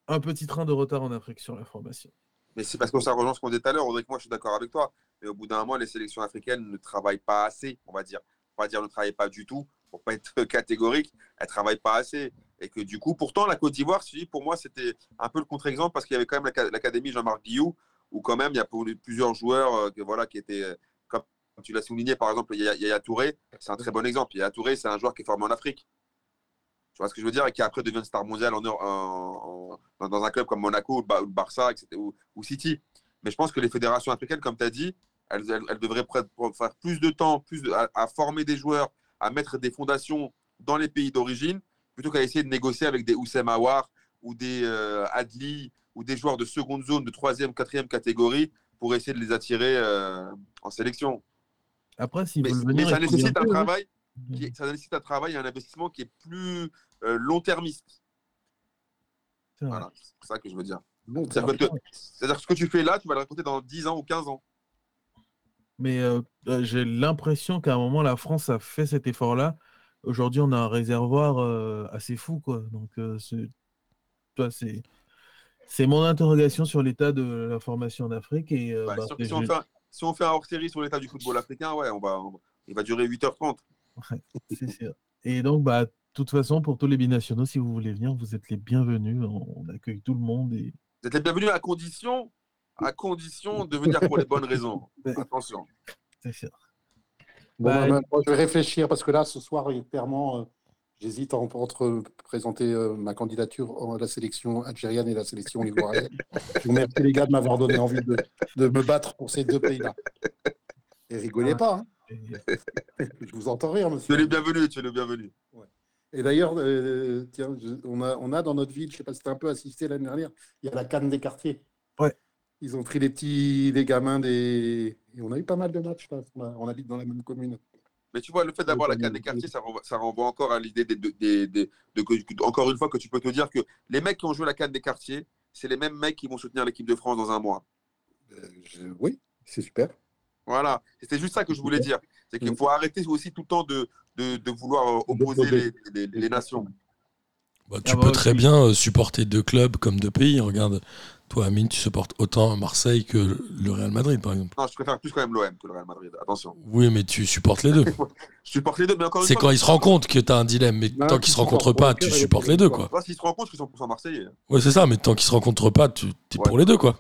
un petit train de retard en Afrique sur la formation. Mais c'est parce que ça rejoint ce qu'on disait tout à l'heure. Audrey, moi, je suis d'accord avec toi. Mais au bout d'un moment, les sélections africaines ne travaillent pas assez, on va dire. On va dire ne travaillent pas du tout, pour pas être <laughs> catégorique. Elles ne travaillent pas assez. Et que du coup, pourtant, la Côte d'Ivoire, pour moi, c'était un peu le contre-exemple parce qu'il y avait quand même l'Aca- l'Académie Jean-Marc Guillou, où quand même, il y a plusieurs joueurs euh, que, voilà, qui étaient, euh, comme tu l'as souligné, par exemple, Yaya, Yaya Touré, c'est un très bon exemple. Yaya Touré, c'est un joueur qui est formé en Afrique. Tu vois ce que je veux dire? Et qui après devient une star mondiale dans, un club comme Monaco ou le Barça etc., ou, City. Mais je pense que les fédérations africaines, comme tu as dit, elles, devraient faire plus de temps plus à former des joueurs, à mettre des fondations dans les pays d'origine, plutôt qu'à essayer de négocier avec des Oussem Aouar ou des euh, Adli ou des joueurs de seconde zone, de troisième, quatrième catégorie pour essayer de les attirer euh, en sélection. Après, s'ils Mais, veulent mais ça nécessite un hein. travail qui ça nécessite un travail et un investissement qui est plus euh, long-termiste. Voilà, c'est ça que je veux dire. Bon, C'est-à-dire que, c'est-à-dire que ce que tu fais là, tu vas le raconter dans 10 ans ou 15 ans. Mais euh, j'ai l'impression qu'à un moment, la France a fait cet effort-là. Aujourd'hui, on a un réservoir euh, assez fou, quoi. Donc, euh, c'est, c'est, mon interrogation sur l'état de la formation en Afrique. Et, euh, Bah, bah, si, on fait un, si on fait un hors-série sur l'état du football africain, ouais, on va, on va- il va durer 8h30. c'est sûr. Et donc, bah, de toute façon, pour tous les binationaux, si vous voulez venir, vous êtes les bienvenus. On, on accueille tout le monde. Et... Vous êtes les bienvenus à condition, à condition de venir pour les bonnes raisons. <laughs> Attention. C'est sûr. Bon, Bah, bah, je vais réfléchir parce que là, ce soir, clairement, euh, j'hésite en- entre présenter euh, ma candidature à la sélection algérienne et la sélection ivoirienne. <laughs> je vous remercie les gars de m'avoir donné envie de, de me battre pour ces deux pays-là. Et rigolez pas, hein. Je vous entends rire, Tu es monsieur. les bienvenus, tu es les bienvenus. Et d'ailleurs, euh, tiens, je- on, a, on a dans notre ville, je sais pas si tu as un peu assisté l'année dernière, il y a la canne des quartiers. Ouais. Ils ont pris les petits, les gamins des. Et on a eu pas mal de matchs, là. On a- on habite dans la même commune. Mais tu vois, le fait d'avoir la canne des quartiers, ça renvoie, ça renvoie encore à l'idée des- des- des- des- de, que- encore une fois, que tu peux te dire que les mecs qui ont joué la canne des quartiers, c'est les mêmes mecs qui vont soutenir l'équipe de France dans un mois. Euh, je- Oui, c'est super. Voilà, c'était juste ça que je voulais dire. C'est qu'il Mm. faut arrêter aussi tout le temps de, de, de vouloir euh, opposer les, les- les nations. Bah, tu Ah bah, peux très bien euh, supporter deux clubs comme deux pays. Regarde, toi, Amine, tu supportes autant Marseille que le Real Madrid, par exemple. Non, je préfère plus quand même l'OM que le Real Madrid. Attention. Oui, mais tu supportes les deux. <laughs> Je supporte les deux, mais encore une C'est fois. quand ils se rencontrent que tu as un dilemme. Mais tant qu'ils se rencontrent pas, tu supportes les deux, quoi. s'ils se rencontrent, ils sont 100% Marseillais. Ouais, c'est ça, mais tant qu'ils se rencontrent pas, tu es pour les deux, quoi.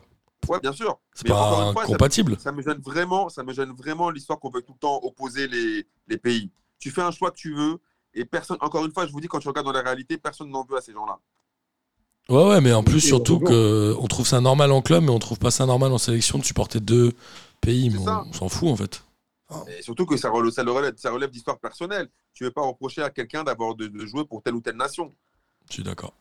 Ouais, bien sûr. C'est Mais pas une fois, ça- incompatible. Ça me gêne vraiment, ça me gêne vraiment l'histoire qu'on veut tout le temps opposer les, les pays. Tu fais un choix que tu veux et personne, encore une fois, je vous dis, quand tu regardes dans la réalité, personne n'en veut à ces gens-là. Ouais, ouais, mais en plus, Et surtout toujours. que on trouve ça normal en club, mais on trouve pas ça normal en sélection de supporter deux pays. Mais on, on s'en fout, en fait. Et surtout que ça relève, ça relève, ça relève d'histoire personnelle. Tu ne veux pas reprocher à quelqu'un d'avoir de, de jouer pour telle ou telle nation. Je suis d'accord.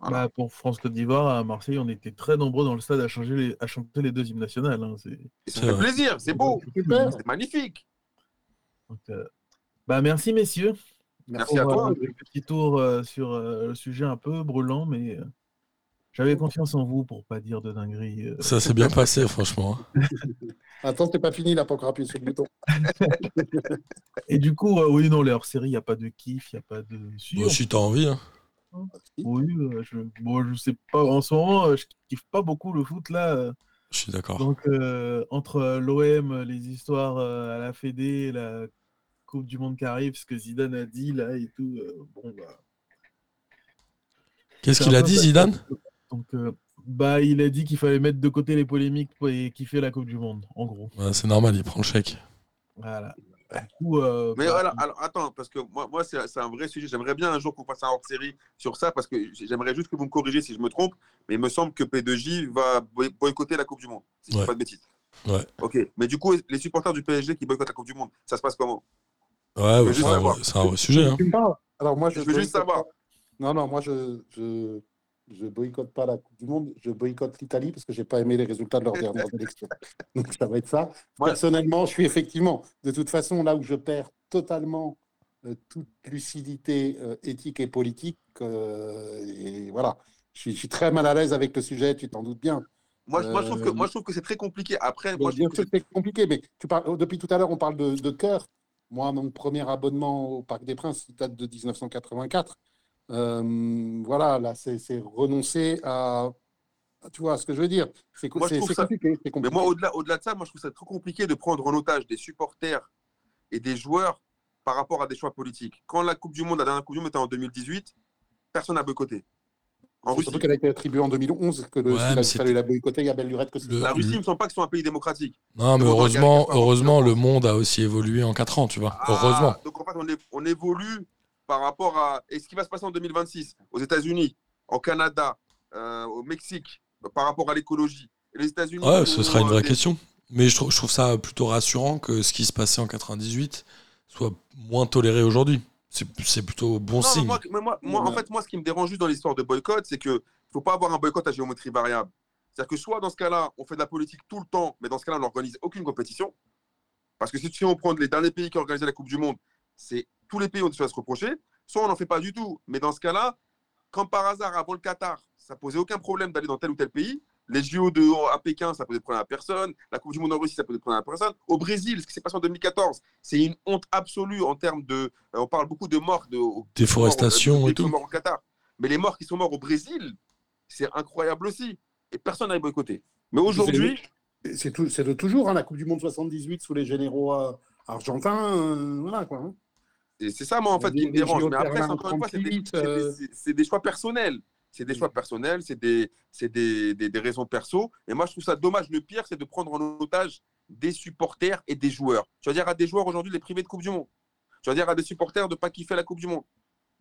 Voilà. Bah, pour France-Côte d'Ivoire, à Marseille, on était très nombreux dans le stade à, changer les- à chanter les deux hymnes nationales. hein, Et ça C'est fait vrai. plaisir, c'est beau, c'est magnifique. donc, euh, Bah, merci, messieurs. Merci à pour, toi. petit tour euh, sur euh, le sujet un peu brûlant, mais euh, j'avais confiance en vous pour pas dire de dingueries. euh. Ça s'est bien passé, franchement. <laughs> Attends, c'est pas fini, pas encore appuyé sur le bouton. <laughs> Et du coup, euh, oui, non, les hors-série, il n'y a pas de kiff, il n'y a pas de. Si, Bon, on- si t'as envie. hein. Oui, euh, je... Bon, je sais pas. En ce moment, je kiffe pas beaucoup le foot là. Je suis d'accord. Donc, euh, entre l'OM, les histoires euh, à la Fédé, la Coupe du Monde qui arrive, ce que Zidane a dit là et tout, euh, bon, bah. Qu'est-ce qu'il a dit. Zidane Donc, euh, bah, il a dit qu'il fallait mettre de côté les polémiques et kiffer la Coupe du Monde, en gros. Ouais, C'est normal, il prend le chèque. Voilà. Du coup, euh, Mais bah, voilà, alors attends, parce que moi, moi c'est c'est un vrai sujet. J'aimerais bien un jour qu'on fasse un hors série sur ça, parce que j'aimerais juste que vous me corrigez si je me trompe, mais il me semble que P2J va boy- boycotter la Coupe du Monde, si je ne dis pas de bêtises. Ouais. Ok, mais du coup, les supporters du PSG qui boycottent la Coupe du Monde, ça se passe comment? Ouais, c'est un, vrai- c'est un vrai sujet. hein. Alors moi, je, Je veux juste savoir. Non, non, moi, je, je, je boycotte pas la Coupe du Monde, je boycotte l'Italie parce que j'ai pas aimé les résultats de leur dernière élection. <laughs> Donc ça va être ça. Ouais. Personnellement, je suis effectivement, de toute façon, là où je perds totalement euh, toute lucidité euh, éthique et politique, euh, et voilà, je suis, je suis très mal à l'aise avec le sujet, tu t'en doutes bien. moi, je- moi, je trouve que, moi, je trouve que c'est très compliqué. Après, moi, Moi, je bien trouve sûr que que c'est compliqué, mais tu parles, depuis tout à l'heure, on parle de, de cœur. Moi, mon premier abonnement au Parc des Princes date de 1984. Euh, voilà, là, c'est renoncer à. Tu vois ce que je veux dire? C'est compliqué. Mais moi, au-delà au -delà de ça, moi, je trouve ça trop compliqué de prendre en otage des supporters et des joueurs par rapport à des choix politiques. Quand la Coupe du Monde, la dernière Coupe du Monde était en 2018, personne n'a boycotté. En C'est Russie. Surtout qu'elle a été attribuée en 2011, que le, Ouais, s'il mais a c'était- fallu la boycotter, il y a belle lurette que c'est Le- La. Russie, il me semble pas que ce soit un pays démocratique. Non, mais heureusement, heureusement, le monde a aussi évolué en 4 ans, tu vois. Ah, Heureusement. Donc, en fait, on, est- on évolue par rapport à et ce qui va se passer en 2026 aux États-Unis, au Canada, euh, au Mexique, par rapport à l'écologie. Et Les États-Unis. Ouais, ce sera une vraie des- question. Mais je trouve, je trouve ça plutôt rassurant que ce qui se passait en 98 soit moins toléré aujourd'hui. C'est plutôt bon Non, signe. moi, en fait, moi, ce qui me dérange juste dans l'histoire de boycott, c'est que faut pas avoir un boycott à géométrie variable. C'est-à-dire que soit dans ce cas-là, on fait de la politique tout le temps, mais dans ce cas-là, on n'organise aucune compétition. Parce que si on prend les derniers pays qui ont organisé la Coupe du Monde, c'est tous les pays ont des choses à se reprocher. Soit on n'en fait pas du tout, mais dans ce cas-là, comme par hasard, avant le Qatar, ça posait aucun problème d'aller dans tel ou tel pays. Les JO de, à Pékin, ça posait problème à personne. La Coupe du Monde en Russie, ça posait problème à personne. Au Brésil, ce qui s'est passé en 2014, c'est une honte absolue en termes de. euh, on parle beaucoup de morts, de Déforestation morts, et tout. morts au Qatar. Mais les morts qui sont morts au Brésil, c'est incroyable aussi. Et personne n'a boycotté. Mais aujourd'hui, C'est tout- c'est de toujours, hein, la Coupe du Monde 78 sous les généraux euh, argentins. euh, voilà quoi. hein. Et c'est ça, moi, en fait, qui me dérange. Mais après, encore une fois, c'est des, 38, c'est des- euh, c'est- c'est des choix personnels. C'est des choix personnels, c'est des, des, des, des raisons perso. Et moi, je trouve ça dommage. Le pire, c'est de prendre en otage des supporters et des joueurs. Tu vas dire à des joueurs aujourd'hui de les priver de Coupe du Monde. Tu vas dire à des supporters de ne pas kiffer la Coupe du Monde.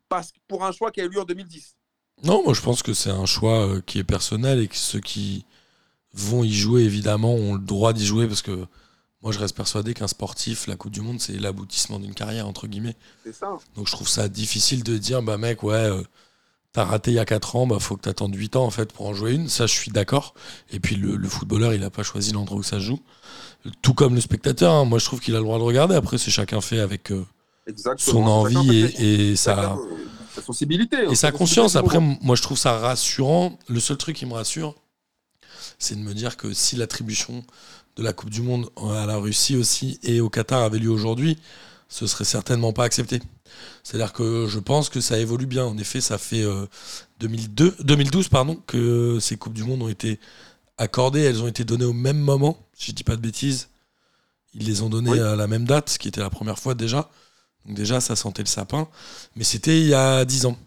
Parce que pour un choix qui a eu lieu en 2010. Non, moi je pense que c'est un choix euh, qui est personnel et que ceux qui vont y jouer, évidemment, ont le droit d'y jouer parce que moi je reste persuadé qu'un sportif, la Coupe du Monde, c'est l'aboutissement d'une carrière, entre guillemets. C'est ça. Donc je trouve ça difficile de dire, bah mec, ouais, euh, T'as raté il y a 4 ans, bah faut que t'attendes 8 ans en fait pour en jouer une. Ça, je suis d'accord. Et puis le, le footballeur, il a pas choisi l'endroit où ça se joue. Tout comme le spectateur. hein. Moi, je trouve qu'il a le droit de regarder. Après, c'est chacun fait avec euh, son envie fait- et, et sa, euh, sa sensibilité. et sa conscience. Après, moi, je trouve ça rassurant. Le seul truc qui me rassure, c'est de me dire que si l'attribution de la Coupe du Monde à la Russie aussi et au Qatar avait lieu aujourd'hui, ce serait certainement pas accepté. C'est-à-dire que je pense que ça évolue bien. En effet, ça fait euh, 2002, 2012 pardon, que ces Coupes du Monde ont été accordées. Elles ont été données au même moment, si je dis pas de bêtises. Ils les ont données Oui. à la même date, ce qui était la première fois déjà. Donc déjà, ça sentait le sapin. Mais c'était il y a 10 ans.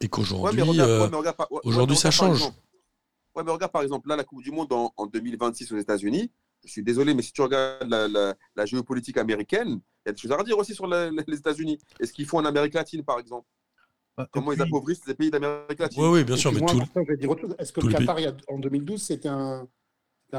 Et qu'aujourd'hui, euh, ouais, aujourd'hui, ouais, ça change. Ouais, mais regarde par exemple, là, la Coupe du Monde en, en 2026 aux États-Unis, je suis désolé, mais si tu regardes la, la- la géopolitique américaine, il y a des choses à redire aussi sur la- les États-Unis. Et ce qu'ils font en Amérique latine, par exemple? Ah, et Comment ils appauvrissent les pays d'Amérique latine? Oui, oui, bien sûr, mais tout. Martin, je vais dire autre chose. Est-ce que tout le Qatar, il y a- en 2012, c'était un,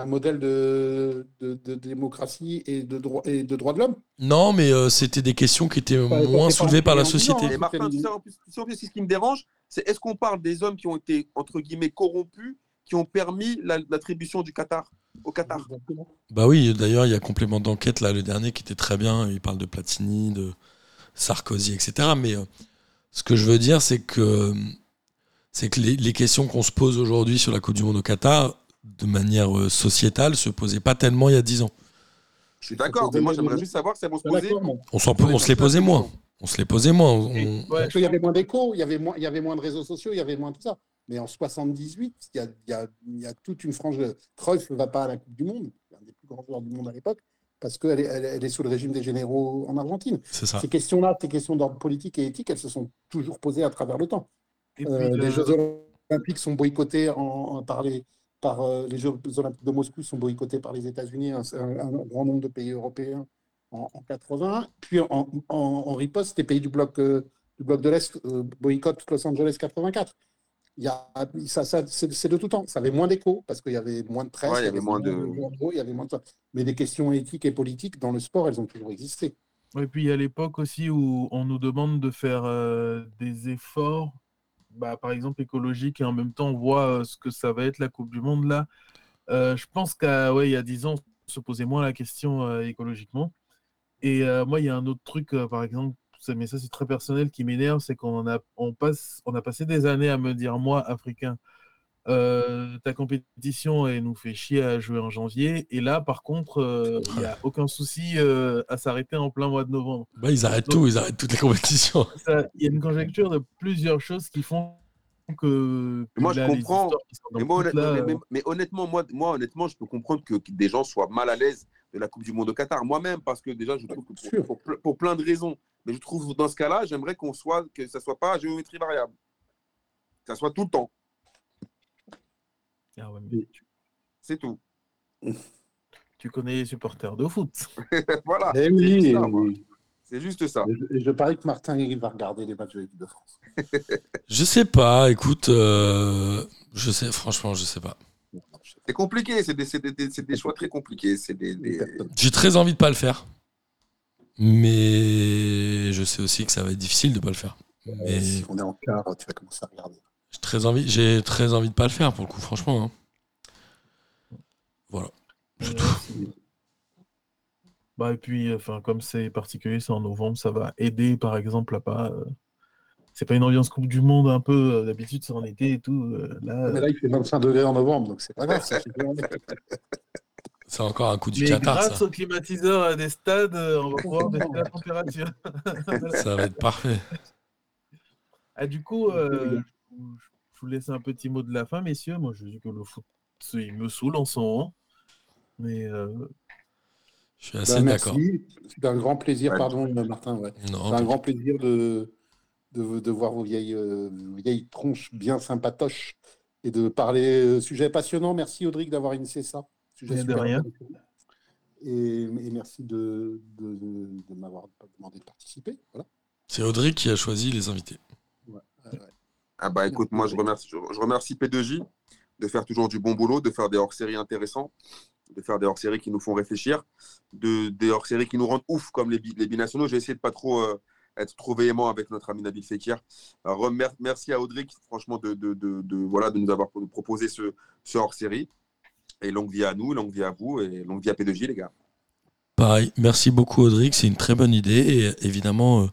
modèle de, de, de démocratie et de, droit, et de droits de l'homme? Non, mais euh, c'était des questions qui étaient Pas- moins soulevées par la société. hein. Et Martin, tu sais, en plus, ce qui me dérange, c'est est-ce qu'on parle des hommes qui ont été, entre guillemets, corrompus, qui ont permis la- l'attribution du Qatar? Au Qatar. Bah oui, d'ailleurs, il y a complément d'enquête, là, le dernier, qui était très bien. Il parle de Platini, de Sarkozy, etc. Mais euh, ce que je veux dire, c'est que, c'est que les, les questions qu'on se pose aujourd'hui sur la Coupe du Monde au Qatar, de manière euh, sociétale, se posaient pas tellement il y a 10 ans. Je suis d'accord, mais moi, j'aimerais juste savoir si elles vont se poser. On, s'en- on se les posait moins. On se les posait moins. On- ouais, qu'il y avait moins d'écho, il y avait moins, il y avait moins de réseaux sociaux, il y avait moins de tout ça. Mais en 78, il y a, il y a- il y a toute une frange de. Cruyff ne va pas à la Coupe du Monde, un des plus grands joueurs du monde à l'époque, parce qu'elle est, elle, elle est sous le régime des généraux en Argentine. C'est ça. Ces questions-là, ces questions d'ordre politique et éthique, elles se sont toujours posées à travers le temps. et Euh, puis, les euh, Jeux Olympiques sont boycottés en, en- par les, par, euh, les Jeux Olympiques de Moscou sont boycottés par les États-Unis, un, un- un grand nombre de pays européens en, en 80. Puis en, en, en riposte, les pays du bloc, euh, du bloc de l'Est euh, boycottent Los Angeles 84. Il y a, ça, ça, c'est c'est de tout temps. Ça avait moins d'écho parce qu'il y avait moins de presse, Ouais, il y avait moins de- journaux, il y avait moins de ça. Mais des questions éthiques et politiques dans le sport, elles ont toujours existé. Et puis il y a l'époque aussi où on nous demande de faire euh, des efforts, bah, par exemple écologiques, et en même temps on voit euh, ce que ça va être la Coupe du Monde là. Euh, je pense qu'à ouais, il y a 10 ans, on se posait moins la question euh, écologiquement. Et euh, moi, il y a un autre truc, euh, par exemple, mais ça c'est très personnel qui m'énerve, c'est qu'on a, on passe, on a passé des années à me dire, moi, africain, euh, ta compétition elle nous fait chier à jouer en janvier. Et là, par contre, euh, il n'y a aucun souci euh, à s'arrêter en plein mois de novembre. Bah, ils arrêtent tout, ils arrêtent toutes les compétitions. <laughs> Il y a une conjecture de plusieurs choses qui font que. que Moi, je là, comprends. histoires qui sont dans Mais, moi, honnêtement, là, mais- mais- mais honnêtement, moi, moi, honnêtement, je peux comprendre que, que des gens soient mal à l'aise de la Coupe du Monde au Qatar. Moi-même, parce que déjà, je trouve que pour plein de raisons. Mais je trouve dans ce cas-là, j'aimerais qu'on soit, que ça soit pas à géométrie variable. Que ça soit tout le temps. ah ouais, mais tu, C'est tout. <laughs> tu connais les supporters de foot. <laughs> voilà. Eh C'est oui, eh ça. C'est juste ça. Et je, parie que Martin il va regarder les matchs de l'équipe de France. <laughs> Je sais pas, écoute, euh, je sais, franchement, je sais pas. C'est compliqué. C'est des, c'est des- des- c'est des choix très compliqués. C'est des, des- J'ai très envie de pas le faire. Mais je sais aussi que ça va être difficile de pas le faire. Mais Si on est en quart, tu vas commencer à regarder. j'ai très envie, j'ai très envie de pas le faire pour le coup, franchement. hein. Voilà. C'est tout. Bah, et puis, enfin, comme c'est particulier, c'est en novembre, ça va aider, par exemple, à pas. euh, C'est pas une ambiance Coupe du Monde un peu. euh, D'habitude, c'est en été et tout. euh, là, Mais là, il fait 25 degrés en novembre, donc c'est pas grave. <laughs> C'est encore un coup du Mais Qatar, grâce ça. aux climatiseurs euh, des stades, euh, on va pouvoir baisser la température. <laughs> Ça va être parfait. Ah, du coup, euh, je vous- laisse un petit mot de la fin, messieurs. Moi, je dis que le foot, il me saoule en ce moment. Mais euh, Je suis assez Bah, d'accord. merci. C'est un grand plaisir, Ouais. pardon, Martin. Ouais. C'est un grand plaisir de, de, de voir vos vieilles, euh, vieilles tronches bien sympatoches et de parler euh, sujet passionnant. Merci Audric d'avoir initié ça. Sujet De super rien. intéressant. Et, et merci de, de, de, de m'avoir demandé de participer. Voilà. c'est Audrey qui a choisi les invités. Ah bah écoute, moi je remercie, je je remercie P2J de faire toujours du bon boulot, de faire des hors-séries intéressants, de faire des hors-séries qui nous font réfléchir, de, des hors-séries qui nous rendent ouf comme les, les binationaux. J'ai essayé de pas trop euh, être trop véhément avec notre ami Nabil Fekir. Alors, merci à Audric, franchement, de, de, de, de- voilà, de nous avoir proposé ce, ce hors-série. Et longue vie à nous, longue vie à vous et longue vie à P2J, les gars. Pareil, merci beaucoup Audric, c'est une très bonne idée. Et évidemment, euh,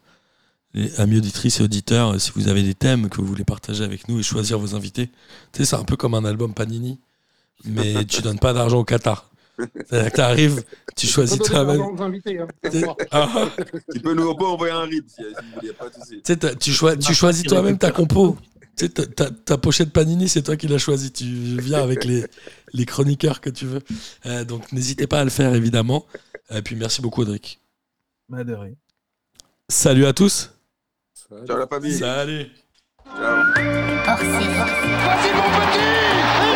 les amis auditrices et auditeurs, euh, si vous avez des thèmes que vous voulez partager avec nous et choisir vos invités, tu sais, c'est un peu comme un album Panini, mais <laughs> tu donnes pas d'argent au Qatar. C'est-à-dire que tu arrives, tu choisis toi-même. hein. Ah, Tu peux nous envoyer un rib si, si vous voulez, pas de souci. tu sais, tu choisis toi-même ta compo. Ta, pochette Panini, c'est toi qui l'as choisi Tu viens avec les, les chroniqueurs que tu veux. Euh, donc, n'hésitez pas à le faire, évidemment. Et puis, merci beaucoup, Audric. Bah, Salut à tous. Salut. Ciao, la famille. Salut. Ciao. Mon petit